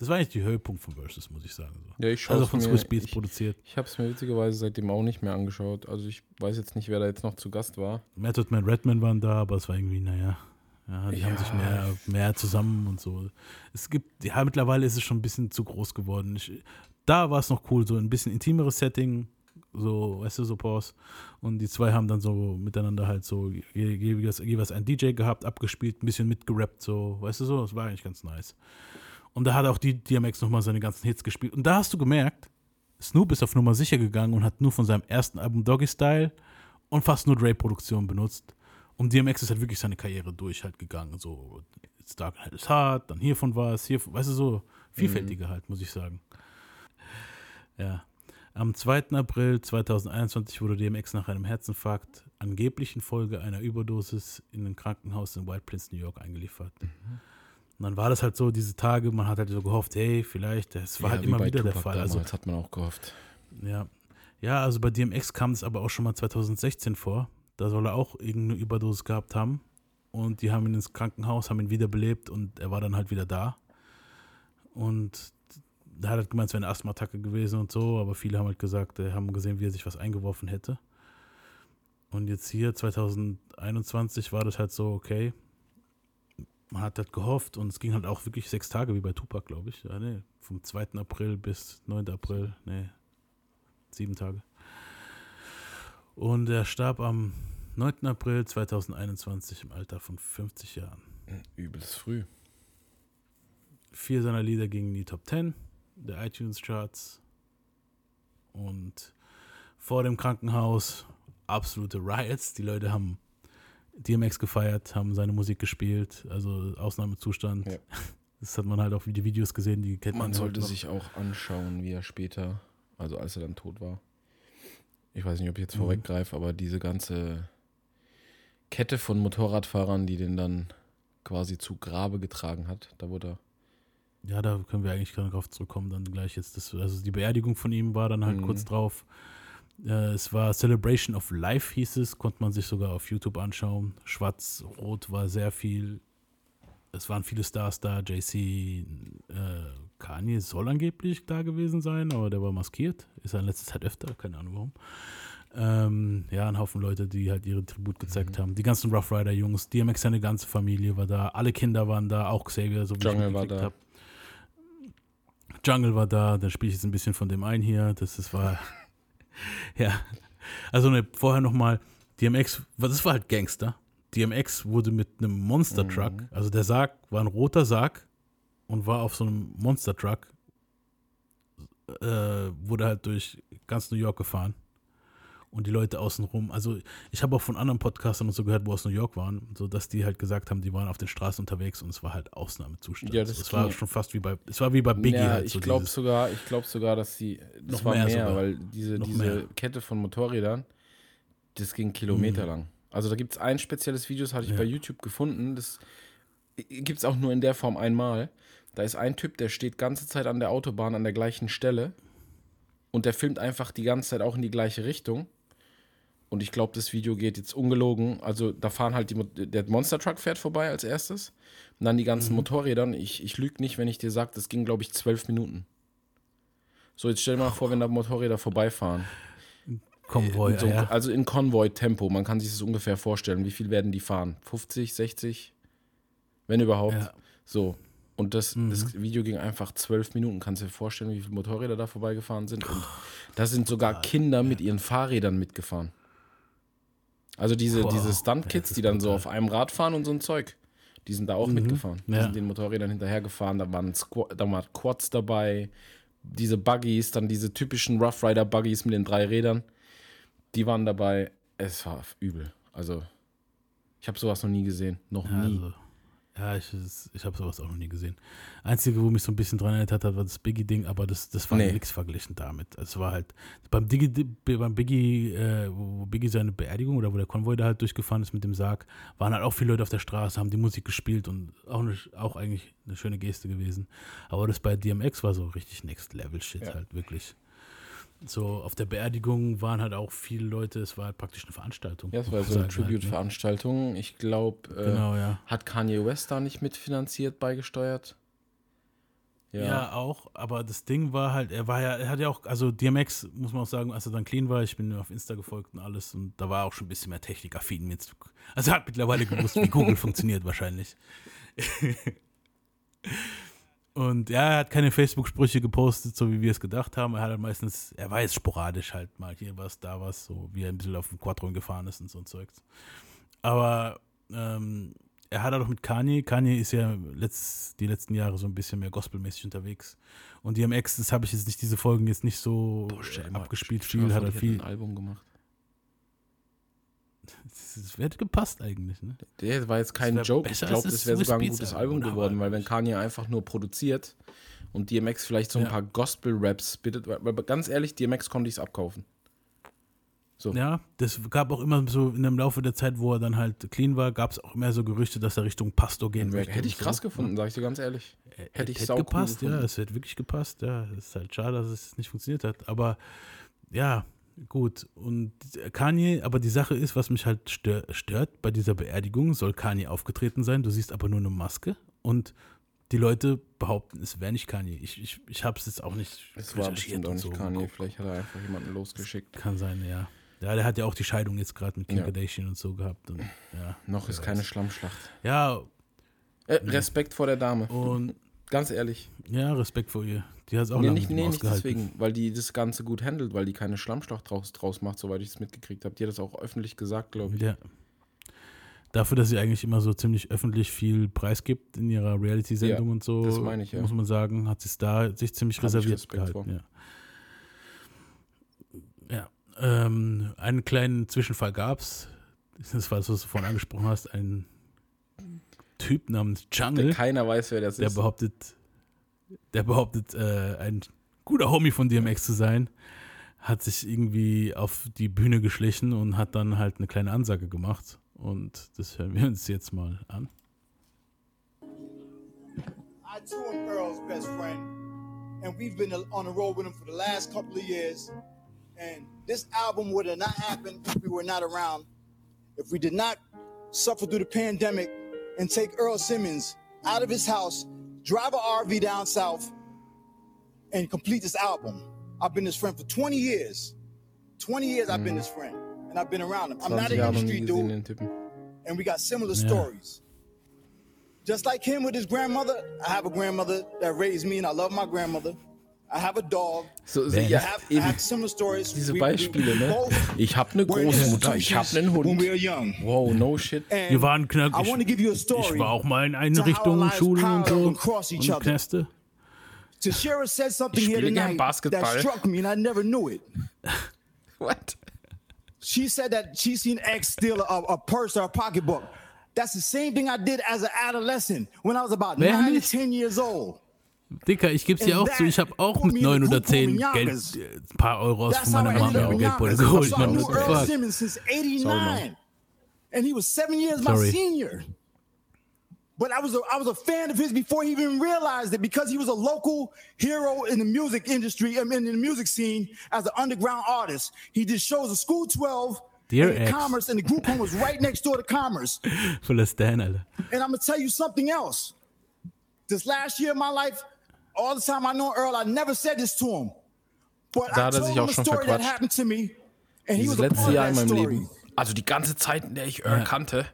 Speaker 1: das war eigentlich die Höhepunkt von Versus, muss ich sagen. So.
Speaker 2: Ja, ich schaue
Speaker 1: also von Swiss Beats produziert.
Speaker 2: Ich habe es mir witzigerweise seitdem auch nicht mehr angeschaut. Also ich weiß jetzt nicht, wer da jetzt noch zu Gast war.
Speaker 1: Method Man, Redman waren da, aber es war irgendwie, naja, ja, die
Speaker 2: Ja.
Speaker 1: haben sich mehr, mehr zusammen und so. Es gibt, ja, mittlerweile ist es schon ein bisschen zu groß geworden. Ich, da war es noch cool, so ein bisschen intimeres Setting, so, weißt du, so Pause. Und die zwei haben dann so miteinander halt so je- jeweils, jeweils einen DJ gehabt, abgespielt, ein bisschen mitgerappt, so, weißt du so, das war eigentlich ganz nice. Und da hat auch die DMX nochmal seine ganzen Hits gespielt. Und da hast du gemerkt, Snoop ist auf Nummer sicher gegangen und hat nur von seinem ersten Album Doggy Style und fast nur Dre-Produktion benutzt. Und DMX ist halt wirklich seine Karriere durch halt gegangen. So, It's Dark and It's Hard, dann hiervon war es, hier, weißt du, so vielfältiger halt, muss ich sagen. Ja. Am 2. April 2021 wurde DMX nach einem Herzinfarkt angeblich infolge einer Überdosis in ein Krankenhaus in White Plains, New York eingeliefert. Und dann war das halt so, diese Tage, man hat halt so gehofft, hey, vielleicht, das war
Speaker 2: Ja,
Speaker 1: halt immer wieder der
Speaker 2: Tupac
Speaker 1: Fall. Also,
Speaker 2: Damals hat man auch gehofft.
Speaker 1: ja. Ja, also bei DMX kam es aber auch schon mal 2016 vor. Da soll er auch irgendeine Überdosis gehabt haben. Und die haben ihn ins Krankenhaus, haben ihn wiederbelebt und er war dann halt wieder da. Und da hat er gemeint, es wäre eine Asthma-Attacke gewesen und so, aber viele haben halt gesagt, äh, haben gesehen, wie er sich was eingeworfen hätte. Und jetzt hier, 2021, war das halt so, okay, man hat halt gehofft und es ging halt auch wirklich sechs Tage, wie bei Tupac, glaube ich. Ja, nee, vom 2. April bis 9. April, nee, sieben Tage. Und er starb am 9. April 2021 im Alter von 50 Jahren.
Speaker 2: Übelst früh.
Speaker 1: Vier seiner Lieder gingen in die Top 10 der iTunes-Charts. Und vor dem Krankenhaus absolute Riots. Die Leute haben DMX gefeiert, haben seine Musik gespielt, also Ausnahmezustand.
Speaker 2: Ja.
Speaker 1: Das hat man halt auch wie die Videos gesehen, die kennt man,
Speaker 2: Man
Speaker 1: ja
Speaker 2: sollte sich auch anschauen, wie er später, also als er dann tot war. Ich weiß nicht, ob ich jetzt
Speaker 1: Mhm.
Speaker 2: vorweggreife, aber diese ganze Kette von Motorradfahrern, die den dann quasi zu Grabe getragen hat, da wurde er.
Speaker 1: Ja, da können wir eigentlich gerne drauf zurückkommen, dann gleich jetzt. Das, also die Beerdigung von ihm war dann halt
Speaker 2: Mhm.
Speaker 1: kurz drauf. Äh, es war Celebration of Life, hieß es, konnte man sich sogar auf YouTube anschauen. Schwarz-Rot war sehr viel. Es waren viele Stars da. JC, äh, Kanye soll angeblich da gewesen sein, aber der war maskiert. Ist er in letzter Zeit öfter, keine Ahnung warum. Ähm, ja, ein Haufen Leute, die halt ihre Tribut gezeigt
Speaker 2: Mhm.
Speaker 1: haben. Die ganzen Rough Rider Jungs, DMX seine ganze Familie war da, alle Kinder waren da, auch Xavier, so wie
Speaker 2: Jungle
Speaker 1: ich
Speaker 2: war da.
Speaker 1: hab. Jungle war da, dann spiele ich jetzt ein bisschen von dem ein hier. Das ist, war, ja. Also ne, vorher nochmal, DMX, das war halt Gangster. DMX wurde mit einem Monster Truck,
Speaker 2: Mhm.
Speaker 1: also der Sarg war ein roter Sarg und war auf so einem Monster Truck, äh, wurde halt durch ganz New York gefahren. Und die Leute außenrum, also ich habe auch von anderen Podcastern und so gehört, wo aus New York waren, so dass die halt gesagt haben, die waren auf den Straßen unterwegs und es war halt Ausnahmezustand.
Speaker 2: Ja, das
Speaker 1: es war schon fast wie bei, es war wie bei Biggie
Speaker 2: ja,
Speaker 1: halt
Speaker 2: ich
Speaker 1: so
Speaker 2: glaube
Speaker 1: dieses-
Speaker 2: sogar, ich glaube sogar, dass sie das
Speaker 1: Noch
Speaker 2: war
Speaker 1: mehr
Speaker 2: mehr,
Speaker 1: sogar.
Speaker 2: weil diese,
Speaker 1: Noch
Speaker 2: diese
Speaker 1: mehr.
Speaker 2: Kette von Motorrädern, das ging Kilometer
Speaker 1: Mhm.
Speaker 2: lang. Also da gibt es ein spezielles Video, das hatte ich
Speaker 1: Ja.
Speaker 2: bei YouTube gefunden, das gibt es auch nur in der Form einmal. Da ist ein Typ, der steht ganze Zeit an der Autobahn an der gleichen Stelle und der filmt einfach die ganze Zeit auch in die gleiche Richtung. Und ich glaube, das Video geht jetzt ungelogen. Also da fahren halt die, der Monster Truck fährt vorbei als erstes. Und dann die ganzen
Speaker 1: Mhm.
Speaker 2: Motorräder. Und Ich, ich lüge nicht, wenn ich dir sage, das ging, glaube ich, zwölf Minuten. So, jetzt stell dir mal vor, wenn da Motorräder vorbeifahren.
Speaker 1: Konvoi,
Speaker 2: In so,
Speaker 1: ja, ja.
Speaker 2: Also in Konvoi-Tempo. Man kann sich das ungefähr vorstellen. Wie viel werden die fahren? 50, 60? Wenn überhaupt.
Speaker 1: Ja.
Speaker 2: So. Und das,
Speaker 1: Mhm.
Speaker 2: das Video ging einfach zwölf Minuten. Kannst du dir vorstellen, wie viele Motorräder da vorbeigefahren sind? Und da sind sogar Kinder mit ihren Fahrrädern mitgefahren. Also diese,
Speaker 1: Wow.
Speaker 2: diese Stunt-Kids, die dann so auf einem Rad fahren und so ein Zeug. Die sind da auch
Speaker 1: Mhm.
Speaker 2: mitgefahren. Die
Speaker 1: Ja.
Speaker 2: sind den Motorrädern hinterhergefahren. Da waren, Squ da waren Quads dabei, diese Buggies, dann diese typischen Rough Rider Buggies mit den drei Rädern. Die waren dabei. Es war übel. Also, ich habe sowas noch nie gesehen. Noch nie.
Speaker 1: also, ja, ich, ich habe sowas auch noch nie gesehen. Einzige, wo mich so ein bisschen dran erinnert hat, war das Biggie-Ding, aber das, das war
Speaker 2: Nee.
Speaker 1: nichts verglichen damit. Es war halt beim, Digi, beim Biggie, äh, wo Biggie seine Beerdigung oder wo der Konvoi da halt durchgefahren ist mit dem Sarg, waren halt auch viele Leute auf der Straße, haben die Musik gespielt und auch, eine, auch eigentlich eine schöne Geste gewesen. Aber das bei DMX war so richtig Next-Level-Shit
Speaker 2: Ja.
Speaker 1: halt, wirklich. So, auf der Beerdigung waren halt auch viele Leute, es war halt praktisch eine Veranstaltung.
Speaker 2: Ja, es war so eine
Speaker 1: Sagen halt, ne?
Speaker 2: Tribute-Veranstaltung. Ich glaube, äh,
Speaker 1: Genau, ja.
Speaker 2: hat Kanye West da nicht mitfinanziert, beigesteuert?
Speaker 1: Ja. auch, aber das Ding war halt, er war ja, er hat ja auch, also DMX, muss man auch sagen, als er dann clean war, ich bin auf Insta gefolgt und alles und da war auch schon ein bisschen mehr technikaffin mit. Also er hat mittlerweile gewusst, wie Google funktioniert wahrscheinlich. und ja, er hat keine Facebook-Sprüche gepostet, so wie wir es gedacht haben. Er hat halt meistens, er war jetzt sporadisch halt mal hier was, da was, so wie er ein bisschen auf dem Quadron gefahren ist und so ein Zeugs. Aber ähm, er hat auch mit Kanye. Kanye ist ja letzt, die letzten Jahre so ein bisschen mehr gospelmäßig unterwegs. Und DMX, das habe ich jetzt nicht, diese Folgen jetzt nicht so
Speaker 2: mal-
Speaker 1: abgespielt. Viel hat er viel.
Speaker 2: ein Album gemacht.
Speaker 1: Das, das hätte gepasst eigentlich, ne?
Speaker 2: Der war jetzt kein Joke. Ich glaube, das wäre sogar ein gutes
Speaker 1: Album,
Speaker 2: geworden, weil wenn Kanye einfach nur produziert und DMX vielleicht so ein
Speaker 1: Ja.
Speaker 2: paar Gospel-Raps bittet, weil, ganz ehrlich, DMX konnte ich es abkaufen. So.
Speaker 1: Ja, das gab auch immer so in dem Laufe der Zeit, wo er dann halt clean war, gab es auch immer so Gerüchte, dass er Richtung Pastor gehen möchte.
Speaker 2: Hätte ich
Speaker 1: so.
Speaker 2: krass gefunden, sag ich dir ganz ehrlich. Hätte
Speaker 1: Hätte,
Speaker 2: ich
Speaker 1: hätte
Speaker 2: sau cool
Speaker 1: gepasst, ja, es hätte wirklich gepasst, ja. Es ist halt schade, dass es nicht funktioniert hat. Aber ja, gut. Und Kanye, aber die Sache ist, was mich halt stör, stört, bei dieser Beerdigung soll Kanye aufgetreten sein, du siehst aber nur eine Maske und die Leute behaupten, es wäre nicht Kanye. Ich, ich, ich habe es jetzt auch nicht
Speaker 2: Es war bestimmt auch nicht
Speaker 1: so
Speaker 2: Kanye. Vielleicht hat er einfach jemanden losgeschickt.
Speaker 1: Kann sein, ja. Ja, der hat ja auch die Scheidung jetzt gerade mit Kim
Speaker 2: Ja.
Speaker 1: Kardashian und so gehabt. Und, ja,
Speaker 2: Noch ist keine. Schlammschlacht.
Speaker 1: Ja,
Speaker 2: Äh, Respekt vor der Dame.
Speaker 1: und
Speaker 2: Ganz ehrlich.
Speaker 1: ja, Respekt vor ihr. Die hat es auch
Speaker 2: Nee, nicht, nee, nicht deswegen, weil die das Ganze gut handelt, weil die keine Schlammschlacht draus, draus macht, soweit ich es mitgekriegt habe. Die hat das auch öffentlich gesagt, glaube ich.
Speaker 1: Ja. Dafür, dass sie eigentlich immer so ziemlich öffentlich viel preisgibt in ihrer Reality-Sendung
Speaker 2: Ja,
Speaker 1: und so,
Speaker 2: das meine ich, ja.
Speaker 1: muss man sagen, hat sie es da sich ziemlich
Speaker 2: Hab ich
Speaker 1: reserviert gehalten. Ja. Ähm, einen kleinen Zwischenfall gab's. Das war das, was du vorhin angesprochen hast. Ein Typ namens Jungle.
Speaker 2: Keiner weiß, wer das
Speaker 1: der
Speaker 2: ist.
Speaker 1: behauptet, der behauptet, äh, ein guter Homie von DMX zu sein, hat sich irgendwie auf die Bühne geschlichen und hat dann halt eine kleine Ansage gemacht. Und das hören wir uns jetzt mal an.
Speaker 10: I too am Earl's best friend, and we've been on the road with him for the last couple of years. And this album would have not happened if we were not around. If we did not suffer through the pandemic and take Earl Simmons out of his house, drive a RV down south, and complete this album. I've been his friend for 20 years. 20 years I've been his friend, and I've been around him. I'm not
Speaker 2: 20
Speaker 10: an
Speaker 2: Jahre noch nie
Speaker 10: industry dude and we got similar
Speaker 1: Yeah.
Speaker 10: stories. Just like him with his grandmother, I have a grandmother that raised me, and I love my grandmother. I have a dog.
Speaker 2: So, so,
Speaker 1: Wer?
Speaker 2: ja,
Speaker 10: I have, I
Speaker 2: eben.
Speaker 10: have similar stories.
Speaker 2: Diese
Speaker 10: We- we-
Speaker 2: Beispiele, ne?
Speaker 10: both
Speaker 2: Ich habe eine
Speaker 10: were in
Speaker 2: Großmutter, ich habe einen
Speaker 10: institutions When we were
Speaker 2: Hund.
Speaker 10: young.
Speaker 2: Wow, no shit.
Speaker 10: And
Speaker 1: Wir waren knack.
Speaker 10: I want to give you a story.
Speaker 1: Ich war auch mal in
Speaker 10: to how
Speaker 1: Einrichtungen,
Speaker 10: our lives
Speaker 1: Schulen und so.
Speaker 10: each
Speaker 1: Und
Speaker 10: other.
Speaker 1: Knäste.
Speaker 10: Tashira said something
Speaker 2: Ich
Speaker 10: here
Speaker 2: spiele gern
Speaker 10: tonight
Speaker 2: Basketball.
Speaker 10: that struck me, and I never knew it.
Speaker 2: What?
Speaker 10: She said that she seen X steal a, a purse or a pocketbook. That's the same thing I did as an adolescent when I was about
Speaker 1: Wer
Speaker 10: nine to ten years old.
Speaker 1: Dicker, ich geb's dir
Speaker 10: And
Speaker 1: auch zu. Ich habe auch mit
Speaker 10: put me in
Speaker 1: 9 oder 10 Geld, äh, ein paar Euro aus von meiner Mama Geldbeutel geholt.
Speaker 10: I
Speaker 1: Man,
Speaker 10: knew
Speaker 1: what the fuck?
Speaker 10: Simmons since '89, and he was seven years my senior. But I was a, I was a fan of his before he even realized it because he was a local hero in the music industry, in the music scene as an underground artist. He did shows at School 12
Speaker 1: Dear
Speaker 10: and. Commerce, and the group home was right next door to Commerce.
Speaker 1: Voller Stan, Alter.
Speaker 10: And I'm gonna tell you something else. This last year of my life, all the time I know Earl, I never said this to him. But
Speaker 2: Da
Speaker 10: I
Speaker 2: hat er
Speaker 10: told
Speaker 2: sich
Speaker 10: him
Speaker 2: auch
Speaker 10: a
Speaker 2: schon
Speaker 10: story that
Speaker 2: verquatscht.
Speaker 10: happened to me, and he
Speaker 2: Dieses
Speaker 10: was a
Speaker 2: letzte
Speaker 10: part
Speaker 2: Jahr
Speaker 10: of
Speaker 2: in
Speaker 10: that
Speaker 2: meinem
Speaker 10: story.
Speaker 2: Leben. Also die ganze Zeit, in der ich Earl kannte.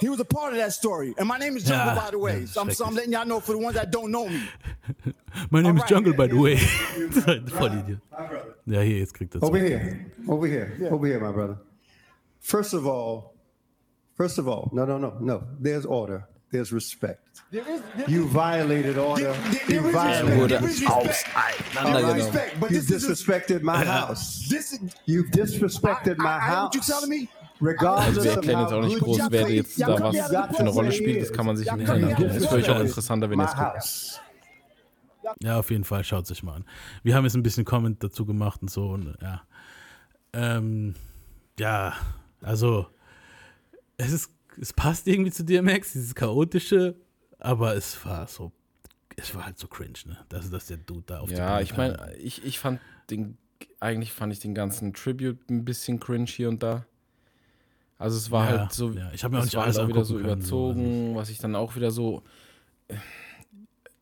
Speaker 10: He was a part of that story. And my name is Jungle,
Speaker 1: Ja,
Speaker 10: by the way. so, I'm, so I'm letting y'all know for the ones that don't know me.
Speaker 1: My name is
Speaker 10: Alright.
Speaker 1: Jungle, by the way. Voll Idiot. Ja, hier, jetzt kriegt er
Speaker 11: Over here, over here, over here, my brother. First of all, first of all, no, no, no, no. There's order. There's respect.
Speaker 10: There is, there,
Speaker 11: You violated order.
Speaker 10: there
Speaker 11: You
Speaker 10: is
Speaker 11: violated.
Speaker 10: Is
Speaker 2: auseinandergenommen.
Speaker 11: right.
Speaker 10: respect, but
Speaker 11: You
Speaker 10: this is
Speaker 11: disrespected my house.
Speaker 10: this is,
Speaker 11: You've disrespected
Speaker 10: I-
Speaker 11: my
Speaker 10: I- I-
Speaker 11: house.
Speaker 10: what you telling me?
Speaker 11: Regardless
Speaker 2: Also wir
Speaker 11: of
Speaker 2: erklären jetzt auch nicht
Speaker 11: good
Speaker 2: groß, wer jetzt
Speaker 10: Ja,
Speaker 2: da was für eine Rolle spielt. Das kann man sich im Internet
Speaker 10: ja,
Speaker 2: angucken. Ist für euch auch interessanter, wenn ihr es guckt.
Speaker 11: house.
Speaker 1: Ja, auf jeden Fall, schaut sich mal an. Wir haben jetzt ein bisschen Comment dazu gemacht und so. Und, ja. Ähm, ja, also, es ist, es passt irgendwie zu DMX, dieses chaotische, aber es war so, es war halt so cringe, ne? Dass, dass der Dude da auf die
Speaker 2: Ja, ich meine, ich, ich fand den, eigentlich fand ich den ganzen Tribute ein bisschen cringe hier und da. Also es war
Speaker 1: Ja,
Speaker 2: halt so,
Speaker 1: ja, ich hab mir auch
Speaker 2: es
Speaker 1: nicht alles
Speaker 2: halt auch wieder so
Speaker 1: können, so,
Speaker 2: überzogen, was ich dann auch wieder so äh,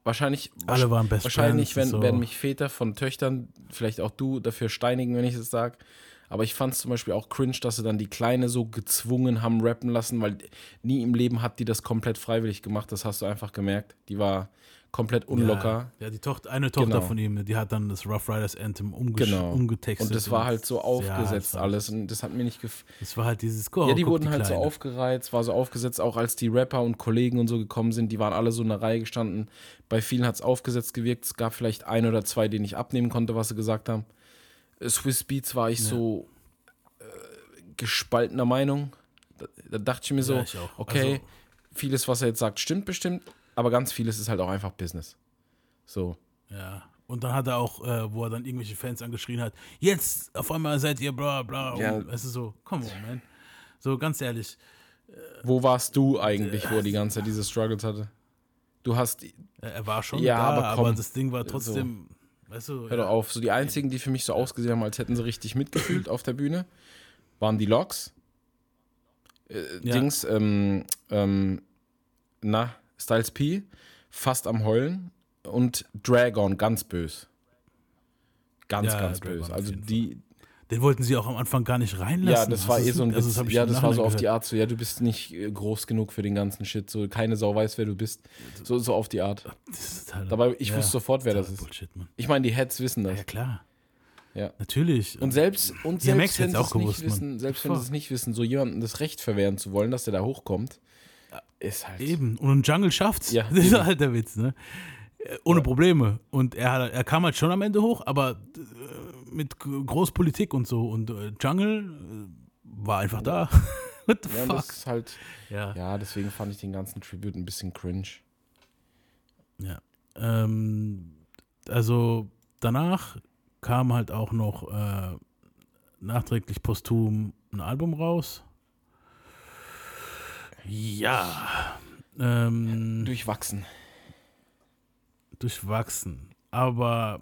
Speaker 2: wahrscheinlich
Speaker 1: Alle waren Best
Speaker 2: wahrscheinlich
Speaker 1: Friends
Speaker 2: werden,
Speaker 1: so.
Speaker 2: werden mich Väter von Töchtern, vielleicht auch du, dafür steinigen, wenn ich das sage. Aber ich fand es zum Beispiel auch cringe, dass sie dann die Kleine so gezwungen haben rappen lassen, weil nie im Leben hat die das komplett freiwillig gemacht. Das hast du einfach gemerkt. Die war komplett unlocker.
Speaker 1: Ja, ja, die Tochter, eine Tochter
Speaker 2: Genau.
Speaker 1: von ihm, die hat dann das Rough Riders Anthem umgesch
Speaker 2: Genau.
Speaker 1: umgetextet.
Speaker 2: Und das war halt so
Speaker 1: Ja,
Speaker 2: aufgesetzt
Speaker 1: war-
Speaker 2: alles. Und das hat mir nicht gefallen.
Speaker 1: Das war halt dieses Go.
Speaker 2: ja, die wurden halt so
Speaker 1: Kleine.
Speaker 2: aufgereizt, war so aufgesetzt, auch als die Rapper und Kollegen und so gekommen sind, die waren alle so in der Reihe gestanden. Bei vielen hat es aufgesetzt gewirkt. Es gab vielleicht ein oder zwei, denen ich abnehmen konnte, was sie gesagt haben. Äh, Swiss Beats war ich so äh, gespaltener Meinung. Da, da dachte ich mir so,
Speaker 1: Ja, ich
Speaker 2: okay,
Speaker 1: Also-
Speaker 2: vieles, was er jetzt sagt, stimmt bestimmt, aber ganz vieles ist halt auch einfach Business. So.
Speaker 1: Ja. Und dann hat er auch, äh, wo er dann irgendwelche Fans angeschrien hat, jetzt auf einmal seid ihr bla bla.
Speaker 2: Ja.
Speaker 1: Und es ist so, come on, man. So ganz ehrlich.
Speaker 2: Wo warst du eigentlich, wo er die ganze Zeit diese Struggles hatte? Du hast.
Speaker 1: Er war schon
Speaker 2: Ja,
Speaker 1: da,
Speaker 2: aber
Speaker 1: aber,
Speaker 2: komm.
Speaker 1: das Ding war trotzdem, weißt du.
Speaker 2: Hör doch
Speaker 1: ja.
Speaker 2: auf. So die einzigen, die für mich so ausgesehen haben, als hätten sie richtig mitgefühlt auf der Bühne, waren die Loks. Äh,
Speaker 1: Ja.
Speaker 2: Dings, ähm, ähm, na, Styles P, fast am Heulen und Dragon, ganz bös. Ganz,
Speaker 1: Ja,
Speaker 2: ganz bös. Also die,
Speaker 1: Den wollten sie auch am Anfang gar nicht reinlassen.
Speaker 2: ja, das war eh so ein
Speaker 1: also
Speaker 2: ja, das war so auf die. Art so, ja, du bist nicht äh, groß genug für den ganzen Shit, so keine Sau weiß, wer du bist. So, so auf die Art.
Speaker 1: Halt,
Speaker 2: Dabei, ich
Speaker 1: ja,
Speaker 2: wusste sofort, wer
Speaker 1: das
Speaker 2: das ist.
Speaker 1: Bullshit, Mann.
Speaker 2: Ich meine, die Heads wissen das.
Speaker 1: Ja, klar.
Speaker 2: Ja.
Speaker 1: Natürlich.
Speaker 2: Und selbst, und
Speaker 1: Ja,
Speaker 2: selbst wenn sie es nicht
Speaker 1: gewusst, Mann.
Speaker 2: wissen, selbst wenn sie es nicht wissen, so jemandem das Recht verwehren zu wollen, dass der da hochkommt, ist halt.
Speaker 1: Eben. Und ein Jungle schafft's.
Speaker 2: Ja,
Speaker 1: das ist halt der Witz, ne? Äh, Ohne Probleme. Und er, er kam halt schon am Ende hoch, aber äh, mit Großpolitik und so. Und äh, Jungle äh, war einfach da. What the
Speaker 2: Ja,
Speaker 1: fuck?
Speaker 2: halt,
Speaker 1: Ja.
Speaker 2: ja. deswegen fand ich den ganzen Tribute ein bisschen cringe.
Speaker 1: Ja. Ähm, also danach kam halt auch noch äh, nachträglich posthum ein Album raus. Ja. Ähm,
Speaker 2: Durchwachsen.
Speaker 1: durchwachsen. Aber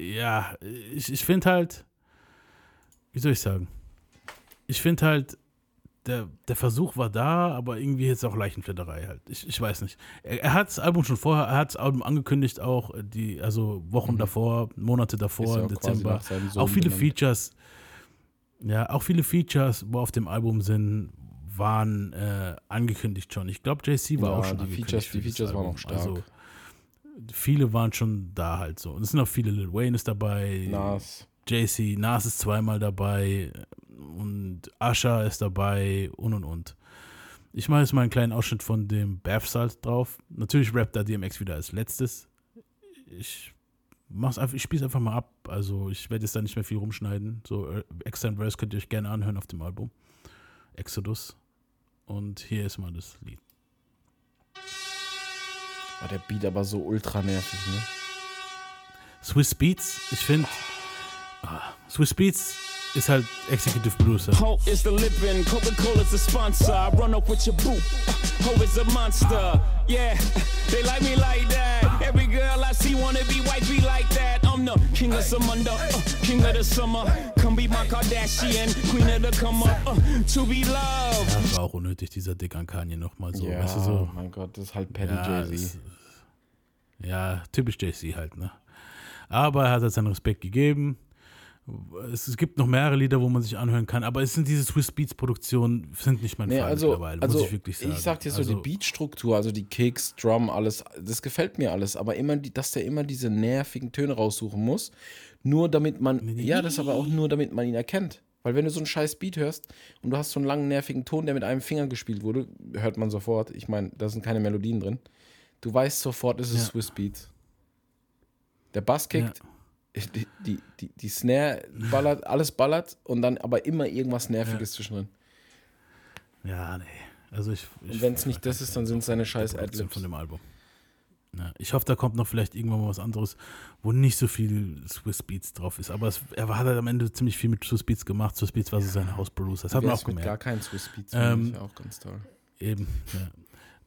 Speaker 1: ja, ich, ich finde halt, wie soll ich sagen? Ich finde halt, der, der Versuch war da, aber irgendwie jetzt auch Leichenflatterei halt. Ich, ich weiß nicht. Er, er hat das Album schon vorher, er hat das Album angekündigt, auch die, also Wochen davor, Monate davor,
Speaker 2: ja
Speaker 1: im Dezember. Auch viele. Features, ja, auch viele Features, wo auf dem Album sind, waren äh, angekündigt schon. Ich glaube, JC war
Speaker 2: Ja,
Speaker 1: auch schon
Speaker 2: die Features- die Features waren auch stark.
Speaker 1: Also, viele waren schon da halt so. Und es sind auch viele, Lil Wayne ist dabei.
Speaker 2: Nas.
Speaker 1: JC, Nas ist zweimal dabei und Asha ist dabei und und und. Ich mache jetzt mal einen kleinen Ausschnitt von dem Bath Salt drauf. Natürlich rappt da DMX wieder als letztes. Ich mach's einfach, ich spiel's einfach mal ab. Also ich werde jetzt da nicht mehr viel rumschneiden. So äh, Extend Verse könnt ihr euch gerne anhören auf dem Album. Exodus. Und hier ist mal das Lied.
Speaker 2: War der Beat aber so ultra nervig, ne?
Speaker 1: Swiss Beats, ich finde, ah, Swiss Beats ist halt Executive Producer.
Speaker 12: Ho is the living, Coca-Cola's the sponsor. I run up with your boo. Ho is a monster. Yeah, they like me like that. Girl I see wanna be white, be like that. I'm the king of Samunda, uh, king of the summer. Come be my Kardashian, queen of the come up. Uh, to be loved.
Speaker 1: Ja, war auch unnötig, dieser Dick an Kanye nochmal so.
Speaker 2: Ja,
Speaker 1: weißt du, so.
Speaker 2: mein Gott, das ist halt Paddy
Speaker 1: ja,
Speaker 2: Jay-Z.
Speaker 1: Ja, typisch Jay-Z halt, ne? Aber er hat halt seinen Respekt gegeben. Es, gibt noch mehrere Lieder, wo man sich anhören kann, aber es sind diese Swiss Beats Produktionen, sind nicht mein
Speaker 2: Nee,
Speaker 1: Fall
Speaker 2: also,
Speaker 1: mittlerweile,
Speaker 2: also
Speaker 1: muss ich wirklich sagen.
Speaker 2: sag dir so,
Speaker 1: also,
Speaker 2: die Beatstruktur, also die Kicks, Drum, alles, das gefällt mir alles, aber immer, die, dass der immer diese nervigen Töne raussuchen muss, nur damit man, ja, das aber auch nur, damit man ihn erkennt. Weil wenn du so einen scheiß Beat hörst und du hast so einen langen, nervigen Ton, der mit einem Finger gespielt wurde, hört man sofort, ich meine, da sind keine Melodien drin, du weißt sofort, es ist
Speaker 1: Ja.
Speaker 2: Swiss Beat. Der Bass kickt, die, die, die, die Snare ballert, alles ballert und dann aber immer irgendwas Nerviges zwischendrin.
Speaker 1: Ja, nee. Also ich, ich
Speaker 2: Und wenn es nicht das ist, dann sind es seine scheiß Adlibs.
Speaker 1: von dem Album. Ja, ich hoffe, da kommt noch vielleicht irgendwann mal was anderes, wo nicht so viel Swiss Beats drauf ist. Aber es, er hat halt am Ende ziemlich viel mit Swiss Beats gemacht. Swiss Beats war so sein Hausproducer. Das hat man auch gemerkt.
Speaker 2: gar keinen Swiss Beats,
Speaker 1: Ähm,
Speaker 2: auch ganz toll.
Speaker 1: Eben, ja.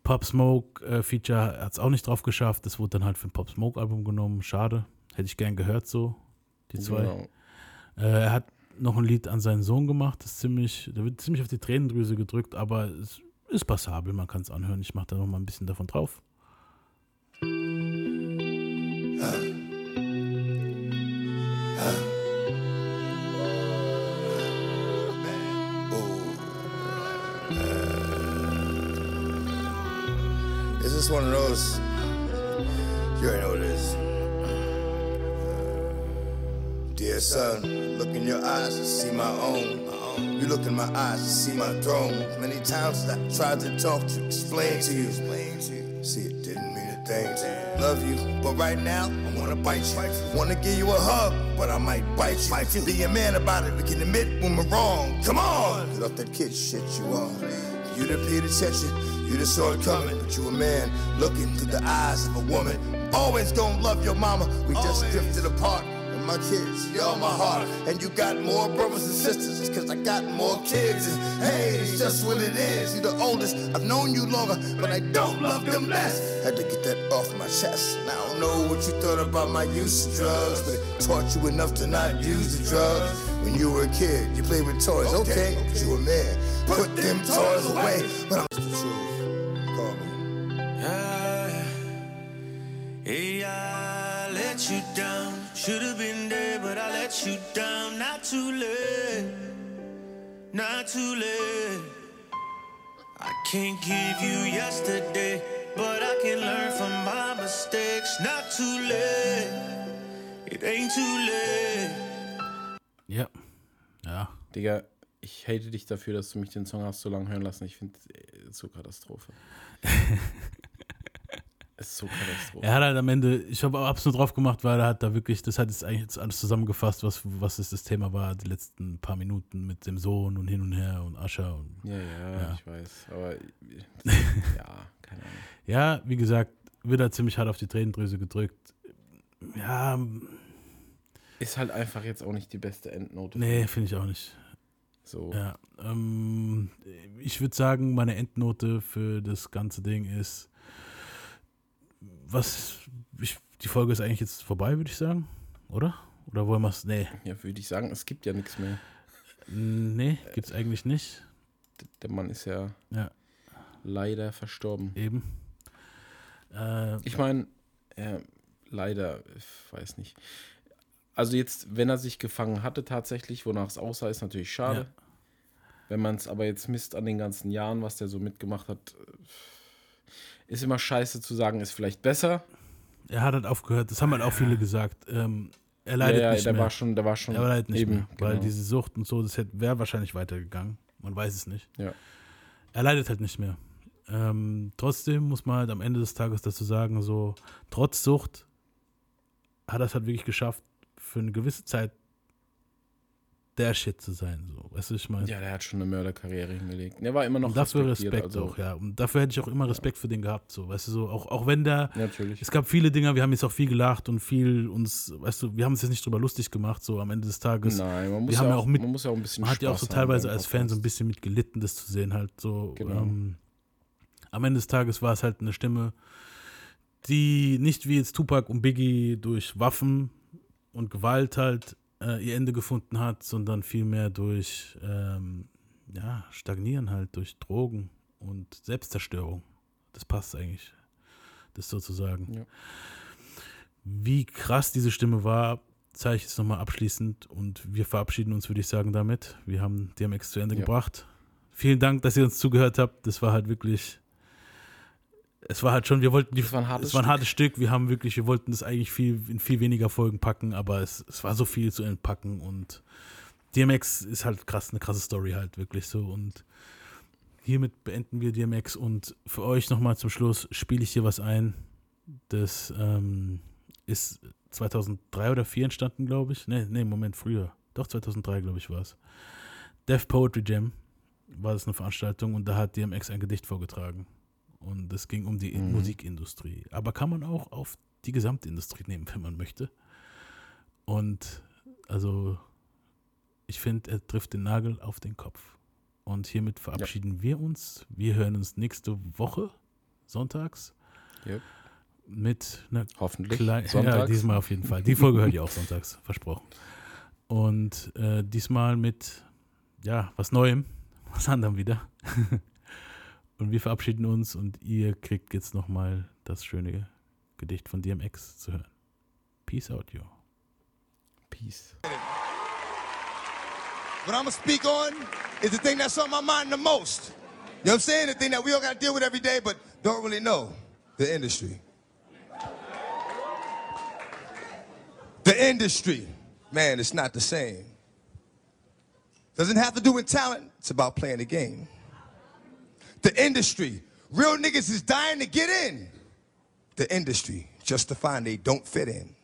Speaker 1: Pop Smoke äh, Feature hat es auch nicht drauf geschafft. Das wurde dann halt für ein Pop Smoke Album genommen. Schade. Hätte ich gern gehört, so, die zwei.
Speaker 2: Genau.
Speaker 1: Äh, er hat noch ein Lied an seinen Sohn gemacht. Das ist ziemlich, da wird ziemlich auf die Tränendrüse gedrückt, aber es ist passabel. Man kann es anhören. Ich mache da noch mal ein bisschen davon drauf.
Speaker 4: Is this one of those? You already know what Dear son, look in your eyes to see my own. You look in my eyes to see my throne. Many times I tried to talk to, explain to you. See, it didn't mean a thing to you. Love you, but right now I wanna bite you. Wanna give you a hug, but I might bite you. Be a man about it. We can admit when we're wrong. Come on, get off that kid shit you are. You the paid attention, you the saw it coming, but you a man looking through the eyes of a woman. Always gonna love your mama. We just drifted apart. My kids, you're my heart. And you got more brothers and sisters, it's cause I got more kids. And hey, it's just what it is. You're the oldest, I've known you longer, but I don't love them less. Had to get that off my chest. Now I don't know what you thought about my use of drugs, but it taught you enough to not use the drugs. When you were a kid, you played with toys, okay, but you were a man. Put them toys away, but I'm the truth.
Speaker 13: You down. Not too late, not too late. I can't give you yesterday, but I can learn from my mistakes. Not too late, it ain't too late.
Speaker 1: Ja. Ja.
Speaker 2: Digga, ich hate dich dafür, dass du mich den Song hast so lange hören lassen. Ich finde es so Katastrophe. ist so katastrophal.
Speaker 1: Er hat halt am Ende, ich habe absolut drauf gemacht, weil er hat da wirklich, das hat jetzt eigentlich jetzt alles zusammengefasst, was, was es das Thema war, die letzten paar Minuten mit dem Sohn und hin und her und Ascher und.
Speaker 2: Ja, ja,
Speaker 1: Ja.
Speaker 2: ich weiß. Aber ja, keine Ahnung.
Speaker 1: Ja, wie gesagt, wird er ziemlich hart auf die Tränendrüse gedrückt. Ja,
Speaker 2: Ist halt einfach jetzt auch nicht die beste Endnote.
Speaker 1: nee, finde ich auch nicht.
Speaker 2: So.
Speaker 1: Ja, ähm, ich würde sagen, meine Endnote für das ganze Ding ist, was, ich, die Folge ist eigentlich jetzt vorbei, würde ich sagen, oder? Oder wollen wir es, nee.
Speaker 2: Ja, würde ich sagen, es gibt ja nichts mehr.
Speaker 1: Nee, gibt es eigentlich nicht.
Speaker 2: Der Mann ist ja,
Speaker 1: Ja.
Speaker 2: leider verstorben.
Speaker 1: Eben. Äh,
Speaker 2: Ich meine, äh, leider, ich weiß nicht. Also jetzt, wenn er sich gefangen hatte tatsächlich, wonach es aussah, ist natürlich schade.
Speaker 1: Ja.
Speaker 2: Wenn man es aber jetzt misst an den ganzen Jahren, was der so mitgemacht hat, äh, ist immer scheiße zu sagen, ist vielleicht besser.
Speaker 1: er hat halt aufgehört, das haben halt auch viele gesagt. Ähm, er leidet
Speaker 2: Ja, ja,
Speaker 1: nicht
Speaker 2: der
Speaker 1: mehr.
Speaker 2: war schon- der war schon
Speaker 1: Er leidet nicht
Speaker 2: eben,
Speaker 1: mehr, weil
Speaker 2: genau.
Speaker 1: diese Sucht und so, das wäre wahrscheinlich weitergegangen. Man weiß es nicht.
Speaker 2: Ja.
Speaker 1: Er leidet halt nicht mehr. Ähm, trotzdem muss man halt am Ende des Tages dazu sagen, so, trotz Sucht hat er es halt wirklich geschafft, für eine gewisse Zeit der Shit zu sein. So. Weißt du, ich meine.
Speaker 2: Ja, der hat schon eine Mörderkarriere hingelegt. Der war immer noch
Speaker 1: Und dafür Respekt
Speaker 2: also-
Speaker 1: auch, ja. Und dafür hätte ich auch immer Respekt für den gehabt, so, weißt du, so, auch, auch wenn der,
Speaker 2: Natürlich.
Speaker 1: es gab viele Dinge, wir haben jetzt auch viel gelacht und viel uns, weißt du, wir haben uns jetzt nicht drüber lustig gemacht, so am Ende des Tages.
Speaker 2: Nein, man muss
Speaker 1: wir haben
Speaker 2: ja
Speaker 1: ja
Speaker 2: auch-
Speaker 1: mit,
Speaker 2: man muss ja auch ein bisschen
Speaker 1: man hat ja auch so
Speaker 2: Spaß
Speaker 1: teilweise als Fan so ein bisschen mit gelitten, das zu sehen, halt so.
Speaker 2: Genau.
Speaker 1: Ähm, am Ende des Tages war es halt eine Stimme, die nicht wie jetzt Tupac und Biggie durch Waffen und Gewalt halt äh, ihr Ende gefunden hat, sondern vielmehr durch ähm, ja, Stagnieren halt, durch Drogen und Selbstzerstörung. Das passt eigentlich, das sozusagen.
Speaker 2: Ja.
Speaker 1: Wie krass diese Stimme war, zeige ich jetzt nochmal abschließend und wir verabschieden uns, würde ich sagen, damit. Wir haben DMX zu Ende
Speaker 2: Ja.
Speaker 1: gebracht. Vielen Dank, dass ihr uns zugehört habt. Das war halt wirklich. Es war halt schon, wir wollten die,
Speaker 2: Das war ein hartes
Speaker 1: es war ein hartes Stück. Wir haben wirklich, wir wollten das eigentlich viel in viel weniger Folgen packen, aber es, es war so viel zu entpacken und DMX ist halt krass, eine krasse Story halt wirklich so und hiermit beenden wir DMX und für euch nochmal zum Schluss spiele ich hier was ein. Das ähm, ist 2003 oder 2004 entstanden, glaube ich. Nee, nee, Moment, früher. Doch, 2003, glaube ich, war es. Deaf Poetry Jam war das eine Veranstaltung und da hat DMX ein Gedicht vorgetragen. Und es ging um die
Speaker 2: Mhm.
Speaker 1: Musikindustrie. Aber kann man auch auf die Gesamtindustrie nehmen, wenn man möchte. Und also, ich finde, er trifft den Nagel auf den Kopf. Und hiermit verabschieden wir uns. Wir hören uns nächste Woche, sonntags.
Speaker 2: Yep.
Speaker 1: Mit einer
Speaker 2: Hoffentlich
Speaker 1: kleinen. Ja,
Speaker 2: sonntags.
Speaker 1: diesmal auf jeden Fall. Die Folge hört ihr auch sonntags, versprochen. Und äh, diesmal mit, ja, was Neuem, was anderem wieder. Und wir verabschieden uns und ihr kriegt jetzt nochmal das schöne Gedicht von DMX zu hören. Peace out, yo.
Speaker 2: Peace.
Speaker 4: What I'm gonna speak on is the thing that's on my mind the most. You know what I'm saying? The thing that we all gotta deal with every day, but don't really know. The industry. The industry. Man, it's not the same. Doesn't have to do with talent, it's about playing the game. The industry. Real niggas is dying to get in. The industry, just to find they don't fit in.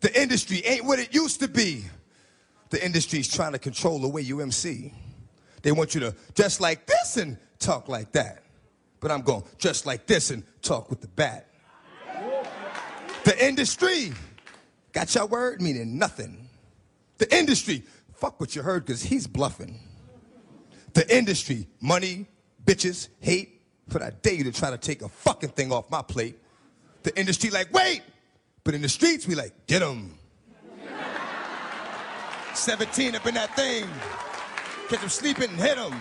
Speaker 4: The industry ain't what it used to be. The industry's trying to control the way you MC. They want you to dress like this and talk like that. But I'm going dress like this and talk with the bat. The industry got your word meaning nothing. The industry, fuck what you heard because he's bluffing. The industry, money, bitches, hate, but I dare you to try to take a fucking thing off my plate. The industry like, wait, but in the streets we like, get 'em. 17 up in that thing. Catch him sleeping and hit him.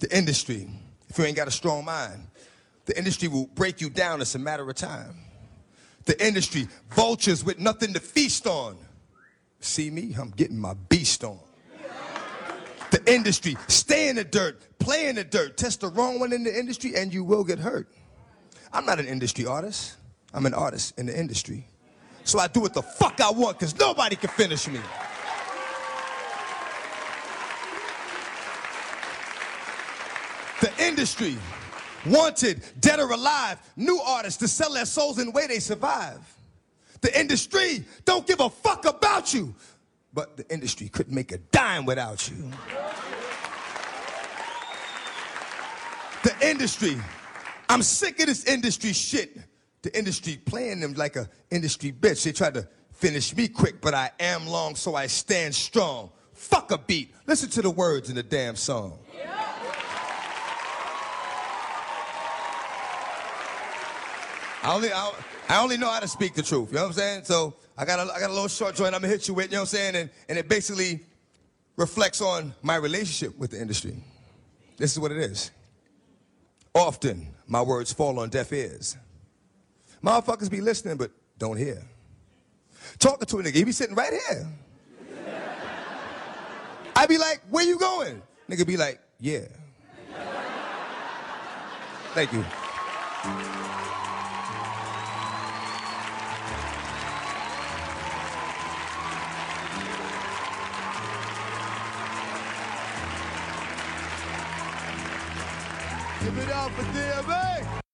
Speaker 4: The industry, if you ain't got a strong mind, the industry will break you down. It's a matter of time. The industry, vultures with nothing to feast on. See me? I'm getting my beast on. Industry, stay in the dirt, play in the dirt, test the wrong one in the industry, and you will get hurt. I'm not an industry artist. I'm an artist in the industry. So I do what the fuck I want because nobody can finish me. The industry, Wanted, dead or alive, new artists to sell their souls in the way they survive. The industry don't give a fuck about you, but the industry couldn't make a dime without you. The industry, I'm sick of this industry shit. The industry playing them like a industry bitch. They tried to finish me quick, but I am long, so I stand strong. Fuck a beat. Listen to the words in the damn song. I only I, I only know how to speak the truth. You know what I'm saying? So I got a, I got a little short joint I'm gonna hit you with. You know what I'm saying? And and it basically reflects on my relationship with the industry. This is what it is. Often my words fall on deaf ears. Motherfuckers be listening but don't hear. Talking to a nigga, he be sitting right here. I be like, where you going? Nigga be like, yeah. Thank you.
Speaker 3: Give it up for DMA.